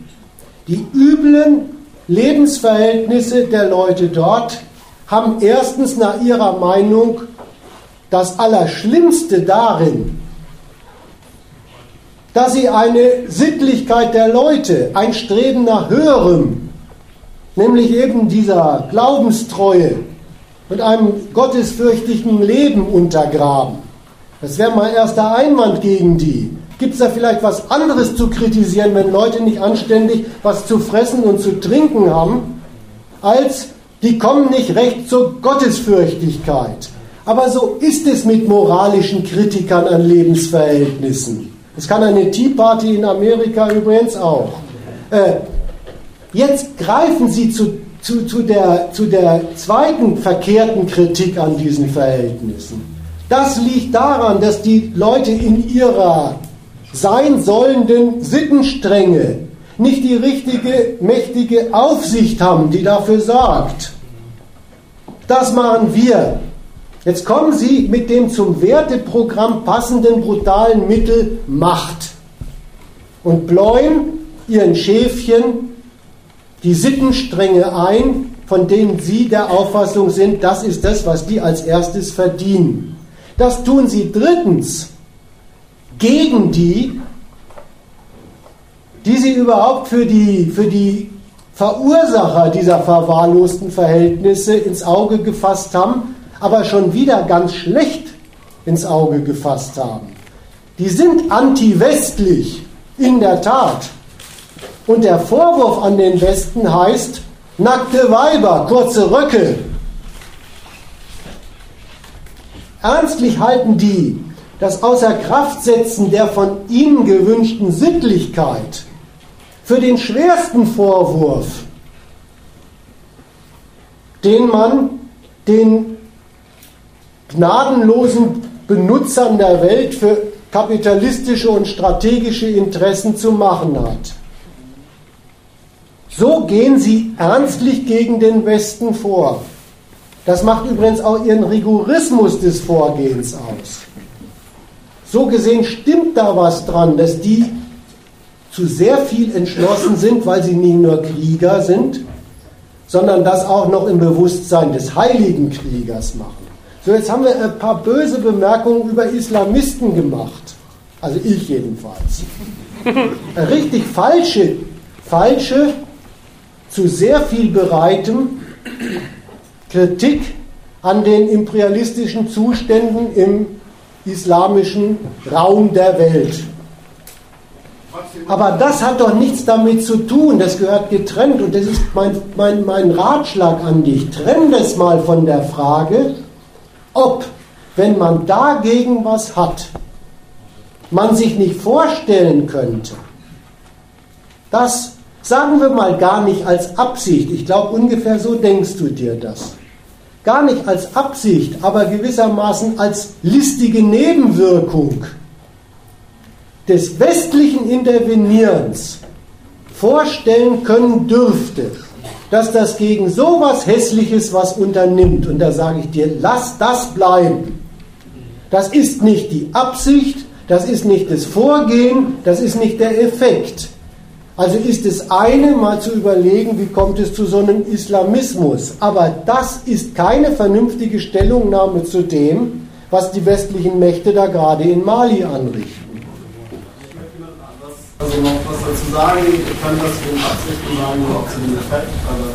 Speaker 1: Die üblen Lebensverhältnisse der Leute dort haben erstens nach ihrer Meinung das Allerschlimmste darin, dass sie eine Sittlichkeit der Leute, ein Streben nach Höherem, nämlich eben dieser Glaubenstreue, mit einem gottesfürchtigen Leben untergraben. Das wäre mal erster Einwand gegen die. Gibt es da vielleicht was anderes zu kritisieren, wenn Leute nicht anständig was zu fressen und zu trinken haben, als die kommen nicht recht zur Gottesfürchtigkeit. Aber so ist es mit moralischen Kritikern an Lebensverhältnissen. Das kann eine Tea Party in Amerika übrigens auch. Äh, jetzt greifen sie zu zu, zu, der, zu der zweiten verkehrten Kritik an diesen Verhältnissen. Das liegt daran, dass die Leute in ihrer sein sollenden Sittenstrenge nicht die richtige, mächtige Aufsicht haben, die dafür sorgt. Das machen wir. Jetzt kommen Sie mit dem zum Werteprogramm passenden brutalen Mittel Macht und bläuen Ihren Schäfchen die Sittenstränge ein, von denen Sie der Auffassung sind, das ist das, was die als erstes verdienen. Das tun Sie drittens gegen die, die Sie überhaupt für die, für die Verursacher dieser verwahrlosten Verhältnisse ins Auge gefasst haben, aber schon wieder ganz schlecht ins Auge gefasst haben. Die sind anti-westlich, in der Tat. Und der Vorwurf an den Westen heißt, nackte Weiber, kurze Röcke. Ernstlich halten die das Außerkraftsetzen der von ihnen gewünschten Sittlichkeit für den schwersten Vorwurf, den man den gnadenlosen Benutzern der Welt für kapitalistische und strategische Interessen zu machen hat. So gehen sie ernstlich gegen den Westen vor. Das macht übrigens auch ihren Rigorismus des Vorgehens aus. So gesehen stimmt da was dran, dass die zu sehr viel entschlossen sind, weil sie nicht nur Krieger sind, sondern das auch noch im Bewusstsein des heiligen Kriegers machen. So, jetzt haben wir ein paar böse Bemerkungen über Islamisten gemacht. Also ich jedenfalls. Richtig falsche, falsche zu sehr viel bereitem Kritik an den imperialistischen Zuständen im islamischen Raum der Welt. Aber das hat doch nichts damit zu tun, das gehört getrennt und das ist mein, mein, mein Ratschlag an dich. Trenn das mal von der Frage, ob, wenn man dagegen was hat, man sich nicht vorstellen könnte, dass, sagen wir mal gar nicht als Absicht, ich glaube ungefähr so denkst du dir das, gar nicht als Absicht, aber gewissermaßen als listige Nebenwirkung des westlichen Intervenierens vorstellen können dürfte, dass das gegen sowas Hässliches was unternimmt. Und da sage ich dir, lass das bleiben. Das ist nicht die Absicht, das ist nicht das Vorgehen, das ist nicht der Effekt. Also ist es eine, mal zu überlegen, wie kommt es zu so einem Islamismus. Aber das ist keine vernünftige Stellungnahme zu dem, was die westlichen Mächte da gerade in Mali anrichten
Speaker 9: also noch was dazu sagen. Ich kann das zu den Absichten sagen auch zu dem Effekt, aber.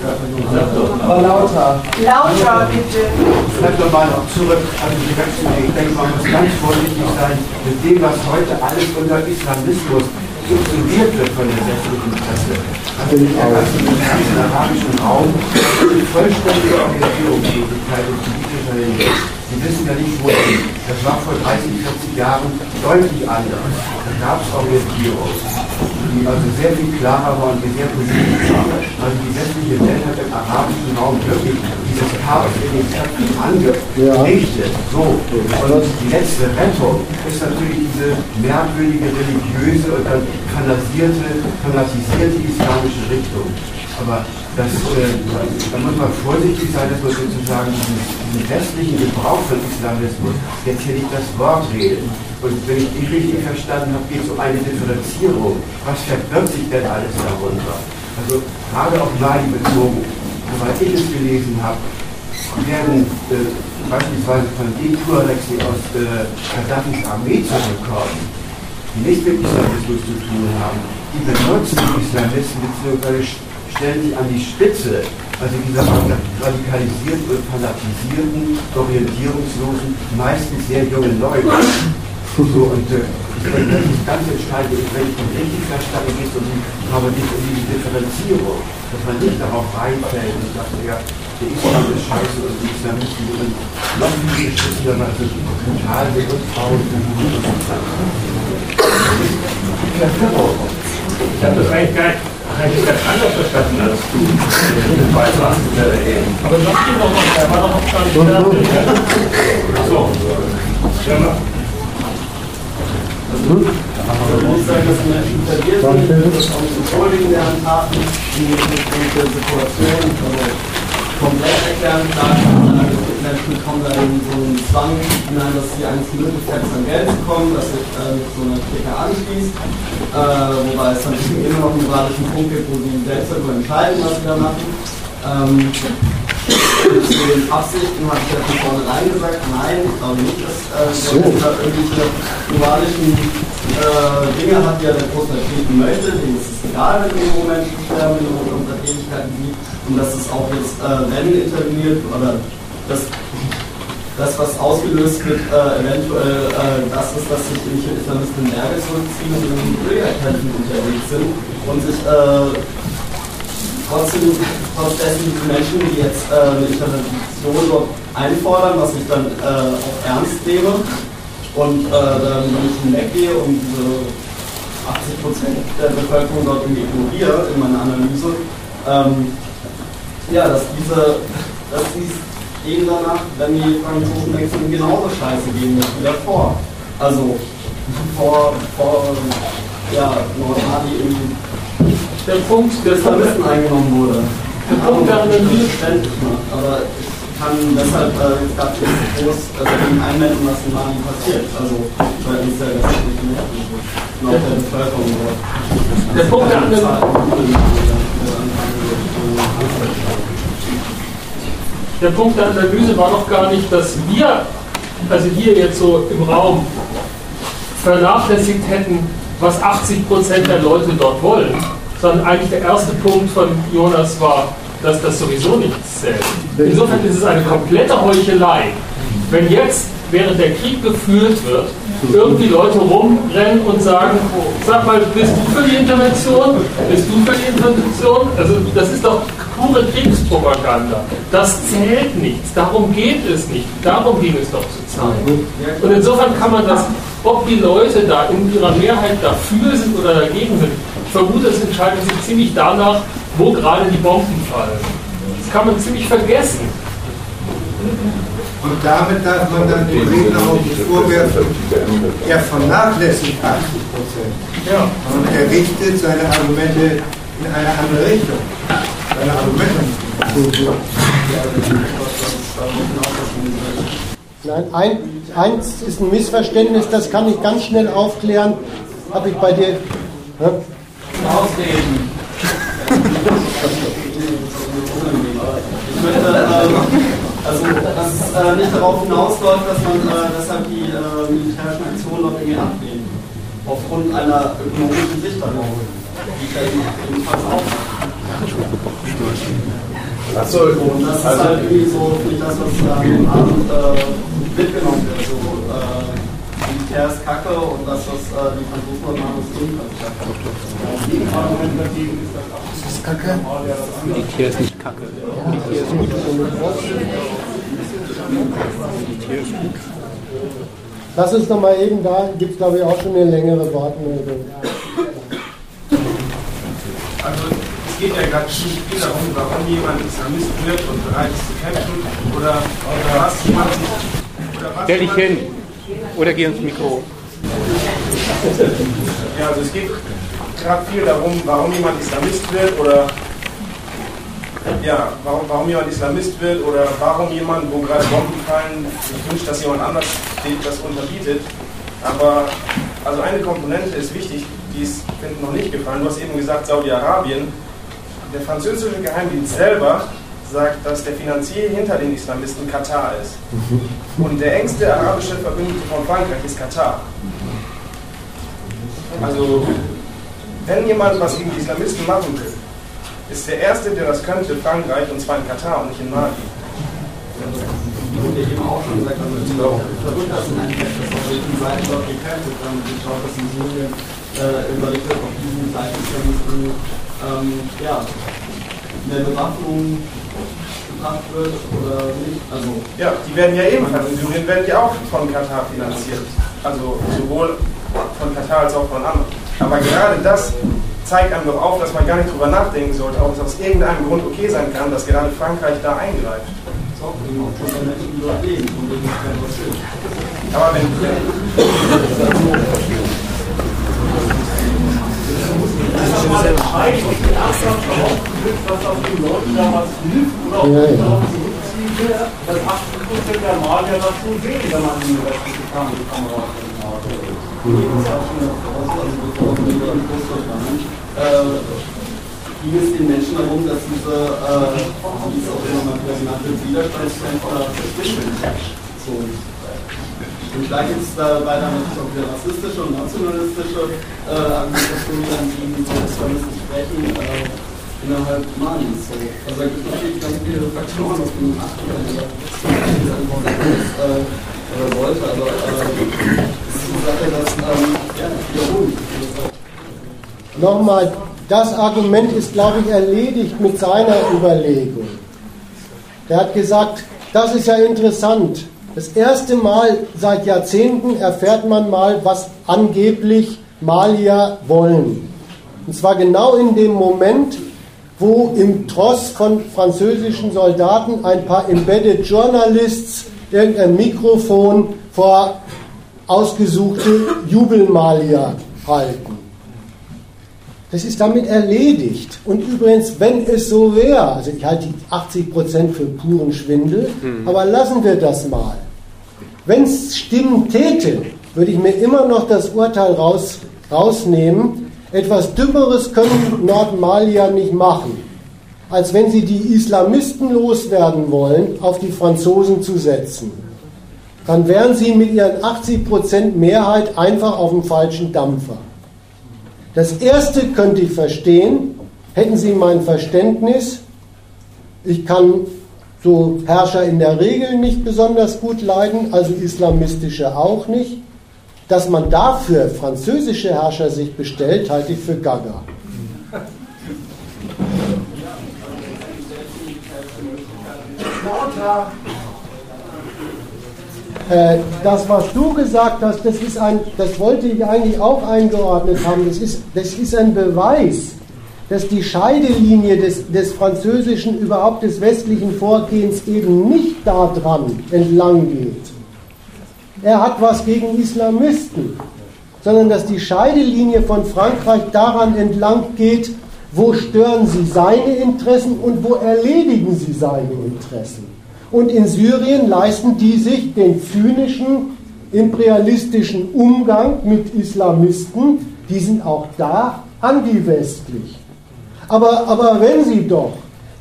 Speaker 11: Aber lauter. Lauter, bitte.
Speaker 3: Bleib doch mal noch zurück an die ganzen, ich denke, man muss ganz vorsichtig sein mit dem, was heute alles unter Islamismus subsumiert wird von der westlichen Presse. Also in der ganzen arabischen Raum die vollständige Orientierungslosigkeit und politischer Hinsicht. Sie wissen ja nicht, wohin. Das war vor 30, 40 Jahren deutlich anders. Da gab es Orientierung, die also sehr viel klarer war und die sehr positiv war. Also die westliche Welt hat im arabischen Raum wirklich dieses Chaos in den Köpfen angerichtet. So. Und die letzte Rettung ist natürlich diese merkwürdige religiöse und dann fanatisierte, fanatisierte islamische Richtung. Aber das, äh, da muss man vorsichtig sein, dass man sozusagen diesen westlichen Gebrauch von Islamismus jetzt hier nicht das Wort redet. Und wenn ich dich richtig verstanden habe, geht es um eine Differenzierung. Was verbirgt sich denn alles darunter? Also gerade auf Mali bezogen, soweit ich es gelesen habe, werden äh, beispielsweise von den Tuaregs, die aus äh, Gaddafis Armee zurückkommen, die nichts mit Islamismus zu tun haben, die benutzen die Islamisten bzw stellen sich an die Spitze, also dieser radikalisierten und fanatisierten, orientierungslosen, meistens sehr jungen Leute. So, und äh, denke, das ist ganz entscheidend, wenn ich das richtig verstanden geht, die, aber nicht um die Differenzierung, dass man nicht darauf reinfällt und sagt, ja, der Islam ist scheiße und die Islamisten sind noch viel geschissener, weil sie total sind und Frauen sind und so.
Speaker 12: Ich habe das eigentlich gar nicht eigentlich ganz anders verstanden als du. Aber sag du doch noch, er war doch noch gar nicht fertig. Achso. Ja,
Speaker 9: also, man muss sagen, dass Menschen verwirrt sind, dass auch der Hand hatten, die bestimmte Situation also komplett erklären kann. Menschen kommen da in so einen Zwang hinein, dass die einzige Möglichkeit ist, an Geld zu kommen, dass sich äh, so eine Clique anschließt. Äh, wobei es dann immer noch einen moralischen Punkt gibt, wo sie selbst darüber entscheiden, was sie da machen. Ähm, zu den Absichten habe ich ja von vornherein gesagt, nein, ich glaube nicht, dass äh, so. da irgendwelche moralischen äh, Dinge hat, die er der Großteil möchte. Dem ist es egal, wenn irgendwo Menschen sterben oder unter Tätigkeiten gibt. Und dass es auch jetzt, äh, wenn interveniert oder das, das was ausgelöst wird, äh, eventuell äh, das ist, dass sich irgendwelche Islamisten Berge zurückziehen und in Bürgerkämpfen unterwegs sind und sich äh, trotzdem, trotz dessen die Menschen, die jetzt äh, eine Intervention dort einfordern, was ich dann äh, auch ernst nehme und dann, wenn ich hinweggehe und diese 80% der Bevölkerung dort irgendwie ignoriere in meiner Analyse, ähm, ja, dass diese, dass dies gehen danach, wenn die Franzosen wechseln, genauso scheiße gehen wie davor. Also vor, vor ja, Nordmali irgendwie der Punkt, der Vermissen eingenommen wurde. Der Punkt dann verständlich macht, aber ich kann deshalb äh, jetzt gerade nicht groß dagegen einwenden, was in Mali passiert. Also weil es der restlichen Mehrheit und auch der Bevölkerung dort. Der Punkt der
Speaker 12: der Punkt der Analyse war doch gar nicht, dass wir, also wir jetzt so im Raum, vernachlässigt hätten, was 80 Prozent der Leute dort wollen, sondern eigentlich der erste Punkt von Jonas war, dass das sowieso nichts zählt. Insofern ist es eine komplette Heuchelei. Wenn jetzt, während der Krieg geführt wird, irgendwie Leute rumrennen und sagen, sag mal, bist du für die Intervention? Bist du für die Intervention? Also das ist doch pure Kriegspropaganda. Das zählt nichts. Darum geht es nicht. Darum ging es doch zur Zeit. Und insofern kann man das, ob die Leute da in ihrer Mehrheit dafür sind oder dagegen sind, ich vermute, es entscheidet sich ziemlich danach, wo gerade die Bomben fallen. Das kann man ziemlich vergessen.
Speaker 7: Und damit darf man dann dem Redner auch nicht vorwerfen, er vernachlässigt 80 Prozent. Ja. Und er richtet seine Argumente in eine andere Richtung. Seine Argumente.
Speaker 1: Nein, ein, eins ist ein Missverständnis, das kann ich ganz schnell aufklären. Habe ich bei dir. Ja?
Speaker 9: Ausreden. Ich möchte, ähm, also, dass es äh, nicht darauf hinausläuft, dass man äh, deshalb die äh, militärischen Aktionen noch irgendwie ablehnt. Aufgrund einer ökonomischen Sicht darauf. Die ich ja ebenfalls auch Achso, und das ist also, halt irgendwie so, finde ich, das, was am ähm, Abend äh, mitgenommen wird. So, äh, Militär ist Kacke und das, was äh, die Franzosen dort machen, ist dagegen das auch. Das ist Kacke?
Speaker 2: Militär ist nicht Kacke. Militär ist gut.
Speaker 1: Militär ist gut. Lass uns nochmal eben, da gibt es glaube ich auch schon eine längere Wortmeldung.
Speaker 13: Also es geht ja gerade nicht viel darum, warum jemand Islamist wird und bereit ist zu kämpfen oder, oder was jemand sich. Oder was
Speaker 2: Stell dich hin oder geh ins Mikro.
Speaker 13: Ja, also es geht gerade viel darum, warum jemand Islamist wird oder ja, warum, warum jemand Islamist wird oder warum jemand, wo gerade Bomben fallen, sich wünscht, dass jemand anders das unterbietet. Aber also eine Komponente ist wichtig, die ist finde noch nicht gefallen. Du hast eben gesagt Saudi-Arabien. Der französische Geheimdienst selber sagt, dass der Finanzier hinter den Islamisten Katar ist. Und der engste arabische Verbündete von Frankreich ist Katar. Also, wenn jemand was gegen die Islamisten machen will, ist der Erste, der das könnte, Frankreich, und zwar in Katar und nicht in Mali.
Speaker 9: Ja,
Speaker 13: die werden ja ebenfalls in Syrien werden die auch von Katar finanziert. Also sowohl von Katar als auch von anderen. Aber gerade das zeigt einem doch auf, dass man gar nicht drüber nachdenken sollte, ob es aus irgendeinem Grund okay sein kann, dass gerade Frankreich da eingreift. Aber wenn.
Speaker 12: Einfach mal entscheiden ernsthaft herausgefunden, was auf den Leuten damals hilft oder ob man darauf zurückziehen will, dass 80% der Malier das schon sehen, wenn man in die restliche Kamera
Speaker 9: ging es den Menschen darum, dass diese, äh, wie es auch immer mal wieder genannt wird, Widerstandskämpfer verschwinden. So. Und gleich gibt es dabei dann natürlich auch wieder rassistische und nationalistische äh, Argumentationen, die so Islamisten sprechen. Äh, innerhalb Malis. So. Also da gibt es natürlich ganz viele Faktoren, auf die man achten kann. Diese Antwort äh, oder sollte, aber äh, Ähm.
Speaker 1: Nochmal, das Argument ist, glaube ich, erledigt mit seiner Überlegung. Er hat gesagt, das ist ja interessant. Das erste Mal seit Jahrzehnten erfährt man mal, was angeblich Malier wollen. Und zwar genau in dem Moment, wo im Tross von französischen Soldaten ein paar Embedded Journalists irgendein Mikrofon vor ausgesuchte Jubelmalier halten. Das ist damit erledigt. Und übrigens, wenn es so wäre, also ich halte die 80% für puren Schwindel, mhm. aber lassen wir das mal. Wenn es stimmen täte, würde ich mir immer noch das Urteil raus, rausnehmen, etwas Dümmeres können Nordmalier nicht machen, als wenn sie die Islamisten loswerden wollen, auf die Franzosen zu setzen. Dann wären sie mit ihren 80% Mehrheit einfach auf dem falschen Dampfer. Das erste könnte ich verstehen, hätten Sie mein Verständnis, ich kann so Herrscher in der Regel nicht besonders gut leiden, also islamistische auch nicht. Dass man dafür französische Herrscher sich bestellt, halte ich für Gaga. Äh, das, was du gesagt hast, das, ist ein, das wollte ich eigentlich auch eingeordnet haben. Das ist, das ist ein Beweis, dass die Scheidelinie des, des französischen, überhaupt des westlichen Vorgehens eben nicht daran entlang geht. Er hat was gegen Islamisten, sondern dass die Scheidelinie von Frankreich daran entlang geht, wo stören sie seine Interessen und wo erledigen sie seine Interessen. Und in Syrien leisten die sich den zynischen, imperialistischen Umgang mit Islamisten, die sind auch da anti-westlich. Aber, aber wenn sie doch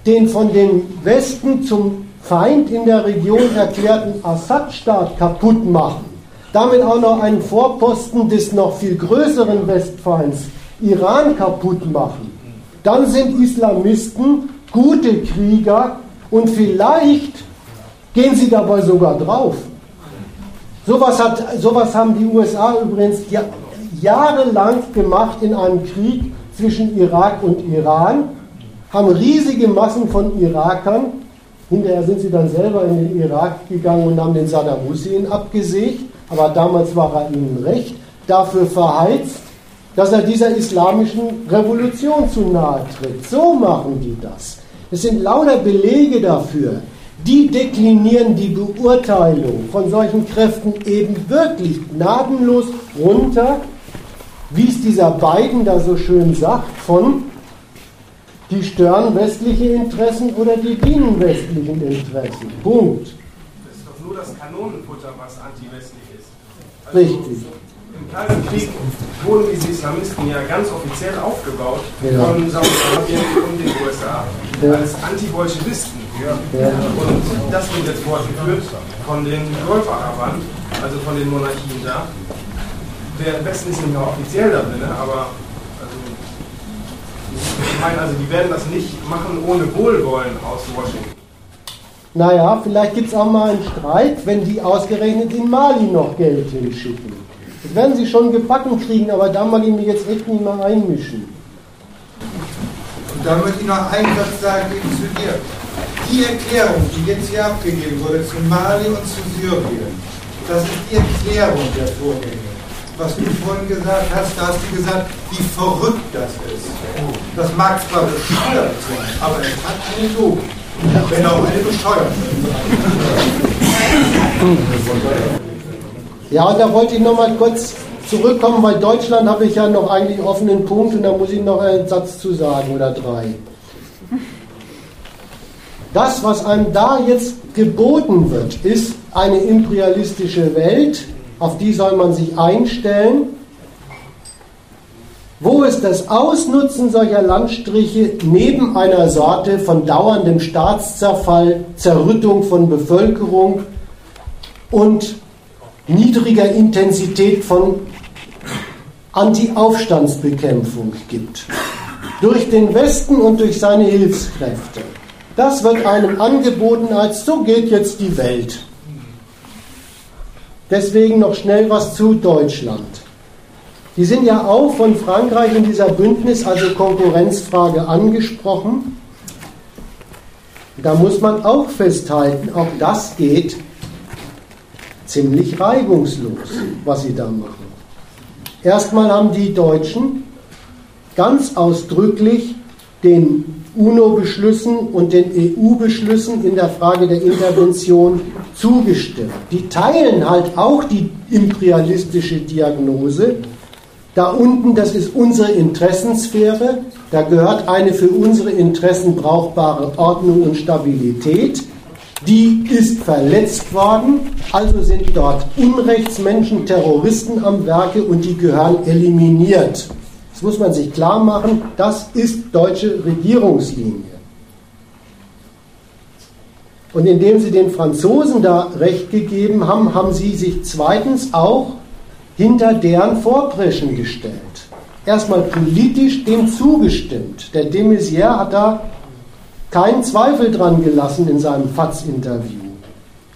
Speaker 1: den von dem Westen zum Feind in der Region erklärten Assad-Staat kaputt machen, damit auch noch einen Vorposten des noch viel größeren Westfeinds, Iran, kaputt machen, dann sind Islamisten gute Krieger und vielleicht gehen sie dabei sogar drauf. Sowas, hat, haben die USA übrigens jahrelang gemacht in einem Krieg zwischen Irak und Iran, haben riesige Massen von Irakern, hinterher sind sie dann selber in den Irak gegangen und haben den Saddam Hussein abgesägt, aber damals war er ihnen recht, dafür verheizt, dass er dieser islamischen Revolution zu nahe tritt. So machen die das. Es sind lauter Belege dafür. Die deklinieren die Beurteilung von solchen Kräften eben wirklich gnadenlos runter wie es dieser beiden da so schön sagt, von die stören westliche Interessen oder die dienen westlichen Interessen. Punkt.
Speaker 13: Das ist doch nur das Kanonenfutter, was anti-westlich ist.
Speaker 1: Also Richtig.
Speaker 13: Im Kalten Krieg wurden diese Islamisten ja ganz offiziell aufgebaut ja. von Saudi-Arabien und den USA ja. als Anti-Bolschewisten. Ja. Und das wird jetzt fortgeführt von den Golfarabern, also von den Monarchien da der Westen ist nicht mehr offiziell da drin, aber also, ich meine, also die werden das nicht machen ohne Wohlwollen aus Washington.
Speaker 1: Naja, vielleicht gibt es auch mal einen Streit, wenn die ausgerechnet in Mali noch Geld hinschicken. Das werden sie schon gebacken kriegen, aber da mag ich mich jetzt echt nicht mehr einmischen.
Speaker 7: Und da möchte ich noch einen Satz sagen zu dir. Die Erklärung, die jetzt hier abgegeben wurde zu Mali und zu Syrien, das ist die Erklärung der Vorgänge was du vorhin gesagt hast, da hast du gesagt, wie verrückt das ist. Das mag zwar bescheuert sein, aber es hat eine Logik. Wenn auch eine bescheuert
Speaker 1: Ja, und da wollte ich nochmal kurz zurückkommen, weil Deutschland habe ich ja noch eigentlich offenen Punkt und da muss ich noch einen Satz zu sagen oder drei. Das, was einem da jetzt geboten wird, ist eine imperialistische Welt, auf die soll man sich einstellen. Wo ist das Ausnutzen solcher Landstriche neben einer Sorte von dauerndem Staatszerfall, Zerrüttung von Bevölkerung und niedriger Intensität von Anti-Aufstandsbekämpfung gibt? Durch den Westen und durch seine Hilfskräfte. Das wird einem angeboten als so geht jetzt die Welt. Deswegen noch schnell was zu Deutschland. Die sind ja auch von Frankreich in dieser Bündnis, also Konkurrenzfrage, angesprochen. Da muss man auch festhalten, auch das geht ziemlich reibungslos, was sie da machen. Erstmal haben die Deutschen ganz ausdrücklich den UNO-Beschlüssen und den EU-Beschlüssen in der Frage der Intervention zugestimmt. Die teilen halt auch die imperialistische Diagnose. Da unten, das ist unsere Interessensphäre, da gehört eine für unsere Interessen brauchbare Ordnung und Stabilität. Die ist verletzt worden, also sind dort Unrechtsmenschen, Terroristen am Werke und die gehören eliminiert. Das muss man sich klar machen, das ist deutsche Regierungslinie. Und indem sie den Franzosen da Recht gegeben haben, haben sie sich zweitens auch hinter deren Vorpreschen gestellt. erstmal politisch dem zugestimmt. Der de Maizière hat da keinen Zweifel dran gelassen in seinem FATS-Interview.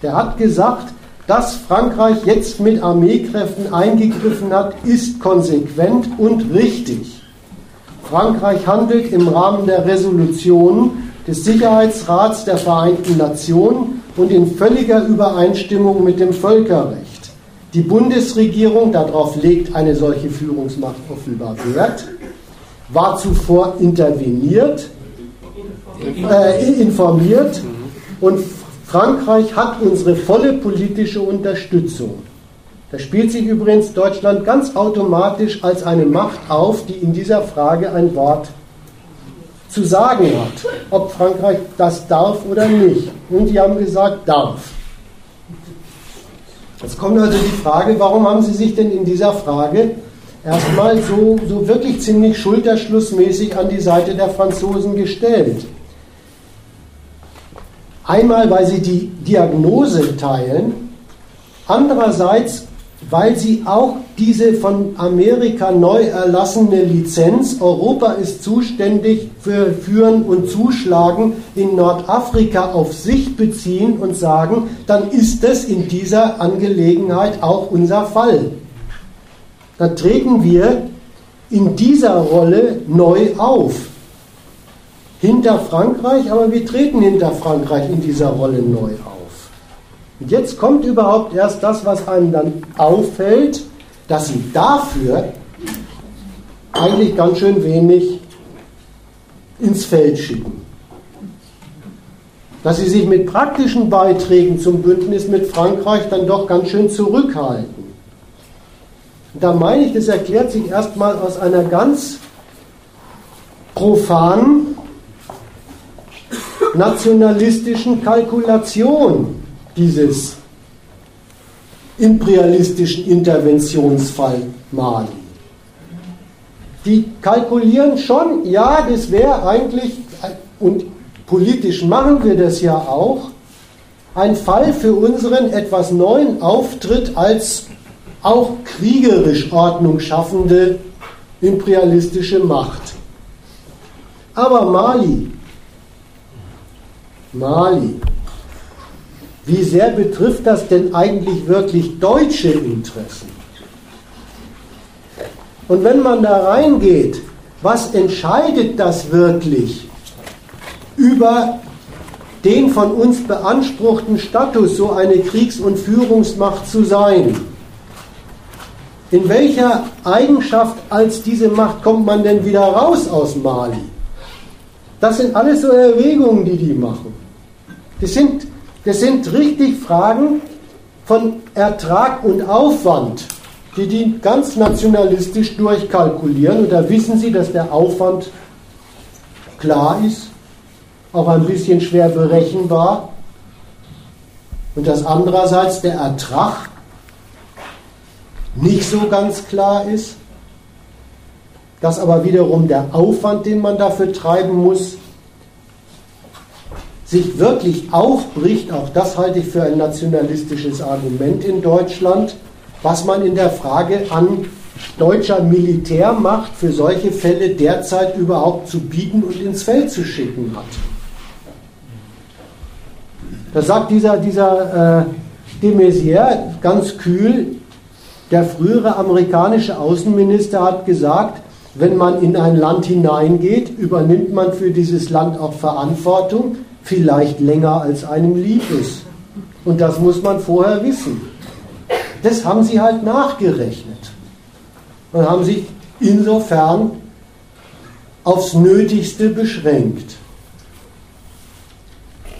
Speaker 1: Der hat gesagt, dass Frankreich jetzt mit Armeekräften eingegriffen hat, ist konsequent und richtig. Frankreich handelt im Rahmen der Resolutionen des Sicherheitsrats der Vereinten Nationen und in völliger Übereinstimmung mit dem Völkerrecht. Die Bundesregierung, darauf legt eine solche Führungsmacht offenbar Wert, war zuvor interveniert, äh, informiert und Frankreich hat unsere volle politische Unterstützung. Da spielt sich übrigens Deutschland ganz automatisch als eine Macht auf, die in dieser Frage ein Wort zu sagen hat, ob Frankreich das darf oder nicht. Und die haben gesagt, darf. Jetzt kommt also die Frage, warum haben Sie sich denn in dieser Frage erstmal so, so wirklich ziemlich schulterschlussmäßig an die Seite der Franzosen gestellt? Einmal, weil Sie die Diagnose teilen, andererseits, weil sie auch diese von Amerika neu erlassene Lizenz, Europa ist zuständig für Führen und Zuschlagen in Nordafrika auf sich beziehen und sagen, dann ist es in dieser Angelegenheit auch unser Fall. Dann treten wir in dieser Rolle neu auf. Hinter Frankreich, aber wir treten hinter Frankreich in dieser Rolle neu auf. Und jetzt kommt überhaupt erst das, was einem dann auffällt, dass sie dafür eigentlich ganz schön wenig ins Feld schicken. Dass sie sich mit praktischen Beiträgen zum Bündnis mit Frankreich dann doch ganz schön zurückhalten. Und da meine ich, das erklärt sich erstmal aus einer ganz profanen nationalistischen Kalkulation dieses imperialistischen Interventionsfall Mali. Die kalkulieren schon, ja, das wäre eigentlich, und politisch machen wir das ja auch, ein Fall für unseren etwas neuen Auftritt als auch kriegerisch Ordnung schaffende imperialistische Macht. Aber Mali, Mali wie sehr betrifft das denn eigentlich wirklich deutsche Interessen? Und wenn man da reingeht, was entscheidet das wirklich über den von uns beanspruchten Status, so eine Kriegs- und Führungsmacht zu sein? In welcher Eigenschaft als diese Macht kommt man denn wieder raus aus Mali? Das sind alles so Erwägungen, die die machen. Das sind das sind richtig Fragen von Ertrag und Aufwand, die die ganz nationalistisch durchkalkulieren. Und da wissen sie, dass der Aufwand klar ist, auch ein bisschen schwer berechenbar. Und dass andererseits der Ertrag nicht so ganz klar ist, dass aber wiederum der Aufwand, den man dafür treiben muss, sich wirklich aufbricht, auch das halte ich für ein nationalistisches Argument in Deutschland, was man in der Frage an deutscher Militärmacht für solche Fälle derzeit überhaupt zu bieten und ins Feld zu schicken hat. Da sagt dieser, dieser äh, de Maizière ganz kühl, der frühere amerikanische Außenminister hat gesagt, wenn man in ein Land hineingeht, übernimmt man für dieses Land auch Verantwortung vielleicht länger als einem lieb ist. Und das muss man vorher wissen. Das haben sie halt nachgerechnet und haben sich insofern aufs Nötigste beschränkt.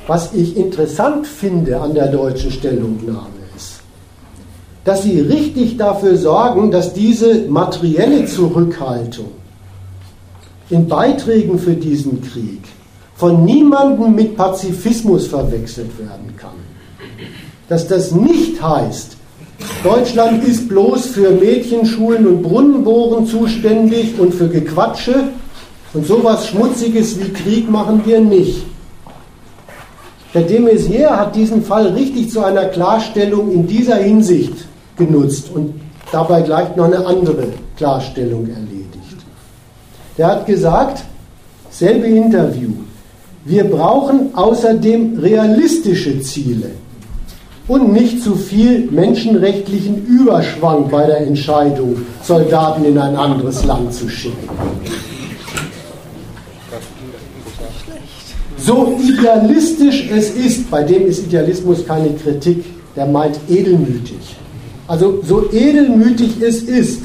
Speaker 1: Was ich interessant finde an der deutschen Stellungnahme ist, dass sie richtig dafür sorgen, dass diese materielle Zurückhaltung in Beiträgen für diesen Krieg von niemandem mit Pazifismus verwechselt werden kann. Dass das nicht heißt, Deutschland ist bloß für Mädchenschulen und Brunnenbohren zuständig und für Gequatsche und sowas Schmutziges wie Krieg machen wir nicht. Der de Maizière hat diesen Fall richtig zu einer Klarstellung in dieser Hinsicht genutzt und dabei gleich noch eine andere Klarstellung erledigt. Der hat gesagt, selbe Interview, wir brauchen außerdem realistische Ziele und nicht zu viel menschenrechtlichen Überschwang bei der Entscheidung, Soldaten in ein anderes Land zu schicken. So idealistisch es ist, bei dem ist Idealismus keine Kritik, der meint edelmütig. Also so edelmütig es ist,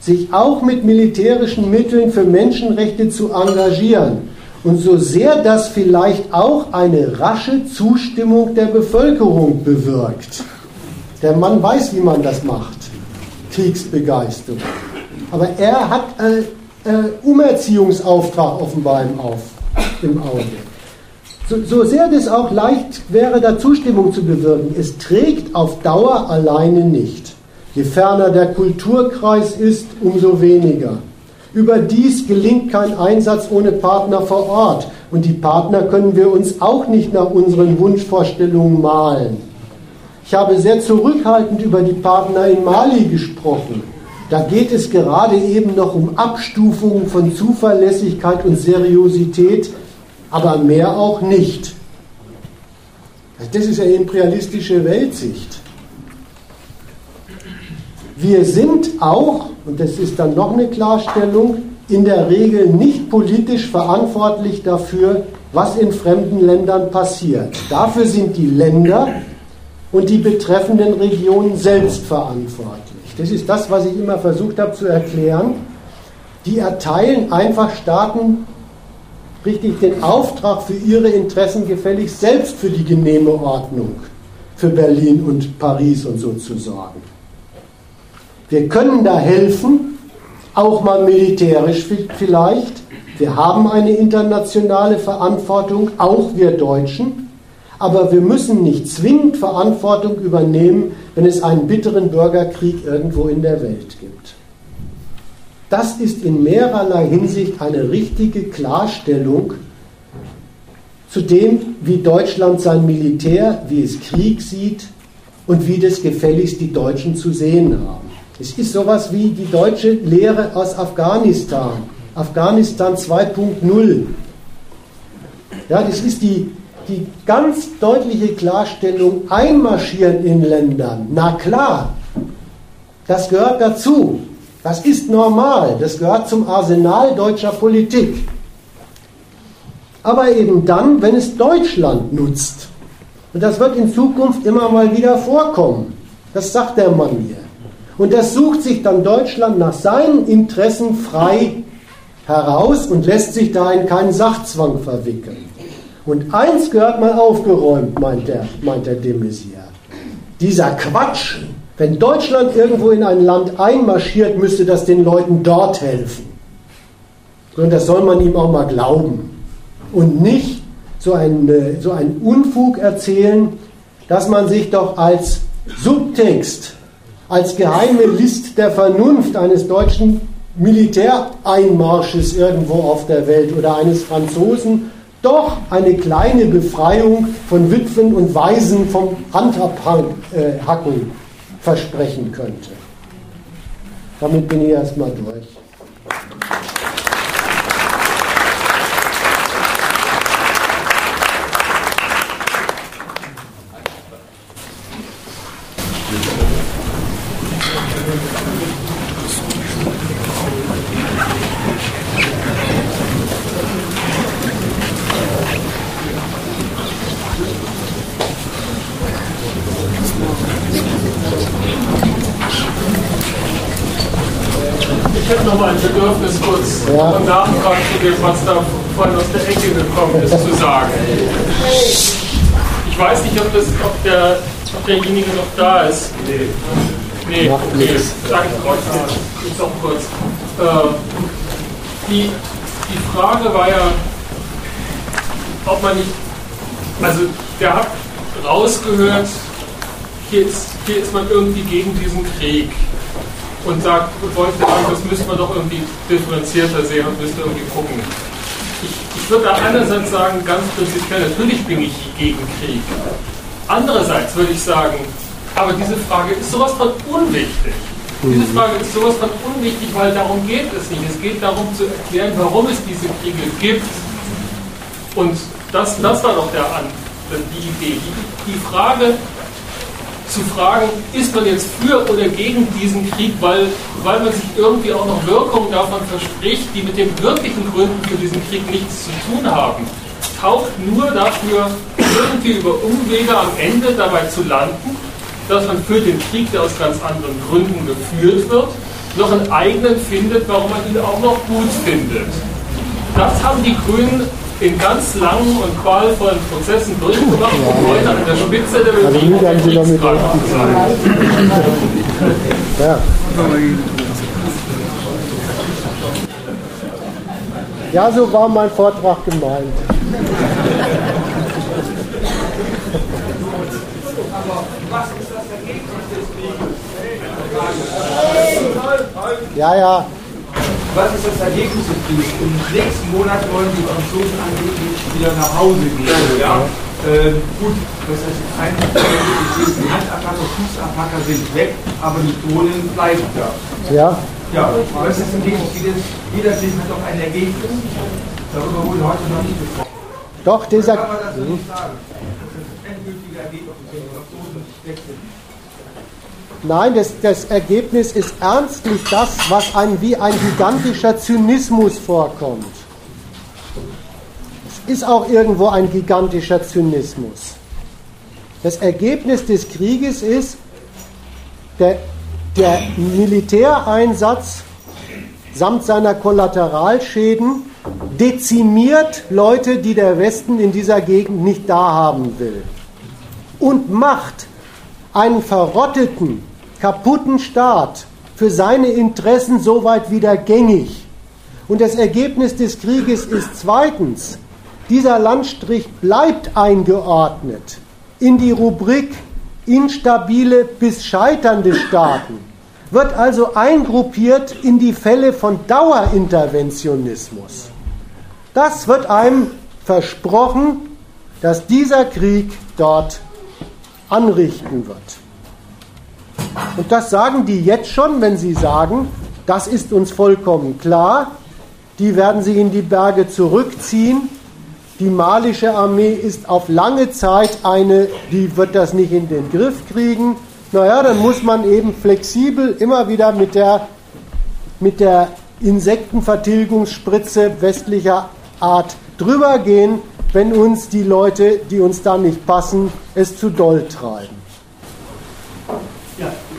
Speaker 1: sich auch mit militärischen Mitteln für Menschenrechte zu engagieren und so sehr das vielleicht auch eine rasche Zustimmung der Bevölkerung bewirkt. Der Mann weiß, wie man das macht. Kriegsbegeisterung. Aber er hat äh, äh, Umerziehungsauftrag offenbar im, Auf, im Auge. So, so sehr das auch leicht wäre, da Zustimmung zu bewirken, es trägt auf Dauer alleine nicht. Je ferner der Kulturkreis ist, umso weniger. Überdies gelingt kein Einsatz ohne Partner vor Ort. Und die Partner können wir uns auch nicht nach unseren Wunschvorstellungen malen. Ich habe sehr zurückhaltend über die Partner in Mali gesprochen. Da geht es gerade eben noch um Abstufungen von Zuverlässigkeit und Seriosität, aber mehr auch nicht. Das ist eine imperialistische Weltsicht. Wir sind auch, und das ist dann noch eine Klarstellung, in der Regel nicht politisch verantwortlich dafür, was in fremden Ländern passiert. Dafür sind die Länder und die betreffenden Regionen selbst verantwortlich. Das ist das, was ich immer versucht habe zu erklären. Die erteilen einfach Staaten richtig den Auftrag für ihre Interessen gefälligst selbst für die genehme Ordnung für Berlin und Paris und so zu sorgen. Wir können da helfen, auch mal militärisch vielleicht. Wir haben eine internationale Verantwortung, auch wir Deutschen. Aber wir müssen nicht zwingend Verantwortung übernehmen, wenn es einen bitteren Bürgerkrieg irgendwo in der Welt gibt. Das ist in mehrerlei Hinsicht eine richtige Klarstellung zu dem, wie Deutschland sein Militär, wie es Krieg sieht und wie das gefälligst die Deutschen zu sehen haben. Es ist sowas wie die deutsche Lehre aus Afghanistan, Afghanistan 2.0. Ja, das ist die, die ganz deutliche Klarstellung, einmarschieren in Ländern. Na klar, das gehört dazu. Das ist normal, das gehört zum Arsenal deutscher Politik. Aber eben dann, wenn es Deutschland nutzt. Und das wird in Zukunft immer mal wieder vorkommen. Das sagt der Mann hier. Und das sucht sich dann Deutschland nach seinen Interessen frei heraus und lässt sich da in keinen Sachzwang verwickeln. Und eins gehört mal aufgeräumt, meint der, meint der de Maizière. Dieser Quatsch, wenn Deutschland irgendwo in ein Land einmarschiert, müsste das den Leuten dort helfen. Und das soll man ihm auch mal glauben. Und nicht so ein, äh, so ein Unfug erzählen, dass man sich doch als Subtext, als geheime List der Vernunft eines deutschen Militäreinmarsches irgendwo auf der Welt oder eines Franzosen doch eine kleine Befreiung von Witwen und Waisen vom Handabhacken äh, versprechen könnte. Damit bin ich erstmal durch.
Speaker 12: ja. und Was da vorhin aus der Ecke gekommen ist, zu sagen. Ich weiß nicht, ob, das, ob, der, ob derjenige noch da ist. Nee. Nee, okay, sag ich trotzdem. Ist auch kurz. Äh, die, die Frage war ja, ob man nicht, also der hat rausgehört, hier ist, hier ist man irgendwie gegen diesen Krieg und sagt, wollte sagen, das müssen wir doch irgendwie differenzierter sehen und müssen irgendwie gucken. Ich, ich würde da einerseits sagen, ganz prinzipiell, natürlich bin ich gegen Krieg. Andererseits würde ich sagen, aber diese Frage ist sowas von unwichtig. Diese Frage ist sowas von unwichtig, weil darum geht es nicht. Es geht darum zu erklären, warum es diese Kriege gibt. Und das, das war doch der, die Idee. Die, die Frage zu fragen, ist man jetzt für oder gegen diesen Krieg, weil, weil man sich irgendwie auch noch Wirkungen davon verspricht, die mit den wirklichen Gründen für diesen Krieg nichts zu tun haben, taucht nur dafür, irgendwie über Umwege am Ende dabei zu landen, dass man für den Krieg, der aus ganz anderen Gründen geführt wird, noch einen eigenen findet, warum man ihn auch noch gut findet. Das haben die Grünen in ganz langen und qualvollen Prozessen durchgemacht und heute an der Spitze der Bewegung
Speaker 1: Sie damit ja. ja, so war mein Vortrag gemeint. Ja, ja.
Speaker 3: Was ist das Ergebnis des Krieges? Im nächsten Monat wollen die Franzosen angeblich wieder nach Hause gehen. Ja? Äh, gut, das ein die Handattacker, Fußattacker sind weg, aber die Drohnen bleiben da.
Speaker 1: Ja.
Speaker 3: Ja, was ist das Ergebnis? Jeder Krieg hat doch ein Ergebnis. Darüber wurde heute noch nicht gesprochen.
Speaker 1: Doch, dieser.
Speaker 3: Kann man das nicht sagen? Das endgültige Ergebnis, wenn die Franzosen weg sind.
Speaker 1: Nein, das, das, Ergebnis ist ernstlich das, was ein, wie ein gigantischer Zynismus vorkommt. Es ist auch irgendwo ein gigantischer Zynismus. Das Ergebnis des Krieges ist, der, der Militäreinsatz samt seiner Kollateralschäden dezimiert Leute, die der Westen in dieser Gegend nicht da haben will. Und macht einen verrotteten, kaputten Staat für seine Interessen soweit wieder gängig. Und das Ergebnis des Krieges ist zweitens, dieser Landstrich bleibt eingeordnet in die Rubrik instabile bis scheiternde Staaten, wird also eingruppiert in die Fälle von Dauerinterventionismus. Das wird einem versprochen, dass dieser Krieg dort anrichten wird. Und das sagen die jetzt schon, wenn sie sagen, das ist uns vollkommen klar, die werden sich in die Berge zurückziehen. Die malische Armee ist auf lange Zeit eine, die wird das nicht in den Griff kriegen. Naja, dann muss man eben flexibel immer wieder mit der, mit der Insektenvertilgungsspritze westlicher Art drüber gehen, wenn uns die Leute, die uns da nicht passen, es zu doll treiben.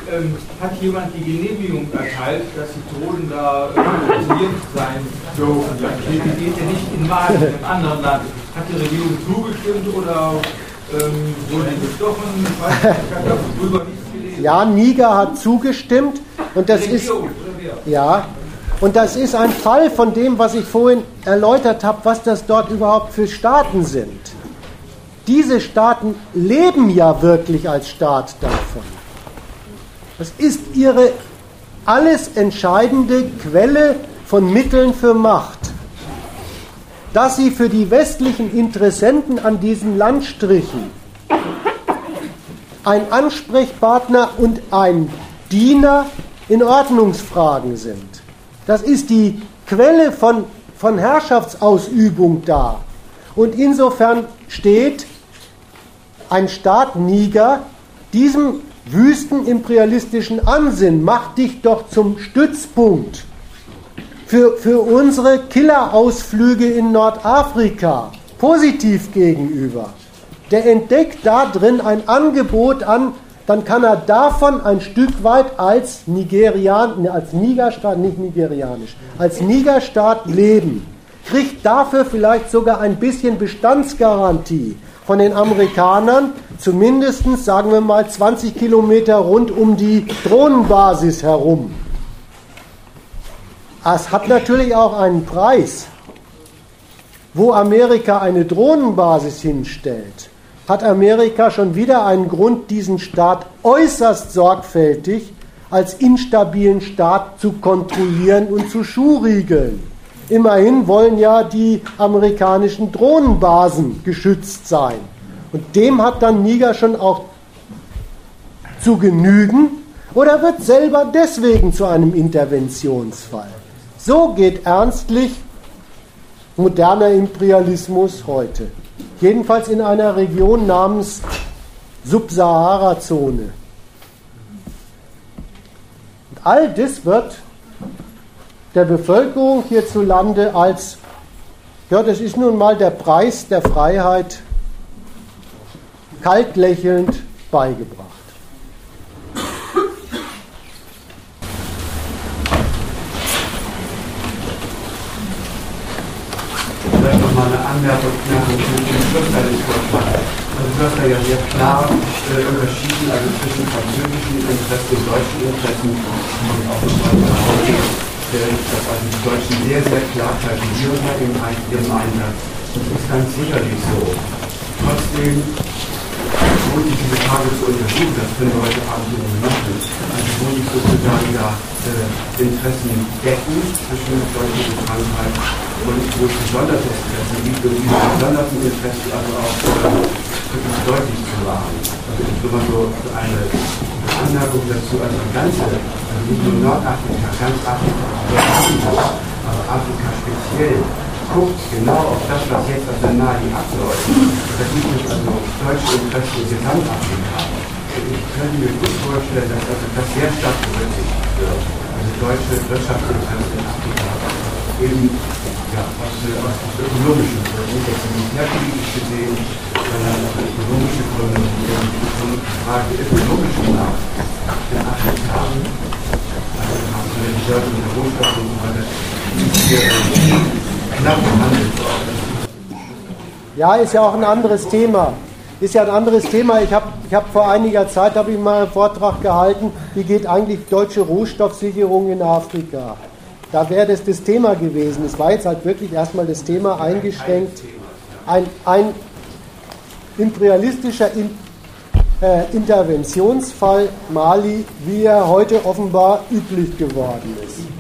Speaker 3: Ja, ähm, hat jemand die Genehmigung erteilt, dass die Drohnen da kontrolliert äh, sein dürfen? Die geht ja nicht in Mali, in einem anderen Land. Hat die Regierung zugestimmt oder ähm, wurde die bestochen? Ich weiß nicht, ich habe darüber nichts gelesen.
Speaker 1: Ja, Niger hat zugestimmt und das ist ja und das ist ein Fall von dem, was ich vorhin erläutert habe, was das dort überhaupt für Staaten sind. Diese Staaten leben ja wirklich als Staat davon. Das ist ihre alles entscheidende Quelle von Mitteln für Macht. Dass sie für die westlichen Interessenten an diesen Landstrichen ein Ansprechpartner und ein Diener in Ordnungsfragen sind. Das ist die Quelle von, von Herrschaftsausübung da. Und insofern steht ein Staat Niger diesem wüsten imperialistischen Ansinn, macht dich doch zum Stützpunkt für, für unsere Killerausflüge in Nordafrika positiv gegenüber. Der entdeckt da drin ein Angebot an dann kann er davon ein Stück weit als Nigerian, als Nigerstaat, nicht nigerianisch, als Nigerstaat leben. Kriegt dafür vielleicht sogar ein bisschen Bestandsgarantie von den Amerikanern, zumindest sagen wir mal 20 Kilometer rund um die Drohnenbasis herum. Es hat natürlich auch einen Preis. Wo Amerika eine Drohnenbasis hinstellt, hat Amerika schon wieder einen Grund, diesen Staat äußerst sorgfältig als instabilen Staat zu kontrollieren und zu schuhriegeln. Immerhin wollen ja die amerikanischen Drohnenbasen geschützt sein. Und dem hat dann Niger schon auch zu genügen, Oder wird selber deswegen zu einem Interventionsfall? So geht ernstlich moderner Imperialismus heute. Jedenfalls in einer Region namens Subsahara-Zone. All das wird der Bevölkerung hierzulande als, ja, das ist nun mal der Preis der Freiheit, kalt lächelnd beigebracht.
Speaker 3: Vielleicht nochmal eine Anmerkung nach dem Schluss eines Vortrags. Also du hast da ja sehr klar äh, unterschieden also zwischen französischen Interessen und deutschen Interessen und auch nochmal dass also die Deutschen sehr, sehr klar kalkulieren in ihrem Einsatz. Das ist ganz sicherlich so. Trotzdem sich diese Frage zu untersuchen, das können wir heute Abend nicht machen. Also wo sich sozusagen da äh, Interessen decken zwischen Deutschland und Frankreich und wo es besonders Interessen gibt und diese besonderen Interessen also auch äh, wirklich deutlich zu machen. Also wenn man so eine Anmerkung dazu, also ganze, also nicht nur Nordafrika, ganz Afrika, aber Afrika speziell, guckt genau auf das, was jetzt auf der Nadi abläuft. Da gibt es also deutsche Interessen in Gesamtafrika. Ich könnte mir gut vorstellen, dass also das sehr stark berücksichtigt wird. Also deutsche Wirtschaftsinteressen in Afrika. Eben ja, aus, aus, ökonomischen Gründen, nicht jetzt militärpolitisch gesehen, sondern aus ökonomischen Gründen, die Frage ökonomischen in Afrika. Also haben wir die Leute mit der Rohstoffe und so weiter, die
Speaker 1: ja, ist ja auch ein anderes Thema. Ist ja ein anderes Thema. Ich habe ich hab vor einiger Zeit habe ich mal einen Vortrag gehalten, wie geht eigentlich deutsche Rohstoffsicherung in Afrika. Da wäre das das Thema gewesen. Es war jetzt halt wirklich erstmal das Thema eingeschränkt. Ein, ein imperialistischer In, äh, Interventionsfall Mali, wie er heute offenbar üblich geworden ist.